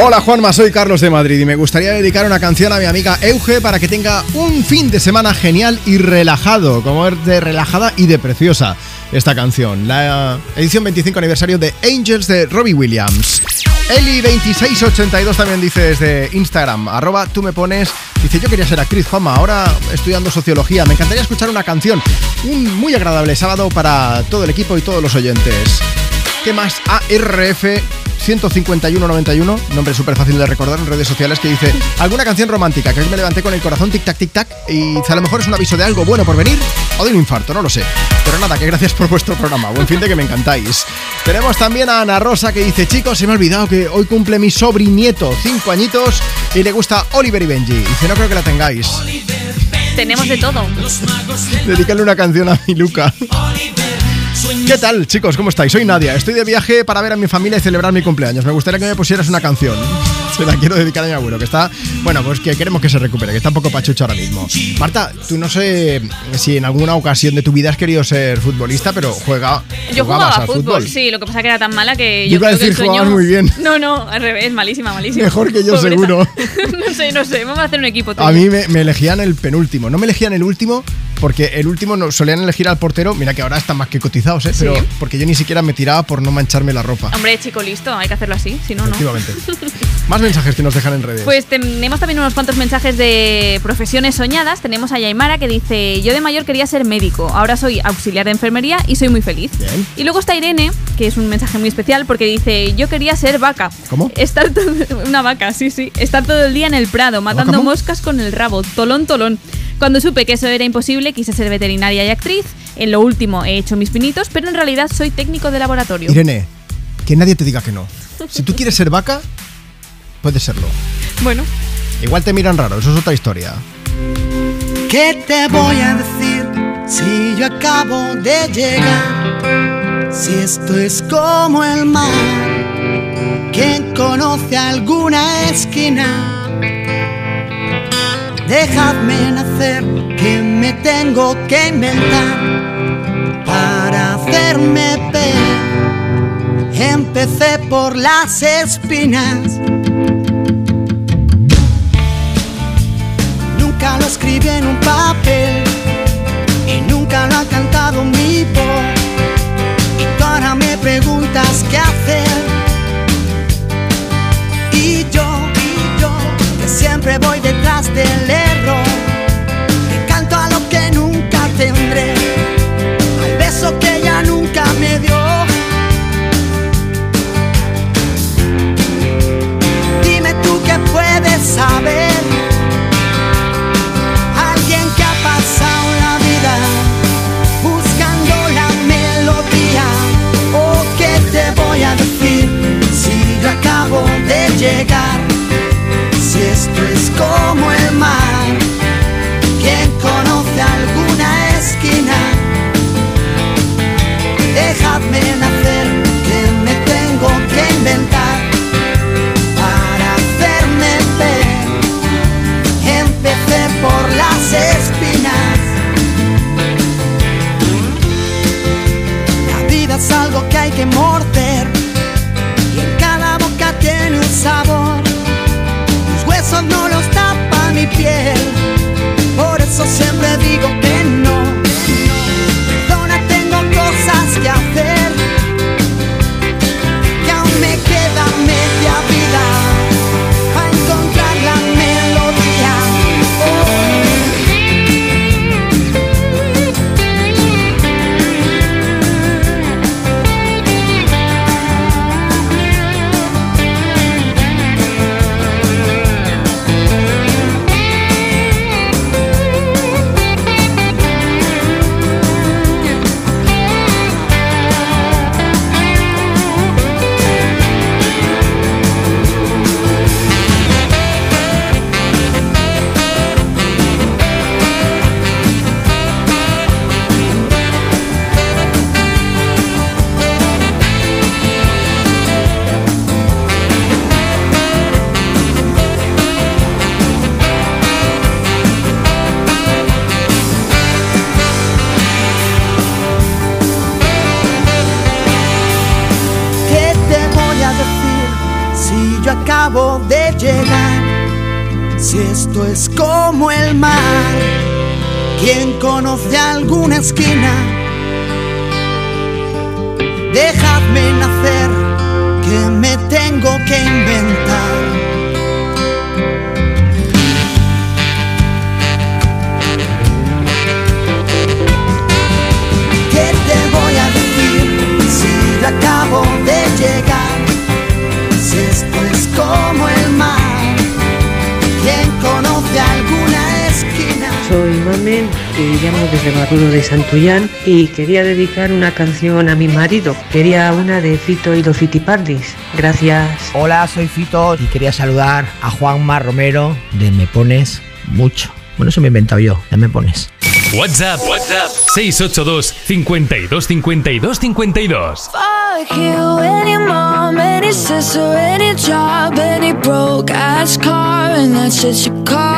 Speaker 2: Hola Juanma, soy Carlos de Madrid y me gustaría dedicar una canción a mi amiga Euge para que tenga un fin de semana genial y relajado, como es de relajada y de preciosa esta canción. La edición 25 aniversario de Angels de Robbie Williams. Eli2682 también dice desde Instagram, arroba tú me pones, dice yo quería ser actriz, Juanma, ahora estudiando sociología, me encantaría escuchar una canción, un muy agradable sábado para todo el equipo y todos los oyentes. ¿Qué más? ARF 15191, nombre súper fácil de recordar en redes sociales, que dice alguna canción romántica, que hoy me levanté con el corazón tic tac tic tac y a lo mejor es un aviso de algo bueno por venir o de un infarto, no lo sé. Pero nada, que gracias por vuestro programa, buen fin de que me encantáis. Tenemos también a Ana Rosa que dice, chicos, se me ha olvidado que hoy cumple mi sobrinieto, 5 añitos, y le gusta Oliver y Benji. Dice, no creo que la tengáis.
Speaker 4: Tenemos de todo.
Speaker 2: Dedícale una canción a mi Luca. ¿Qué tal, chicos? ¿Cómo estáis? Soy Nadia. Estoy de viaje para ver a mi familia y celebrar mi cumpleaños. Me gustaría que me pusieras una canción. Se la quiero dedicar a mi abuelo, que está. Bueno, pues que queremos que se recupere, que está un poco pachucho ahora mismo. Marta, tú no sé si en alguna ocasión de tu vida has querido ser futbolista, pero juega.
Speaker 4: Yo jugaba
Speaker 2: al
Speaker 4: fútbol, sí, lo que pasa que era tan mala que
Speaker 2: Yo
Speaker 4: yo
Speaker 2: iba a
Speaker 4: creo que el
Speaker 2: decir,
Speaker 4: sueño...
Speaker 2: jugabas muy bien.
Speaker 4: No, no, al revés, malísima, malísima.
Speaker 2: Mejor que yo,
Speaker 4: Pobreza.
Speaker 2: seguro.
Speaker 4: no sé, no sé, vamos a hacer un equipo tuyo.
Speaker 2: A mí me, me elegían el penúltimo. No me elegían el último porque el último no, solían elegir al portero. Mira que ahora están más que cotizados, ¿eh? Pero porque yo ni siquiera me tiraba por no mancharme la ropa.
Speaker 4: Hombre, chico, listo, hay que hacerlo así, si no, no.
Speaker 2: Efectivamente. Más mensajes que nos dejan en redes.
Speaker 4: Pues tenemos también unos cuantos mensajes de profesiones soñadas. Tenemos a Yaimara que dice, yo de mayor quería ser médico, ahora soy auxiliar de enfermería y soy muy feliz. Y luego está Irene, que es un mensaje muy especial porque dice, yo quería ser vaca.
Speaker 2: ¿Cómo?
Speaker 4: Estar todo- una vaca, sí, sí. Estar todo el día en el prado, matando moscas con el rabo, tolón, tolón. Cuando supe que eso era imposible, quise ser veterinaria y actriz. En lo último he hecho mis pinitos, pero en realidad soy técnico de laboratorio.
Speaker 2: Irene, que nadie te diga que no. Si tú quieres ser vaca, puedes serlo.
Speaker 4: Bueno.
Speaker 2: Igual te miran raro, eso es otra historia.
Speaker 110: ¿Qué te voy a decir si yo acabo de llegar? Si esto es como el mar, ¿quién conoce alguna esquina? Dejadme nacer, que me tengo que inventar para hacerme ver. Empecé por las espinas. Nunca lo escribí en un papel y nunca lo ha cantado mi voz. Y tú ahora me preguntas qué hacer. Siempre voy detrás del error. Que canto a lo que nunca tendré. Al beso que ella nunca me dio. Dime tú qué puedes saber. Alguien que ha pasado la vida buscando la melodía. ¿O qué te voy a decir si yo acabo de llegar? Que hay que morder y en cada boca tiene un sabor. Los huesos no los tapa mi piel,
Speaker 111: Santullán y quería dedicar una canción a mi marido. Quería una de Fito y los Fitipaldis. Gracias.
Speaker 112: Hola, soy Fito y quería saludar a Juanma Romero de Me Pones Mucho. Bueno, eso me he inventado yo, ya me pones.
Speaker 20: WhatsApp, WhatsApp 682 52 52 52.
Speaker 26: Fuck you, any mom, any sister, any job, any broke ass car, and that shit you call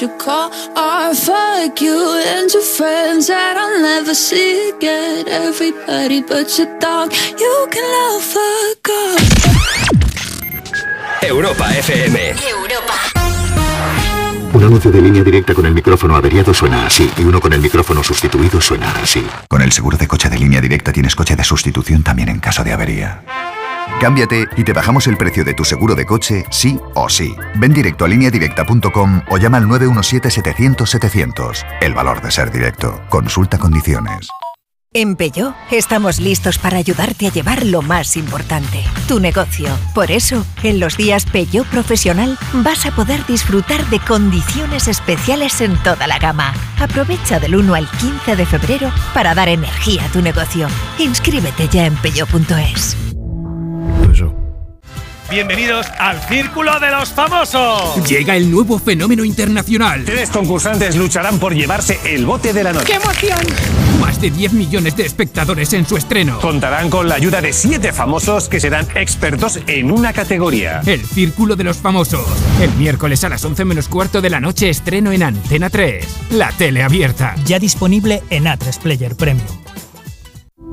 Speaker 26: You call art. Fuck you and your friends that I'll never see again. Everybody but your dog, you can love fuck off.
Speaker 17: Europa FM.
Speaker 113: Un anuncio de línea directa con el micrófono averiado suena así y uno con el micrófono sustituido suena así.
Speaker 13: Con el seguro de coche de línea directa tienes coche de sustitución también en caso de avería. Cámbiate y te bajamos el precio de tu seguro de coche, sí o sí. Ven directo a lineadirecta.com o llama al 917-700-700. El valor de ser directo. Consulta condiciones.
Speaker 105: En Peugeot estamos listos para ayudarte a llevar lo más importante, tu negocio. Por eso, en los días Peugeot Profesional vas a poder disfrutar de condiciones especiales en toda la gama. Aprovecha del 1 al 15 de febrero para dar energía a tu negocio. Inscríbete ya en peugeot.es.
Speaker 114: Bienvenidos al Círculo de los Famosos.
Speaker 115: Llega el nuevo fenómeno internacional.
Speaker 114: Tres concursantes lucharán por llevarse el bote de la noche.
Speaker 115: ¡Qué emoción! Más de 10 millones de espectadores en su estreno.
Speaker 114: Contarán con la ayuda de siete famosos que serán expertos en una categoría.
Speaker 115: El Círculo de los Famosos. El miércoles a las 11 menos cuarto de la noche estreno en Antena 3. La tele abierta.
Speaker 116: Ya disponible en A3 Player Premium.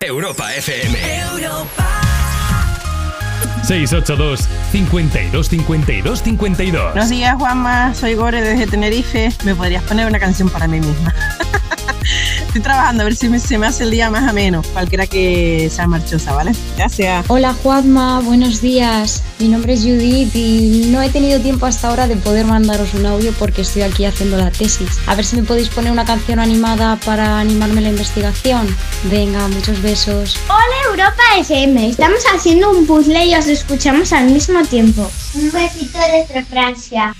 Speaker 1: Europa FM.
Speaker 63: 682 52 52 52
Speaker 117: Buenos días, Juanma. Soy Gore desde Tenerife. ¿Me podrías poner una canción para mí misma? Estoy trabajando a ver si se me hace el día más ameno, cualquiera que sea marchosa, ¿vale? Gracias.
Speaker 111: Hola Juanma, buenos días. Mi nombre es Judith y no he tenido tiempo hasta ahora de poder mandaros un audio porque estoy aquí haciendo la tesis. A ver si me podéis poner una canción animada para animarme la investigación. Venga, muchos besos.
Speaker 21: Hola Europa FM, estamos haciendo un puzzle y os escuchamos al mismo tiempo. Un besito desde Francia.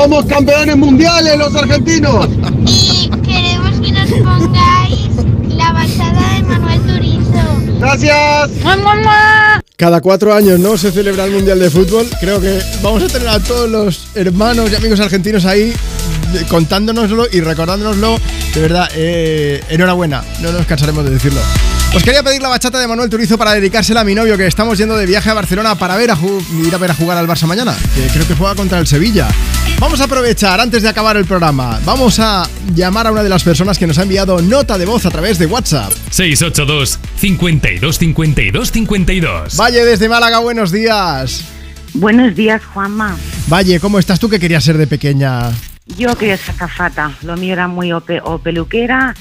Speaker 2: Somos campeones mundiales los argentinos.
Speaker 117: y queremos que nos pongáis la bachata de Manuel Turizo.
Speaker 2: Gracias. Cada cuatro años, ¿no? Se celebra el Mundial de Fútbol. Creo que vamos a tener a todos los hermanos y amigos argentinos ahí contándonoslo y recordándonoslo. De verdad, eh, enhorabuena. No nos cansaremos de decirlo. Os quería pedir la bachata de Manuel Turizo para dedicársela a mi novio, que estamos yendo de viaje a Barcelona para ver a ir a ver a jugar al Barça mañana, que creo que juega contra el Sevilla. Vamos a aprovechar antes de acabar el programa. Vamos a llamar a una de las personas que nos ha enviado nota de voz a través de WhatsApp.
Speaker 20: 682 52 52 52.
Speaker 2: Valle desde Málaga, buenos días.
Speaker 50: Buenos días, Juanma.
Speaker 2: Valle, ¿cómo estás tú que querías ser de pequeña?
Speaker 50: Yo quería ser azafata. Lo mío era muy o, pe- o peluquera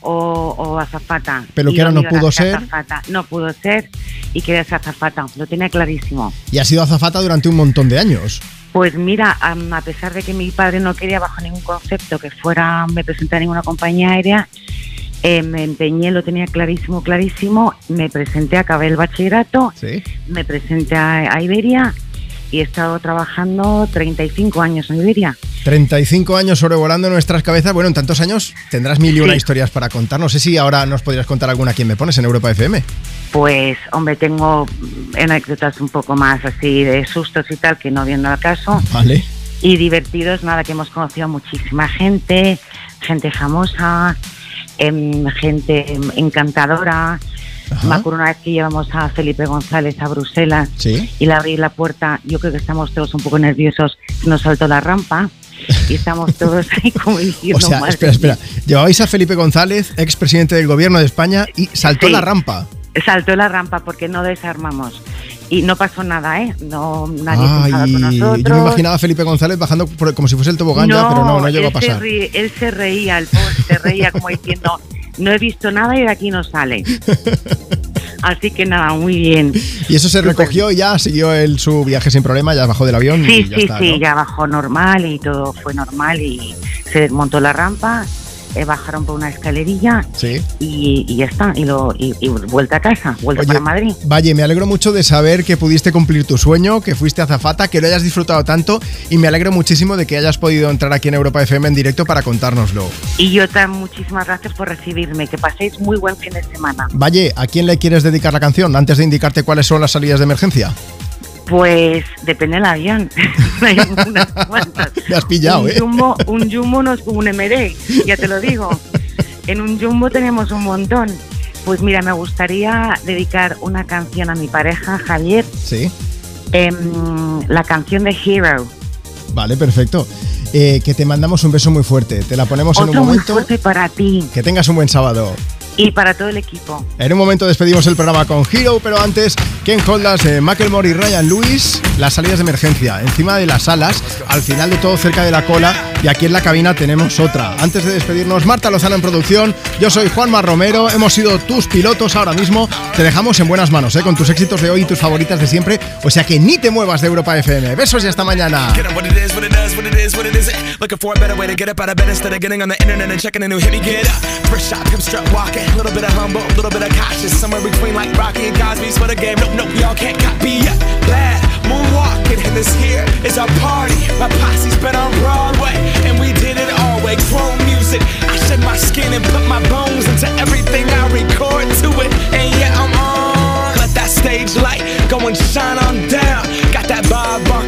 Speaker 50: o, o azafata.
Speaker 2: Peluquera no pudo
Speaker 50: ser azafata. No pudo ser y quería ser azafata. Lo tenía clarísimo.
Speaker 2: Y has sido azafata durante un montón de años.
Speaker 50: Pues mira, a pesar de que mi padre no quería bajo ningún concepto que fuera, me presentara a ninguna compañía aérea, eh, me empeñé, lo tenía clarísimo, clarísimo. Me presenté, acabé el bachillerato,
Speaker 2: Sí.
Speaker 50: me presenté a, a Iberia y he estado trabajando 35 años en Iberia.
Speaker 2: 35 años sobrevolando nuestras cabezas. Bueno, en tantos años tendrás mil y una
Speaker 50: Sí.
Speaker 2: historias para contar. No sé si ahora nos podrías contar alguna quién me pones en Europa FM.
Speaker 50: Pues, hombre, tengo anécdotas un poco más así de sustos y tal, que no viendo al caso.
Speaker 2: Vale.
Speaker 50: Y divertidos, nada, que hemos conocido a muchísima gente, gente famosa, em, gente em, encantadora. Me acuerdo una vez que llevamos a Felipe González a Bruselas
Speaker 2: Sí.
Speaker 50: y le abrí la puerta, yo creo que estamos todos un poco nerviosos, se nos saltó la rampa y estamos todos ahí como diciendo,
Speaker 2: O sea,
Speaker 50: "Madre
Speaker 2: espera, espera. Llevabais a Felipe González, expresidente del gobierno de España, y saltó
Speaker 50: Sí.
Speaker 2: la rampa.
Speaker 50: Saltó la rampa porque no desarmamos. Y no pasó nada, ¿eh? No, nadie se
Speaker 2: Ay,
Speaker 50: con nosotros.
Speaker 2: yo me imaginaba a Felipe González bajando por- como si fuese el tobogán ya, pero no, no llegó a
Speaker 50: se
Speaker 2: pasar.
Speaker 50: ríe- él se reía, el pobre se reía como diciendo, no he visto nada y de aquí no sale. Así que nada, muy bien.
Speaker 2: Y eso se recogió y ya siguió él su viaje sin problema, ya bajó del avión
Speaker 50: Sí,
Speaker 2: y ya
Speaker 50: sí,
Speaker 2: está.
Speaker 50: sí,
Speaker 2: ¿no?
Speaker 50: ya bajó normal y todo fue normal y se desmontó la rampa, eh, bajaron por una escalerilla
Speaker 2: Sí.
Speaker 50: y, y ya está, y, lo, y, y vuelta a casa, vuelta
Speaker 2: Oye,
Speaker 50: para Madrid.
Speaker 2: Valle, me alegro mucho de saber que pudiste cumplir tu sueño, que fuiste azafata, que lo hayas disfrutado tanto y me alegro muchísimo de que hayas podido entrar aquí en Europa FM en directo para contárnoslo.
Speaker 50: Y yo también muchísimas gracias por recibirme, que paséis muy buen fin de semana.
Speaker 2: Valle, ¿a quién le quieres dedicar la canción antes de indicarte cuáles son las salidas de emergencia?
Speaker 50: Pues depende del avión. Hay unas cuantas.
Speaker 2: Me has pillado,
Speaker 50: un
Speaker 2: ¿eh?
Speaker 50: Un jumbo no es como un MD, ya te lo digo. En un jumbo tenemos un montón. Pues mira, me gustaría dedicar una canción a mi pareja, Javier,
Speaker 2: Sí.
Speaker 50: em, la canción de Hero.
Speaker 2: Vale, perfecto. Eh, que te mandamos un beso muy fuerte. Te la ponemos en un
Speaker 50: Otro muy
Speaker 2: momento.
Speaker 50: fuerte para ti
Speaker 2: Que tengas un buen sábado.
Speaker 50: Y para todo el equipo.
Speaker 2: En un momento despedimos el programa con Hero, pero antes, Ken Holdas, eh, Macklemore y Ryan Lewis, las salidas de emergencia, encima de las alas, al final de todo cerca de la cola, y aquí en la cabina tenemos otra. Antes de despedirnos, Marta Lozano en producción, yo soy Juanma Romero, hemos sido tus pilotos ahora mismo, te dejamos en buenas manos, eh, con tus éxitos de hoy y tus favoritas de siempre, o sea que ni te muevas de Europa FM. Besos y hasta mañana.
Speaker 118: A little bit of humble, a little bit of cautious, somewhere between like Rocky and Cosby's for the game. Nope, nope, y'all can't copy yet. Bad moonwalking, and this here is our party. My posse's been on Broadway, and we did it all way. Chrome music, I shed my skin and put my bones into everything I record to it, and yeah, I'm on. Let that stage light go and shine on down.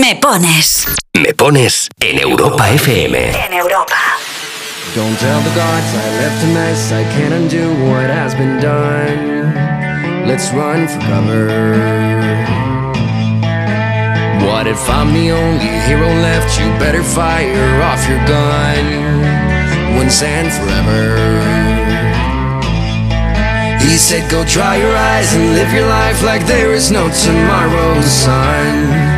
Speaker 119: Me pones.
Speaker 17: Me pones en Europa FM.
Speaker 119: En Europa.
Speaker 34: Don't tell the gods I left a mess. I can't undo what has been done. Let's run for cover. What if I'm the only hero left? You better fire off your gun once and forever. He said, Go dry your eyes and live your life like there is no tomorrow, son.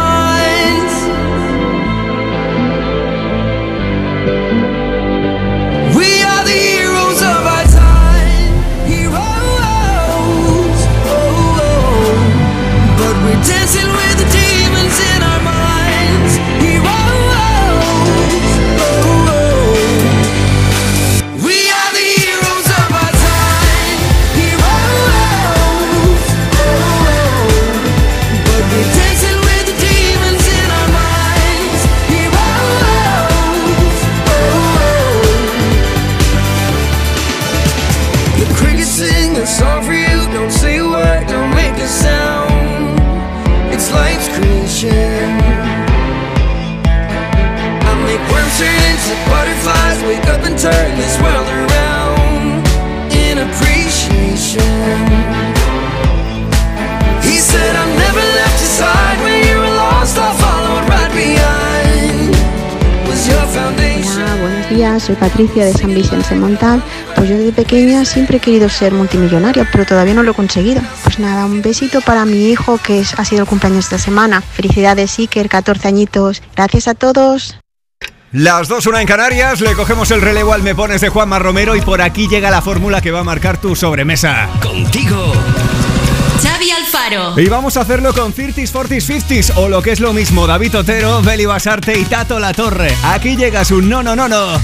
Speaker 34: Turn this world around in appreciation. He said, I never left your side when you were lost. I followed right behind. Was your foundation.
Speaker 104: Hola, buenos días, soy Patricia de San Vicente Montal. Pues yo desde pequeña siempre he querido ser multimillonaria, pero todavía no lo he conseguido. Pues nada, un besito para mi hijo que es- ha sido el cumpleaños esta semana. Felicidades, Iker, 14 añitos. Gracias a todos.
Speaker 120: Las dos, una en Canarias, le cogemos el relevo al Me Pones de Juanma Romero y por aquí llega la fórmula que va a marcar tu sobremesa.
Speaker 17: Contigo.
Speaker 119: Xavi Alfaro.
Speaker 120: Y vamos a hacerlo con 30s, 40s, 50s o lo que es lo mismo, David Otero, Beli Basarte y Tato La Torre. Aquí llega su no, no, no, no.